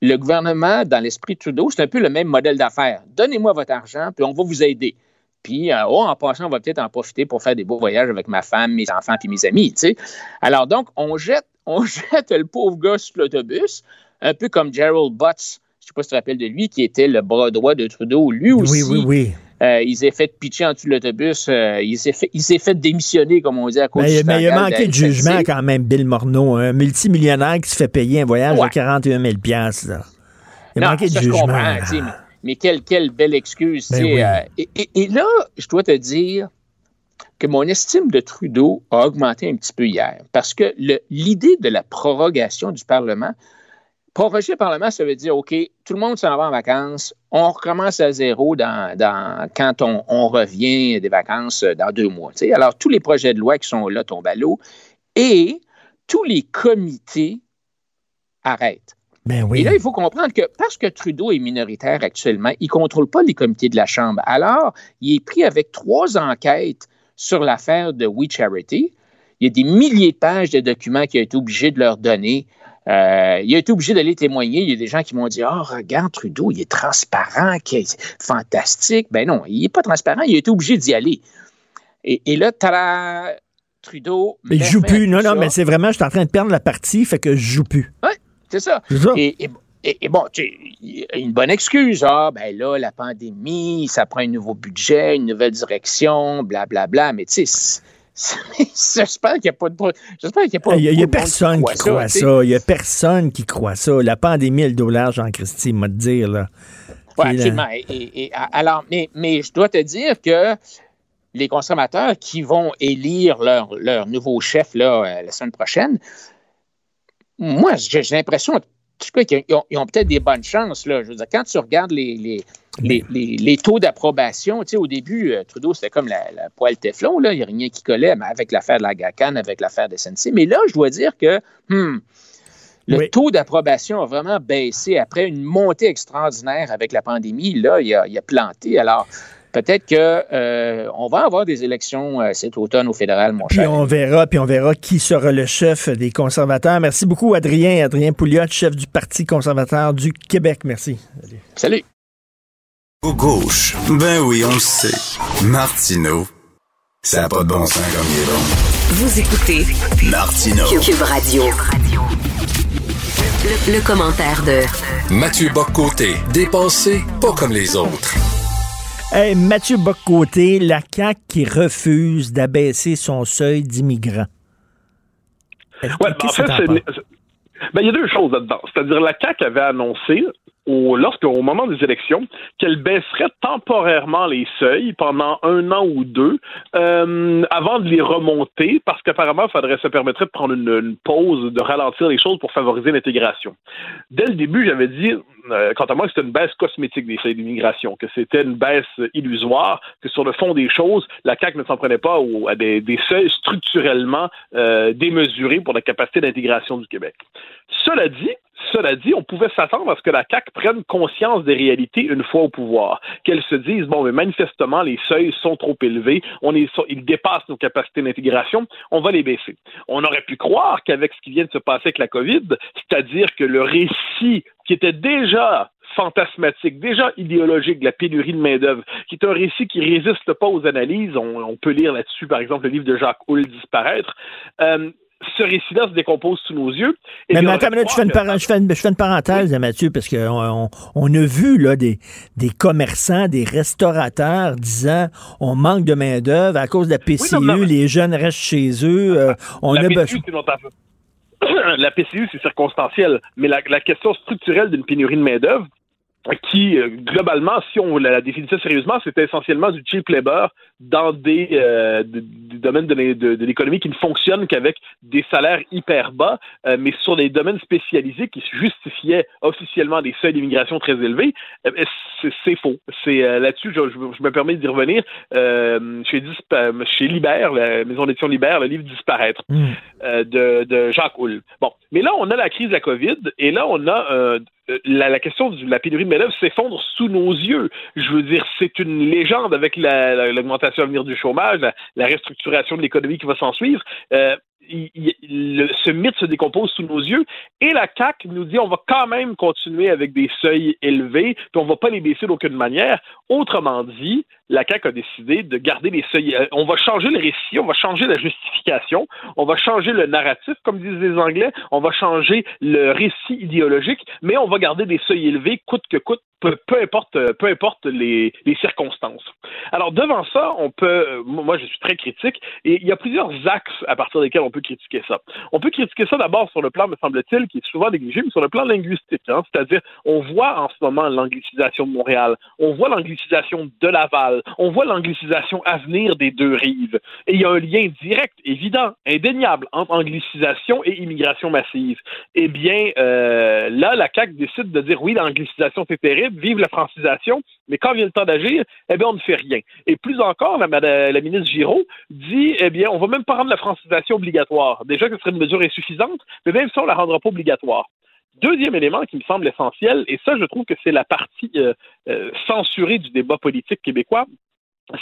le gouvernement, dans l'esprit Trudeau, c'est un peu le même modèle d'affaires. Donnez-moi votre argent, puis on va vous aider. Puis, euh, oh, en passant, on va peut-être en profiter pour faire des beaux voyages avec ma femme, mes enfants, puis mes amis. Tu sais. Alors, donc, on jette, on jette le pauvre gars sur l'autobus, un peu comme Gerald Butts, je ne sais pas si tu te rappelles de lui, qui était le bras droit de Trudeau. Lui aussi,
oui, oui, oui.
Euh, il s'est fait pitcher en dessous de l'autobus. Euh, il s'est fait, fait, démissionner, comme on dit, à cause
mais,
du Mais
il a manqué de jugement quand même, Bill Morneau, un multimillionnaire qui se fait payer un voyage de 41 000 là. Il
non,
manqué
de jugement. mais, quelle, quelle, belle excuse. Ben euh, et, là, je dois te dire que mon estime de Trudeau a augmenté un petit peu hier parce que l'idée de la prorogation du Parlement, Proroger le Parlement, ça veut dire, OK, tout le monde s'en va en vacances, on recommence à zéro dans, dans quand on, on, revient des vacances dans deux mois. Alors, tous les projets de loi qui sont là tombent à l'eau et tous les comités arrêtent.
Ben oui.
Et là, il faut comprendre que parce que Trudeau est minoritaire actuellement, il ne contrôle pas les comités de la Chambre. Alors, il est pris avec trois enquêtes sur l'affaire de We Charity. Il y a des milliers de pages de documents qu'il a été obligé de leur donner. Euh, il a été obligé d'aller témoigner. Il y a des gens qui m'ont dit Oh, regarde, Trudeau, il est transparent, fantastique. Ben non, il n'est pas transparent, il a été obligé d'y aller. Et, et là, Trudeau.
Mais il joue plus. Non, non, mais c'est vraiment, je suis en train de perdre la partie, fait que je joue plus.
Oui, c'est ça.
ça.
Et, et, et, bon, une bonne excuse. Ah, ben là, la pandémie, ça prend un nouveau budget, une nouvelle direction, blablabla. Bla, bla, mais tu sais, J'espère qu'il n'y a pas de. J'espère qu'il n'y a pas.
Il n'y a, personne qui croit ça. Il n'y a personne qui croit ça. La pandémie, le dollar, Jean-Christy, m'a dire, là.
Oui, absolument. Et, alors, mais, mais je dois te dire que les conservateurs qui vont élire leur, leur nouveau chef là, euh, la semaine prochaine, moi, j'ai l'impression, en tout cas, qu'ils ont, ont peut-être des bonnes chances. Là. Je veux dire, quand tu regardes les, les, les, les, taux d'approbation, tu sais, au début, euh, Trudeau, c'était comme la, la, poêle Teflon, là, il n'y a rien qui collait, mais avec l'affaire de la GACAN, avec l'affaire de SNC. Mais là, je dois dire que hmm, le taux d'approbation a vraiment baissé après une montée extraordinaire avec la pandémie. Là, il a, il a planté. Alors, peut-être qu'on euh, va avoir des élections euh, cet automne au fédéral, mon
cher. Puis on verra, puis on verra qui sera le chef des conservateurs. Merci beaucoup, Adrien. Adrien Pouliot, chef du Parti conservateur du Québec. Merci.
Salut. Salut.
Au gauche, ben oui, on le sait. Martineau, ça n'a pas de bon sens comme il est bon.
Vous écoutez
Martineau.
Cube Radio. Le, le commentaire de
Mathieu Boccoté, dépensé pas comme les autres.
Hey, Mathieu Boccoté, la CAQ qui refuse d'abaisser son seuil d'immigrants.
Ouais, ben, en fait, ben, il y a deux choses là-dedans. C'est-à-dire, la CAQ avait annoncé lorsqu'au moment des élections, qu'elle baisserait temporairement les seuils pendant un an ou deux euh, avant de les remonter, parce qu'apparemment, se permettrait de prendre une, pause, de ralentir les choses pour favoriser l'intégration. Dès le début, j'avais dit, euh, quant à moi, que c'était une baisse cosmétique des seuils d'immigration, que c'était une baisse illusoire, que sur le fond des choses, la CAQ ne s'en prenait pas à des, seuils structurellement euh, démesurés pour la capacité d'intégration du Québec. Cela dit, cela dit, on pouvait s'attendre à ce que la CAQ prenne conscience des réalités une fois au pouvoir, qu'elle se dise bon, mais manifestement les seuils sont trop élevés, on est, ils dépassent nos capacités d'intégration, on va les baisser. On aurait pu croire qu'avec ce qui vient de se passer avec la COVID, c'est-à-dire que le récit qui était déjà fantasmatique, déjà idéologique de la pénurie de main-d'œuvre, qui est un récit qui résiste pas aux analyses. On, peut lire là-dessus, par exemple, le livre de Jacques Hull, Disparaître. Euh, ce récit-là se décompose sous nos yeux.
mais, attends, je, fais une je, fais une, je fais une parenthèse, Mathieu, parce qu'on on, a vu là, des, des commerçants, des restaurateurs disant on manque de main-d'œuvre à cause de la PCU, les jeunes restent chez eux. Euh, on
la, PCU, la PCU, c'est circonstanciel, mais la, la question structurelle d'une pénurie de main-d'œuvre, qui, euh, globalement, si on la définit ça sérieusement, c'était essentiellement du cheap labor dans des, euh, domaines de, l'économie qui ne fonctionnent qu'avec des salaires hyper bas, euh, mais sur des domaines spécialisés qui justifiaient officiellement des seuils d'immigration très élevés, c'est faux. C'est là-dessus, je, je, me permets d'y revenir. chez, chez Libère, la maison d'édition Libère, le livre Disparaître mm. de, de Jacques Hull. Bon, mais là, on a la crise de la COVID, et là, on a euh, la, question de la pénurie de main s'effondre sous nos yeux. Je veux dire, c'est une légende avec l'augmentation à venir du chômage, la, restructuration de l'économie qui va s'en suivre. Euh, ce mythe se décompose sous nos yeux et la CAC nous dit on va quand même continuer avec des seuils élevés, puis on va pas les baisser d'aucune manière. Autrement dit, la CAC a décidé de garder les seuils. Euh, on va changer le récit, on va changer la justification, on va changer le narratif, comme disent les Anglais, on va changer le récit idéologique, mais on va garder des seuils élevés coûte que coûte peu, importe, peu importe les, circonstances. Alors devant ça, on peut, moi je suis très critique et il y a plusieurs axes à partir desquels on peut peut critiquer ça? On peut critiquer ça d'abord sur le plan, me semble-t-il, qui est souvent négligé, mais sur le plan linguistique. Hein. C'est-à-dire, on voit en ce moment l'anglicisation de Montréal, on voit l'anglicisation de Laval, on voit l'anglicisation à venir des deux rives. Et il y a un lien direct, évident, indéniable entre anglicisation et immigration massive. Eh bien, euh, là, la CAQ décide de dire oui, l'anglicisation c'est terrible, vive la francisation, mais quand vient le temps d'agir, eh bien, on ne fait rien. Et plus encore, la, la ministre Giraud dit, eh bien, on va même pas rendre la francisation obligatoire. Déjà que ce serait une mesure insuffisante, mais même si on la rendra pas obligatoire. Deuxième élément qui me semble essentiel, et ça, je trouve que c'est la partie euh, euh, censurée du débat politique québécois,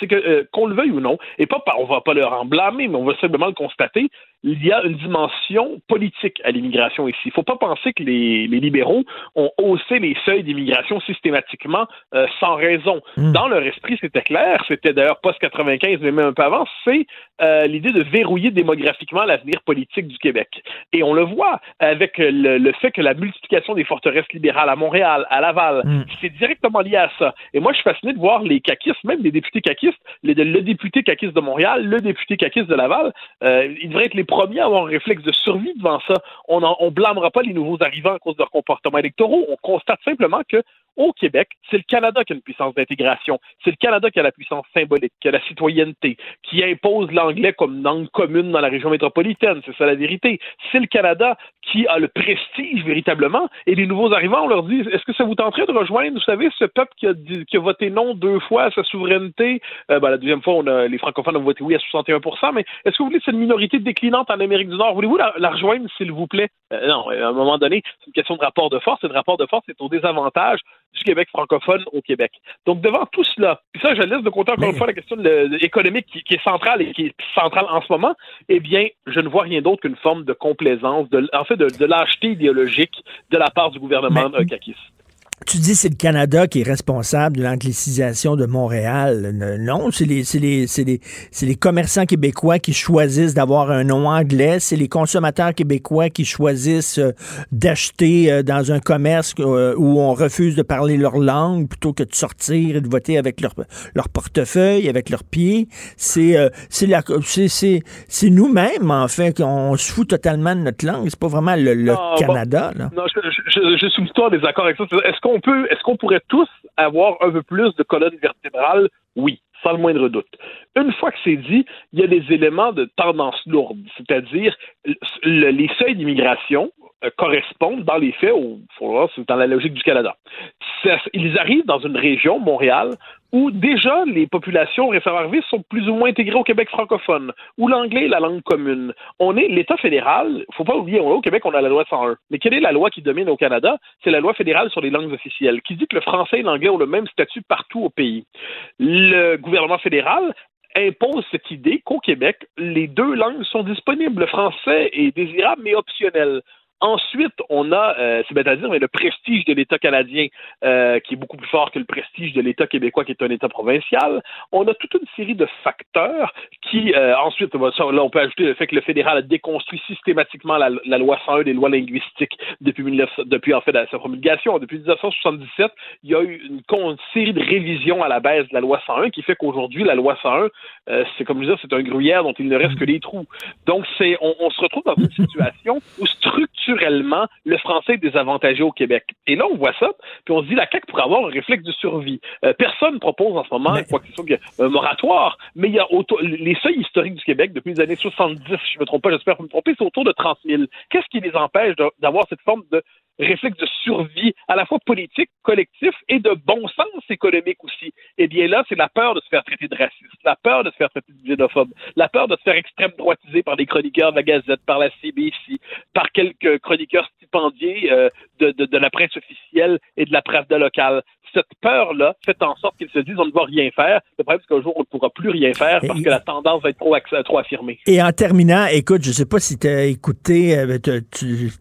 c'est que, euh, qu'on le veuille ou non, et pas, on va pas leur en blâmer, mais on va simplement le constater, il y a une dimension politique à l'immigration ici. Il ne faut pas penser que les, libéraux ont haussé les seuils d'immigration systématiquement euh, sans raison. Hmm. Dans leur esprit, c'était clair, c'était d'ailleurs post-95, mais même un peu avant, c'est euh, l'idée de verrouiller démographiquement l'avenir politique du Québec. Et on le voit avec le, fait que la multiplication des forteresses libérales à Montréal, à Laval, hmm. c'est directement lié à ça. Et moi, je suis fasciné de voir les caquistes, même les députés caquistes, le député caquiste de Montréal, le député caquiste de Laval, euh, ils devraient être les premiers à avoir un réflexe de survie devant ça. On ne blâmera pas les nouveaux arrivants à cause de leur comportement électoraux. On constate simplement que au Québec, c'est le Canada qui a une puissance d'intégration. C'est le Canada qui a la puissance symbolique, qui a la citoyenneté, qui impose l'anglais comme langue commune dans la région métropolitaine. C'est ça la vérité. C'est le Canada qui a le prestige véritablement. Et les nouveaux arrivants, on leur dit est-ce que ça vous tenterait de rejoindre, vous savez, ce peuple qui a, voté non deux fois à sa souveraineté? Euh, ben, La deuxième fois, on a, les francophones ont voté oui à 61% mais est-ce que vous voulez cette minorité déclinante en Amérique du Nord? Voulez-vous la, rejoindre, s'il vous plaît? Euh, Non, à un moment donné, c'est une question de rapport de force. Et le rapport de force est au désavantage du Québec francophone au Québec. Donc, devant tout cela, puis ça, je laisse de côté encore une fois la question économique qui, est centrale et qui est centrale en ce moment, eh bien, je ne vois rien d'autre qu'une forme de complaisance, de, en fait, de, lâcheté idéologique de la part du gouvernement Mais,
tu dis c'est le Canada qui est responsable de l'anglicisation de Montréal. Non, c'est les, les, les, les, commerçants québécois qui choisissent d'avoir un nom anglais. C'est les consommateurs québécois qui choisissent euh, d'acheter euh, dans un commerce euh, où on refuse de parler leur langue plutôt que de sortir et de voter avec leur, leur portefeuille, avec leurs pieds. C'est c'est nous-mêmes, en fait, qu'on se fout totalement de notre langue. C'est pas vraiment le, Canada. là.
Non, je, je, je, suis des accords avec ça. Est-ce est-ce qu'on pourrait tous avoir un peu plus de colonne vertébrale? Oui, sans le moindre doute. Une fois que c'est dit, il y a des éléments de tendance lourde, c'est-à-dire les seuils d'immigration correspondent dans les faits, au, dans la logique du Canada. ils arrivent dans une région, Montréal, où déjà les populations arrivées sont plus ou moins intégrées au Québec francophone, où l'anglais est la langue commune. On est l'État fédéral, faut pas oublier, au Québec, on a la loi 101. Mais quelle est la loi qui domine au Canada? C'est la loi fédérale sur les langues officielles, qui dit que le français et l'anglais ont le même statut partout au pays. Le gouvernement fédéral impose cette idée qu'au Québec, les deux langues sont disponibles. Le français est désirable mais optionnel. Ensuite, on a, euh, c'est-à-dire le prestige de l'État canadien euh, qui est beaucoup plus fort que le prestige de l'État québécois qui est un État provincial. On a toute une série de facteurs qui, euh, ensuite, là, on peut ajouter le fait que le fédéral a déconstruit systématiquement la, loi 101 des lois linguistiques depuis, depuis en fait sa promulgation. Depuis 1977, il y a eu une, série de révisions à la baisse de la loi 101 qui fait qu'aujourd'hui, la loi 101, c'est comme je disais, c'est un gruyère dont il ne reste que les trous. Donc, c'est, on, on se retrouve dans une situation où structure culturellement, le français est désavantagé au Québec. Et là, on voit ça, puis on se dit la CAQ pourrait avoir un réflexe de survie. Euh, personne ne propose en ce moment quoi que ce soit un moratoire, mais il y a les seuils historiques du Québec depuis les années 70, si je ne me trompe pas, j'espère me tromper, c'est autour de 30 000. Qu'est-ce qui les empêche d'avoir cette forme de réflexe de survie à la fois politique, collectif et de bon sens économique aussi? Eh bien là, c'est la peur de se faire traiter de raciste, la peur de se faire traiter de xénophobe, la peur de se faire extrême droitiser par des chroniqueurs de la Gazette, par la CBC, par quelques chroniqueurs stipendiés euh, de, de, de, la presse officielle et de la presse de locale cette peur-là fait en sorte qu'ils se disent on ne va rien faire. Le problème, c'est qu'un jour, on ne pourra plus rien faire parce que la tendance va être trop, trop affirmée.
Et en terminant, écoute, je ne sais pas si tu as écouté, euh,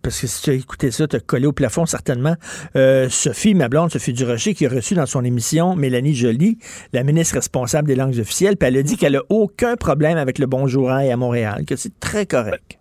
parce que si tu as écouté ça, tu as collé au plafond certainement, euh, Sophie, ma blonde, Sophie Durocher, qui a reçu dans son émission Mélanie Joly, la ministre responsable des langues officielles, puis elle a dit qu'elle n'a aucun problème avec le bonjour à Montréal, que c'est très correct.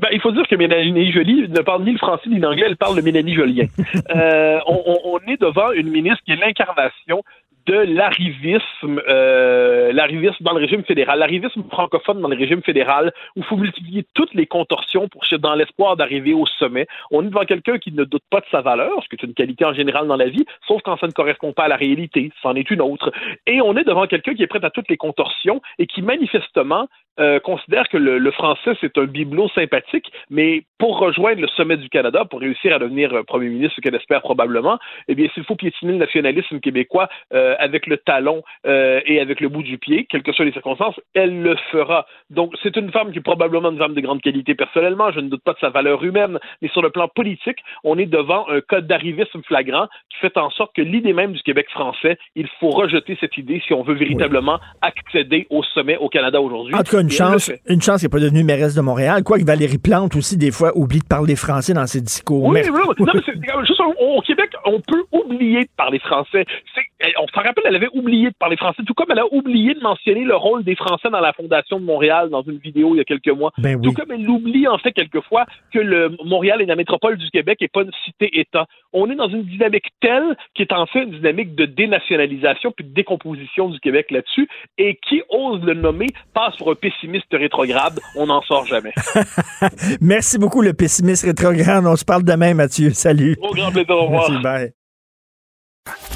Ben, il faut dire que Mélanie Joly ne parle ni le français ni l'anglais, elle parle le Mélanie Jolien. euh, on, on, est devant une ministre qui est l'incarnation de l'arrivisme, euh, l'arrivisme dans le régime fédéral, l'arrivisme francophone dans le régime fédéral, où il faut multiplier toutes les contorsions pour dans l'espoir d'arriver au sommet. On est devant quelqu'un qui ne doute pas de sa valeur, ce qui est une qualité en général dans la vie, sauf quand ça ne correspond pas à la réalité, c'en est une autre. Et on est devant quelqu'un qui est prêt à toutes les contorsions et qui manifestement euh, considère que le, français c'est un bibelot sympathique, mais pour rejoindre le sommet du Canada, pour réussir à devenir euh, premier ministre, ce qu'elle espère probablement, eh bien s'il faut piétiner le nationalisme québécois avec le talon euh, et avec le bout du pied, quelles que soient les circonstances, elle le fera. Donc c'est une femme qui est probablement une femme de grande qualité personnellement, je ne doute pas de sa valeur humaine, mais sur le plan politique, on est devant un cas d'arrivisme flagrant qui fait en sorte que l'idée même du Québec français, il faut rejeter cette idée si on veut véritablement accéder au sommet au Canada aujourd'hui.
En tout cas, une chance, une chance qu'elle n'est pas devenue mairesse de Montréal. Quoique Valérie Plante aussi, des fois, oublie de parler français dans ses discours.
Oui,
Mais-.
Non, mais c'est- juste au, Québec, on peut oublier de parler français. Elle- On s'en rappelle, elle avait oublié de parler français, tout comme elle a oublié de mentionner le rôle des Français dans la Fondation de Montréal dans une vidéo il y a quelques mois.
Ben
Tout comme elle oublie en fait quelquefois que le Montréal est la métropole du Québec et pas une cité-État. On est dans une dynamique telle qui est en fait une dynamique de dénationalisation puis de décomposition du Québec là-dessus. Et qui ose le nommer passe pour un pessimiste rétrograde. On n'en sort jamais.
Merci beaucoup, le pessimiste rétrograde. On se parle demain, Mathieu. Salut.
Au grand plaisir, au revoir.
Merci, bye.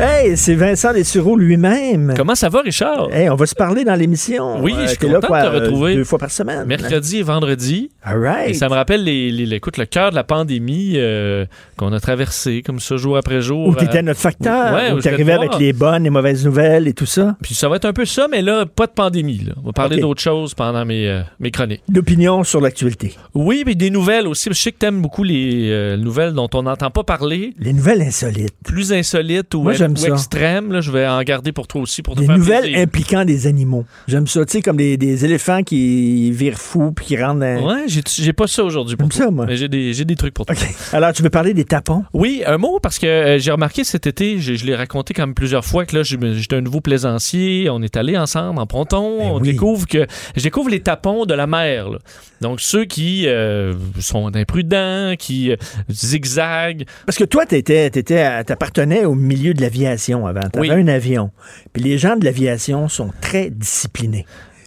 Hey, c'est Vincent Dessureau lui-même.
Comment ça va, Richard?
Hey, on va se parler dans l'émission.
Oui,
Euh,
je suis
t'es là,
content
quoi,
de te retrouver.
Deux fois par semaine.
Mercredi et vendredi.
All right.
Et ça me rappelle les, les- les- écoute, le cœur de la pandémie euh, qu'on a traversé comme ça jour après jour.
Où t'étais
Euh,
notre facteur,
ouais,
où
où
t'arrivais avec les bonnes et mauvaises nouvelles et tout ça.
Puis ça va être un peu ça, mais là, pas de pandémie. là. On va parler
Ok.
d'autres choses pendant mes, euh, mes chroniques.
D'opinion sur l'actualité.
Oui, mais des nouvelles aussi. Je sais que t'aimes beaucoup les euh, nouvelles dont on n'entend pas parler.
Les nouvelles insolites.
Plus insolites ou,
Moi, j'aime ça.
extrêmes. Là, je vais en garder pour toi aussi pour te
Des
faire
nouvelles
plaisir.
impliquant des animaux. J'aime ça, tu sais, comme des, des éléphants qui virent fous puis qui rentrent dans...
Ouais, j'ai- pas ça aujourd'hui pour toi.
ça, moi.
Mais j'ai des, trucs pour toi.
Alors, tu veux parler des tapons?
Oui, un mot parce que euh, j'ai remarqué cet été, je, je l'ai raconté quand même plusieurs fois que là, j'étais un nouveau plaisancier, on est allé ensemble en ponton,
Ben
on découvre que je découvre les tapons de la mer. là. Donc ceux qui euh, sont imprudents, qui euh, zigzaguent.
Parce que toi, t'étais, t'appartenais au milieu de l'aviation avant. T'avais
Oui.
un avion. Puis les gens de l'aviation sont très disciplinés.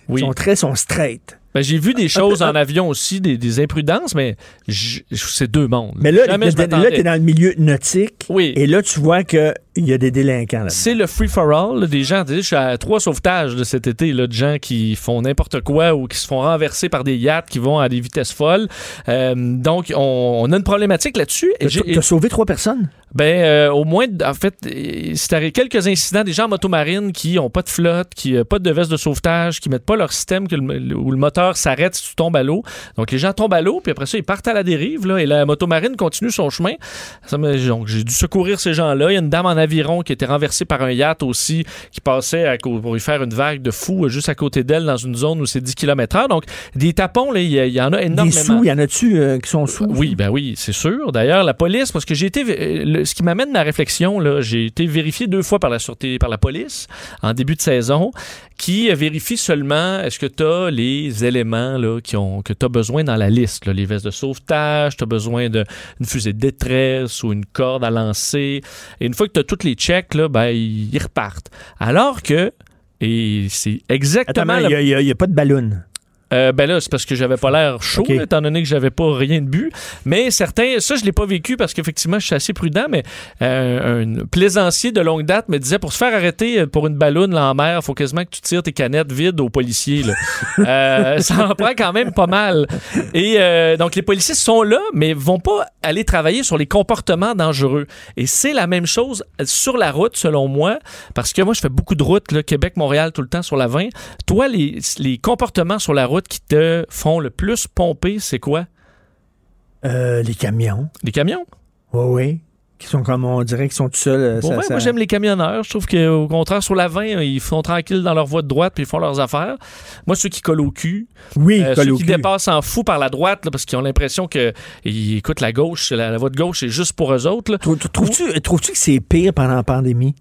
Oui.
Ils sont très, sont straight.
Ben, j'ai vu des choses en avion aussi, des, des imprudences, mais c'est deux mondes.
Mais là,
Jamais je
là,
m'attendais.
t'es dans le milieu nautique.
Oui.
Et là, tu vois qu'il y a des délinquants là
C'est le free-for-all des gens. Tu Je suis à trois sauvetages de cet été là, de gens qui font n'importe quoi ou qui se font renverser par des yachts qui vont à des vitesses folles. Euh, donc, on, on a une problématique là-dessus. J'ai-
T'as sauvé trois personnes?
Ben, euh, au moins, en fait, euh, c'est arrivé quelques incidents des gens en motomarine qui ont pas de flotte, qui n'ont pas de veste de sauvetage, qui mettent pas leur système que le- où le moteur s'arrête si tu tombes à l'eau. Donc, les gens tombent à l'eau, puis après ça, ils partent à la dérive, là, et la motomarine continue son chemin. Ça donc, j'ai dû secourir ces gens-là. Il y a une dame en aviron qui était renversée par un yacht aussi, qui passait à pour lui faire une vague de fou euh, juste à côté d'elle dans une zone où c'est 10 km/h. Donc, des tapons, il y, y en a énormément.
Des sous, il y en a-tu euh, qui sont sous?
Oui, ben oui, c'est sûr. D'ailleurs, la police, parce que j'ai été, euh, le- ce qui m'amène ma réflexion, là, j'ai été vérifié deux fois par la sûreté, par la police en début de saison, qui vérifie seulement est-ce que tu as les éléments là, qui ont, que tu as besoin dans la liste, là, les vestes de sauvetage, tu as besoin d'une fusée de détresse ou une corde à lancer. Et une fois que tu as tous les checks, là, ben, ils ils repartent. Alors que, et c'est exactement...
il n'y a, pas de ballon.
Euh, ben là, c'est parce que j'avais pas l'air chaud, étant donné que j'avais pas rien de bu. Mais certains, ça, je l'ai pas vécu parce qu'effectivement, je suis assez prudent, mais euh, un plaisancier de longue date me disait pour se faire arrêter euh, pour une balloune là, en mer, faut quasiment que tu tires tes canettes vides aux policiers. là. Euh, ça en prend quand même pas mal. Et donc, les policiers sont là, mais vont pas aller travailler sur les comportements dangereux. Et c'est la même chose sur la route, selon moi, parce que moi, je fais beaucoup de routes, Québec-Montréal, tout le temps sur la 20. Toi, les, les comportements sur la route qui te font le plus pomper, c'est quoi?
Euh, les camions.
Les camions?
Oui, oui. Qui sont comme on dirait qu'ils sont tout seuls. euh,
Bon,
ça-
ouais,
ça-
Moi, j'aime les camionneurs. Je trouve qu'au contraire, sur la 20, ils font tranquille dans leur voie de droite puis ils font leurs affaires. Moi, ceux qui collent au cul,
Oui,
euh, ceux qui
cul.
dépassent en fou par la droite là, parce qu'ils ont l'impression que ils écoutent la gauche, la, la voie de gauche, c'est juste pour eux autres.
Trouves-tu trouves-tu que c'est pire pendant la pandémie?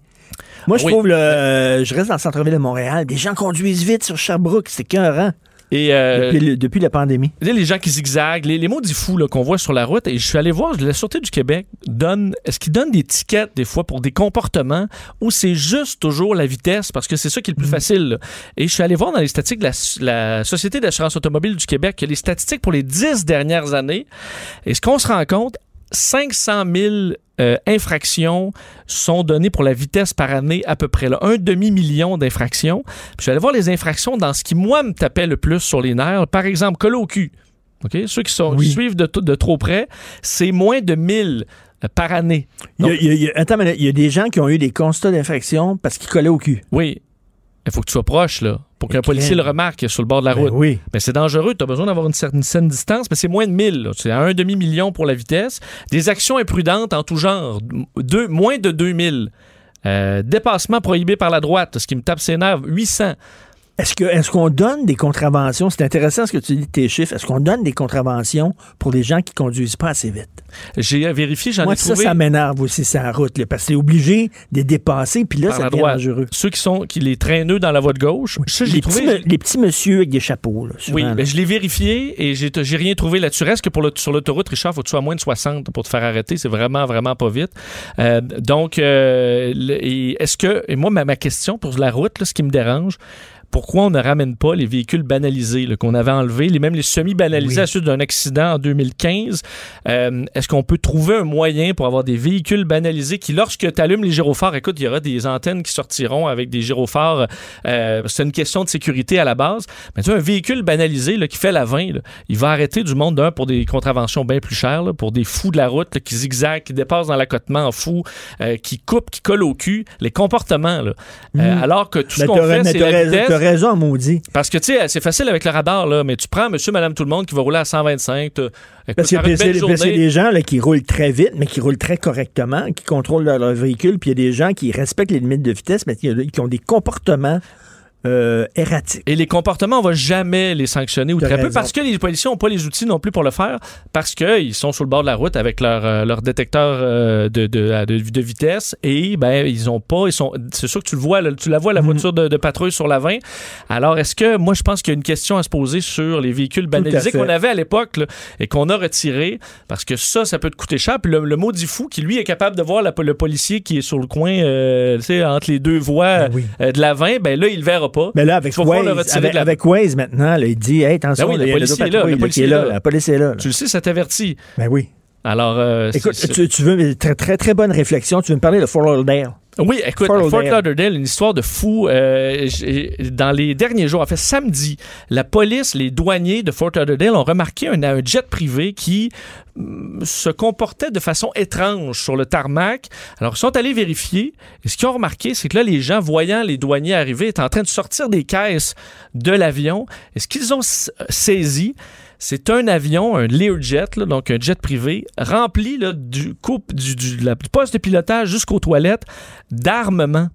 Moi, je
Oui.
trouve, le, je reste dans le centre-ville de Montréal, des gens conduisent vite sur Sherbrooke, c'est écœurant.
Et, euh,
Depuis, le- depuis la pandémie.
Les gens qui zigzaguent, les, les maudits fous qu'on voit sur la route, et je suis allé voir, la Sûreté du Québec donne, est-ce qu'ils donnent des tickets des fois pour des comportements ou c'est juste toujours la vitesse parce que c'est ça qui est le plus facile. là. Et je suis allé voir dans les statistiques de la, la Société d'assurance automobile du Québec les statistiques pour les dix dernières années, et ce qu'on se rend compte, 500 000 euh, infractions sont données pour la vitesse par année à peu près. Là. Un demi-million d'infractions. Puis Je suis allé voir les infractions dans ce qui, moi, me tapait le plus sur les nerfs. Par exemple, colle au cul. Ceux qui, sont, qui suivent de, trop près, c'est moins de 1000 euh, par année.
Il y a- il y a- il y a- attends, mais il y a des gens qui ont eu des constats d'infraction parce qu'ils collaient au cul.
Oui. Il faut que tu sois proche, là, pour qu'un policier le remarque sur le bord de la
Ben
route.
oui.
Mais c'est dangereux. Tu as besoin d'avoir une certaine, certaine distance, mais c'est moins de 1000. là. C'est à un demi-million pour la vitesse. Des actions imprudentes en tout genre. Deux, moins de 2000. Euh, dépassement prohibé par la droite, ce qui me tape ses nerfs, 800.
Est-ce que est-ce qu'on donne des contraventions? C'est intéressant ce que tu dis de tes chiffres. Est-ce qu'on donne des contraventions pour les gens qui conduisent pas assez vite?
J'ai vérifié, j'en ai
ça,
trouvé
ça m'énerve aussi, sa route, là, parce que c'est obligé de les dépasser, puis là,
par
ça
la
devient
droite.
dangereux.
Ceux qui sont qui les traîneux dans la voie de gauche, ça, j'ai
Les
trouvé.
petits, les petits messieurs avec des chapeaux, là, souvent,
Oui,
là.
mais je l'ai vérifié et j'ai rien trouvé là-dessus. Reste que pour le, sur l'autoroute, Richard, faut que tu sois à moins de 60 pour te faire arrêter. C'est vraiment, vraiment pas vite. Euh, donc, euh, est-ce que, et moi, ma, ma question pour la route, là, ce qui me dérange, pourquoi on ne ramène pas les véhicules banalisés qu'on avait enlevés, les, même les semi-banalisés
Oui.
à suite d'un accident en 2015? Euh, Est-ce qu'on peut trouver un moyen pour avoir des véhicules banalisés qui, lorsque tu allumes les gyrophares, écoute, il y aura des antennes qui sortiront avec des gyrophares. euh, c'est une question de sécurité à la base. Mais tu vois, un véhicule banalisé là, qui fait la 20, là, il va arrêter du monde d'un pour des contraventions bien plus chères, là, pour des fous de la route là, qui zigzaguent, qui dépassent dans l'accotement en fou, euh, qui coupent, qui collent au cul, les comportements. Là. Euh,
Mm.
alors que tout ce qu'on fait, c'est la vitesse.
T'as raison, maudit.
Parce que, tu sais, c'est facile avec le radar, là, mais tu prends monsieur, madame, tout le monde qui va rouler à 125. t'as- écoute,
Parce que c'est des gens là, qui roulent très vite, mais qui roulent très correctement, qui contrôlent leur, leur véhicule, puis il y a des gens qui respectent les limites de vitesse, mais qui, qui ont des comportements euh, erratiques.
Et les comportements, on va jamais les sanctionner ou très peu parce que les policiers n'ont pas les outils non plus pour le faire parce qu'ils sont sur le bord de la route avec leur, euh, leur détecteur euh, de, de, de, de vitesse et ben ils ont pas, ils sont, c'est sûr que tu le vois, là, tu la vois la voiture de, de patrouille sur la 20. Alors est-ce que moi je pense qu'il y a une question à se poser sur les véhicules banalisés qu'on avait à l'époque et qu'on a retiré parce que ça, ça peut te coûter cher. Puis le, le maudit fou qui lui est capable de voir la- le policier qui est sur le coin, euh, tu sais, entre les deux voies euh, de la 20, ben là il le verra pas.
Mais là, avec Waze,
retirer
avec,
de la-
avec Waze maintenant, là, il dit Hey, attention,
Ben oui,
là,
le
il y a
policier est là,
est. La police est là.
Tu le sais, ça t'avertit.
Ben oui.
Alors, euh,
Écoute, tu, tu veux très, très, très bonne réflexion. Tu veux me parler de Fort Lauderdale.
Oui, écoute,
Fort
Fort,
Lauderdale.
Une histoire de fou. Euh, dans les derniers jours, en fait, samedi, la police, les douaniers de Fort Lauderdale ont remarqué un, un jet privé qui hum, se comportait de façon étrange sur le tarmac. Alors, ils sont allés vérifier. Et ce qu'ils ont remarqué, c'est que là, les gens, voyant les douaniers arriver, étaient en train de sortir des caisses de l'avion. Et ce qu'ils ont saisi, c'est un avion, un Learjet, donc un jet privé, rempli du, coupe, du, poste de pilotage jusqu'aux toilettes d'armement.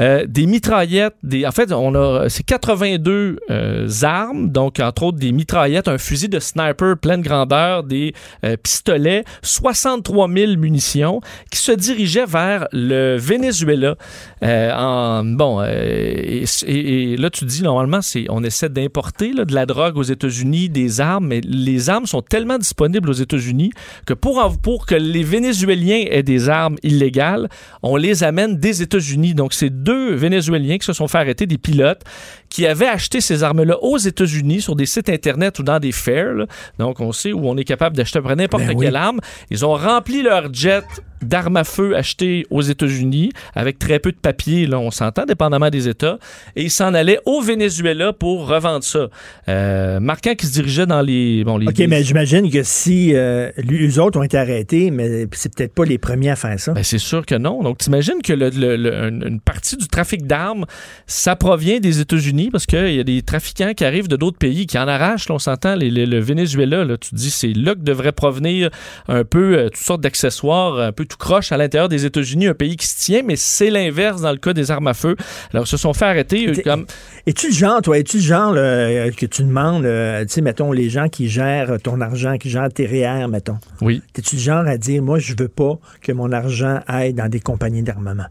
Euh, des mitraillettes, en fait, on a c'est 82 euh, armes, donc entre autres des mitraillettes, un fusil de sniper pleine grandeur, des euh, pistolets, 63 000 munitions, qui se dirigeaient vers le Venezuela. En, bon, et, là tu dis normalement c'est on essaie d'importer de la drogue aux États-Unis, des armes, mais les armes sont tellement disponibles aux États-Unis que pour pour que les Vénézuéliens aient des armes illégales, on les amène des États-Unis. Donc c'est deux Vénézuéliens qui se sont fait arrêter, des pilotes qui avaient acheté ces armes-là aux États-Unis sur des sites internet ou dans des fairs. là. Donc on sait où on est capable d'acheter n'importe
Ben oui.
quelle arme. Ils ont rempli leur jet d'armes à feu achetées aux États-Unis avec très peu de papier, là, on s'entend, dépendamment des États, et ils s'en allaient au Venezuela pour revendre ça. Euh, marquant qu'ils se dirigeaient dans les... Bon, les
OK, mais j'imagine que si euh, eux autres ont été arrêtés, mais c'est peut-être pas les premiers à faire ça.
Ben, c'est sûr que non. Donc, t'imagines que le- le- le- une partie du trafic d'armes, ça provient des États-Unis parce qu'il y a des trafiquants qui arrivent de d'autres pays qui en arrachent. là, on s'entend, les- les- le Venezuela, là, tu te dis, c'est là que devrait provenir un peu euh, toutes sortes d'accessoires, un peu tout croche à l'intérieur des États-Unis, un pays qui se tient, mais c'est l'inverse dans le cas des armes à feu. Alors, ils se sont fait arrêter euh, comme...
Es-tu le genre, toi, es-tu le genre là, euh, que tu demandes, euh, tu sais, mettons, les gens qui gèrent ton argent, qui gèrent tes REER, mettons?
Oui.
T'es-tu le genre à dire, moi, je veux pas que mon argent aille dans des compagnies d'armement?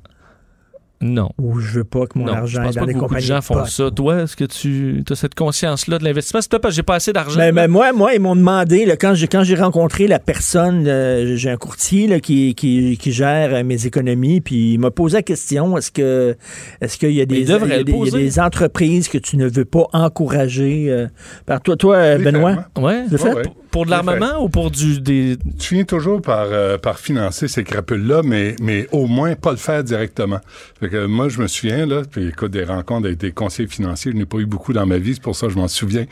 Non.
Ou je veux pas que mon
non,
argent
je pense
dans
pas
des
que beaucoup de gens
de
font
potes.
ça. Toi, est-ce que tu as cette conscience-là de l'investissement? C'est pas parce que j'ai pas assez d'argent.
Ben, ben, moi, moi, ils m'ont demandé, là, quand j'ai quand j'ai rencontré la personne, euh, j'ai un courtier là, qui, qui, qui gère euh, mes économies, puis il m'a posé la question est-ce que est-ce qu'il y a
Mais
des
il
y a
le
des, il y a
poser.
des entreprises que tu ne veux pas encourager euh, par toi, toi,
Oui,
Benoît?
clairement.
Ouais.
Le fait?
Ouais, ouais.
Pour, de l'armement ou pour du des.
Tu finis toujours par, euh, par financer ces crapules-là, mais, mais au moins pas le faire directement. Fait que moi, je me souviens, là, puis écoute, des rencontres avec des conseillers financiers, je n'ai pas eu beaucoup dans ma vie, c'est pour ça que je m'en souviens,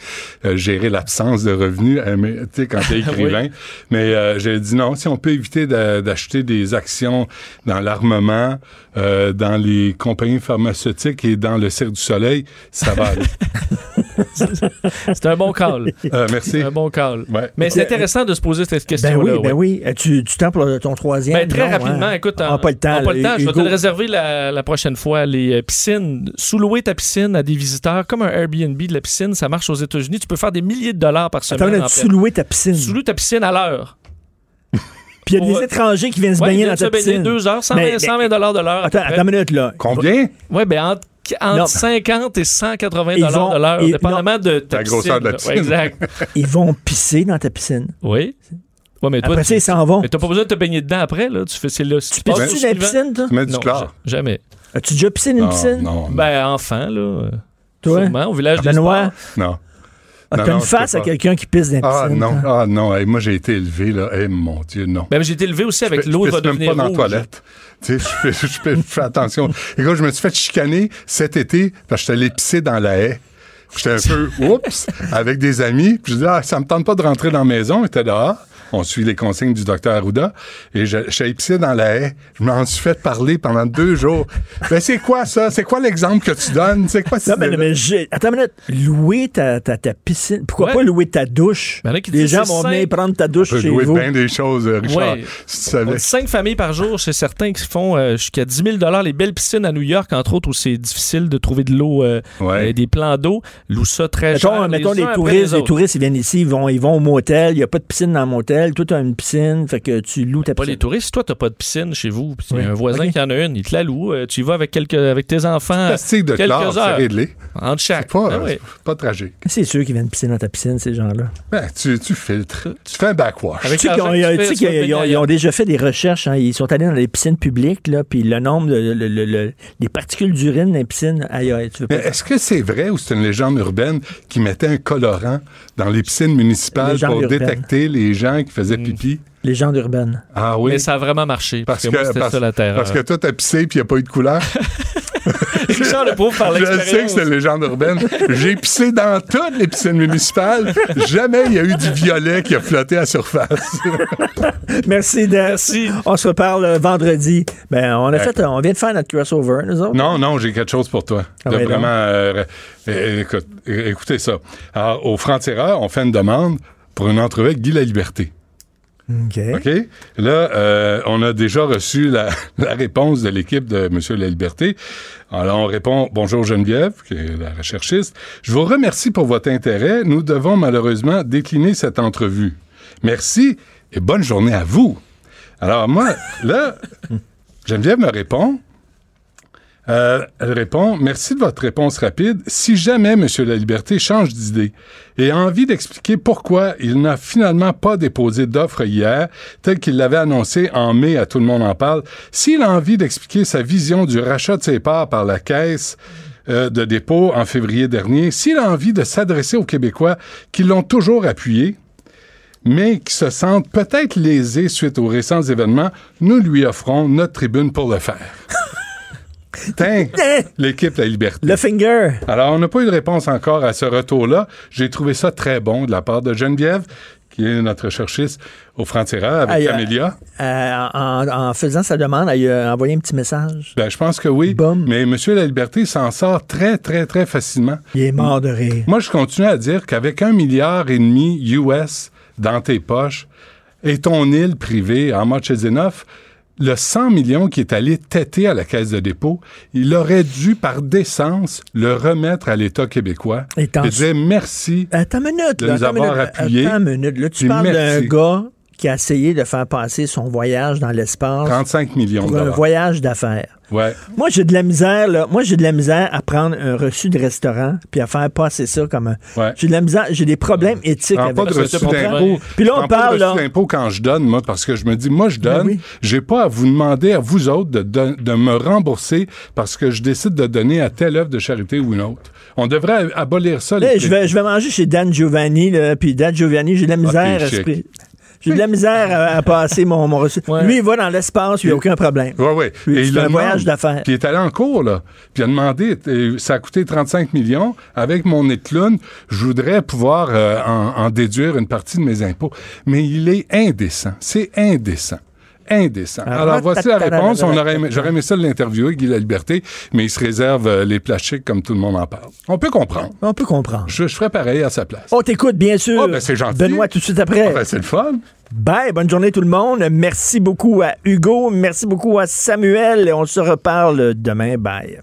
euh, gérer l'absence de revenus, euh, mais, tu sais, quand t'es écrivain. Mais euh, j'ai dit non, si on peut éviter d'a- d'acheter des actions dans l'armement, euh, dans les compagnies pharmaceutiques et dans le Cirque du Soleil, ça va aller.
C'est un bon call.
Euh, merci.
un bon call.
Ouais.
Mais c'est intéressant de se poser cette
Ben
question-là.
oui, ben oui. Euh, Tu, tu temps pour ton troisième?
Ben, très
Non,
rapidement,
hein?
écoute,
On
on
n'a pas le temps.
on a pas
là,
le temps. Je vais te réserver la, la prochaine fois. Les euh, piscines, sous-louer ta piscine à des visiteurs, comme un Airbnb de la piscine, ça marche aux États-Unis. Tu peux faire des milliers de dollars par
Attends,
semaine.
là,
en
tu
fait.
sous-louer ta piscine.
Sous-louer ta piscine à l'heure.
Puis il y a des étrangers qui viennent se baigner
ils
dans
viennent
ta
se baigner
piscine.
deux heures, 120
Mais- mais-
120 dollars de l'heure. à
Attends, attends une minute, là.
Combien?
Oui, ben entre, entre
Non.
50 et 180
Ils
dollars
vont-
de l'heure, dépendamment de ta
La grosseur de la
piscine.
piscine.
Ouais, exact.
Ils vont pisser dans ta piscine.
Oui. Ouais, mais toi,
Après
tu-
ça, ils s'en vont.
Mais t'as pas besoin de te baigner dedans après, là. Tu fais c'est là. Si tu
Pisses-tu dans la piscine, toi?
Tu mets du
Non,
chlore.
ja- jamais.
As-tu déjà pissé dans une
Non,
piscine?
non,
Ben, enfant, là.
Toi?
Sûrement, au village des
Benoît?
sports.
non.
Ah,
Non,
T'as
non,
une face à quelqu'un qui pisse dans la
Ah
piscine.
non,
toi?
ah non, Hey, moi j'ai été élevé là, Eh, mon Dieu, non.
Ben, j'ai été élevé aussi avec
Je
l'eau va
même
devenir
pas dans la
rouge.
toilette. Tu sais, je fais, je fais- je fais attention. Écoute, je me suis fait chicaner cet été parce que j'étais allé pisser dans la haie. J'étais un peu, oups, avec des amis. Puis je dis, ah, ça me tente pas de rentrer dans la maison. On était dehors. On suit les consignes du docteur Arruda. Et je, je suis allé pisser dans la haie. Je m'en suis fait parler pendant deux jours. Ben, c'est quoi ça? C'est quoi l'exemple que tu donnes? C'est quoi
Non, mais, mais j'ai- attends une minute. Louer ta, ta, ta piscine. Pourquoi
Ouais.
pas louer ta douche?
Ben là,
Les gens
c'est
vont venir prendre ta douche
Tu peux
chez
louer
vous.
bien des choses, euh, Richard.
Ouais.
Si tu savais.
On dit cinq familles par jour chez certains qui font euh, jusqu'à 10 000 Les belles piscines à New York, entre autres, où c'est difficile de trouver de l'eau, euh,
Ouais.
euh, des plans d'eau, louent ça très
Mettons,
cher.
mettons
les
touristes, les, touristes, ils viennent ici, ils vont, ils vont au motel, il n'y a pas de piscine dans le motel, toi, tu as une piscine, fait que tu loues ta
Pas
piscine.
les touristes. Si toi, t'as pas de piscine chez vous, puis y a un voisin qui en a une, il te la loue. euh, tu y vas avec, quelques, avec tes enfants.
Plastique de
quelques
chlore, c'est
heures.
réglé.
Entre chaque.
Pas,
Ah oui.
c'est pas tragique.
C'est sûr qu'ils viennent pisser dans ta piscine, ces gens-là.
Ben, tu, tu filtres. Tu fais un backwash.
Avec
Tu sais
tu
tu
tu
ils ont- déjà fait des recherches. hein. Ils sont allés dans les piscines publiques, là, puis le nombre de le- le- le- des particules d'urine dans les piscines, aïe, aïe, tu veux
Mais
pas.
est-ce que c'est vrai ou c'est une légende urbaine qui mettait un colorant dans les piscines municipales pour
urbaine.
détecter les gens qui
Mm.
faisaient pipi?
Légende urbaine.
Ah oui.
Mais ça a vraiment marché. Parce,
parce
que, moi,
parce,
ça la terre.
parce que toi, t'as pissé puis il n'y a pas eu de couleur.
Richard le pauvre par
Je sais que
l'expérience.
c'est une légende urbaine. J'ai pissé dans toutes les piscines municipales. Jamais il y a eu du violet qui a flotté à surface.
Merci, Dan. On se reparle euh, vendredi. Ben, on, a
Ouais.
fait, on vient de faire notre crossover, nous autres.
Non, non, j'ai quelque chose pour toi.
Ah ouais,
vraiment. euh, euh, écoute, euh, écoutez ça. Alors, au Franc-Tireur, on fait une demande pour une entrevue avec Guy La Liberté.
OK.
OK? Là, euh, on a déjà reçu la, la réponse de l'équipe de M. La Liberté. Alors, on répond Bonjour Geneviève, qui est la recherchiste. Je vous remercie pour votre intérêt. Nous devons malheureusement décliner cette entrevue. Merci et bonne journée à vous. Alors, moi, là, Geneviève me répond. Euh, elle répond Merci de votre réponse rapide. Si jamais M. La Liberté change d'idée et a envie d'expliquer pourquoi il n'a finalement pas déposé d'offre hier, tel qu'il l'avait annoncé en mai à Tout le monde en parle, s'il a envie d'expliquer sa vision du rachat de ses parts par la Caisse, euh, de dépôt en février dernier, s'il a envie de s'adresser aux Québécois qui l'ont toujours appuyé, mais qui se sentent peut-être lésés suite aux récents événements, nous lui offrons notre tribune pour le faire. L'équipe La Liberté.
Le finger.
Alors, on n'a pas eu de réponse encore à ce retour-là. J'ai trouvé ça très bon de la part de Geneviève, qui est notre cherchiste au Franc-Tireur avec Amélia.
Euh, en, en faisant sa demande, elle a envoyé un petit message.
Ben, je pense que oui. Mais M. La Liberté s'en sort très, très, très facilement.
Il est mort de rire.
Moi, je continue à dire qu'avec un milliard et demi US dans tes poches et ton île privée, en much is enough, le 100 millions qui est allé têter à la caisse de dépôt, il aurait dû, par décence, le remettre à l'État québécois
Et
et dire merci
Attends une minute.
de
là,
nous
attends une
avoir
minute,
appuyés.
Attends une minute. Là, tu parles d'un gars qui a essayé de faire passer son voyage dans l'espace
35 millions de
pour un voyage d'affaires.
Ouais.
Moi, j'ai de la misère, là. Moi, j'ai de la misère à prendre un reçu de restaurant puis à faire passer ça comme un. J'ai de la misère, j'ai des problèmes éthiques avec
pas de reçu d'impôt.
Puis là, on
prends pas de
parle,
reçu d'impôt quand je donne, moi, parce que je me dis, moi, je donne.
Ben oui.
J'ai pas à vous demander, à vous autres, de, de, de me rembourser parce que je décide de donner à telle œuvre de charité ou une autre. On devrait abolir ça.
Là, je, vais, je vais manger chez Dan Giovanni, là, puis Dan Giovanni, j'ai de la misère à
chic.
spri- J'ai de la misère à, à passer mon, mon reçu. Lui, il va dans l'espace, il n'y a aucun problème.
Oui, oui. Et
c'est
il
un
le
voyage d'affaires.
Puis il est allé en cours, là. Puis il a demandé, euh, ça a coûté 35 millions. Avec mon clown, je voudrais pouvoir euh, en, en déduire une partie de mes impôts. Mais il est indécent. C'est indécent. Indécent. Alors, voici la réponse. On aurait aimé- J'aurais aimé ça de l'interviewer, Guy La Liberté, mais il se réserve euh, les plastiques comme tout le monde en parle. On peut comprendre.
On peut comprendre.
Je, je ferais pareil à sa place.
On t'écoute, bien sûr.
Ah, ben, c'est gentil.
Benoît, tout de suite après.
Ah, ben, c'est le fun.
Bye, bonne journée tout le monde. Merci beaucoup à Hugo. Merci beaucoup à Samuel. Et on se reparle demain. Bye.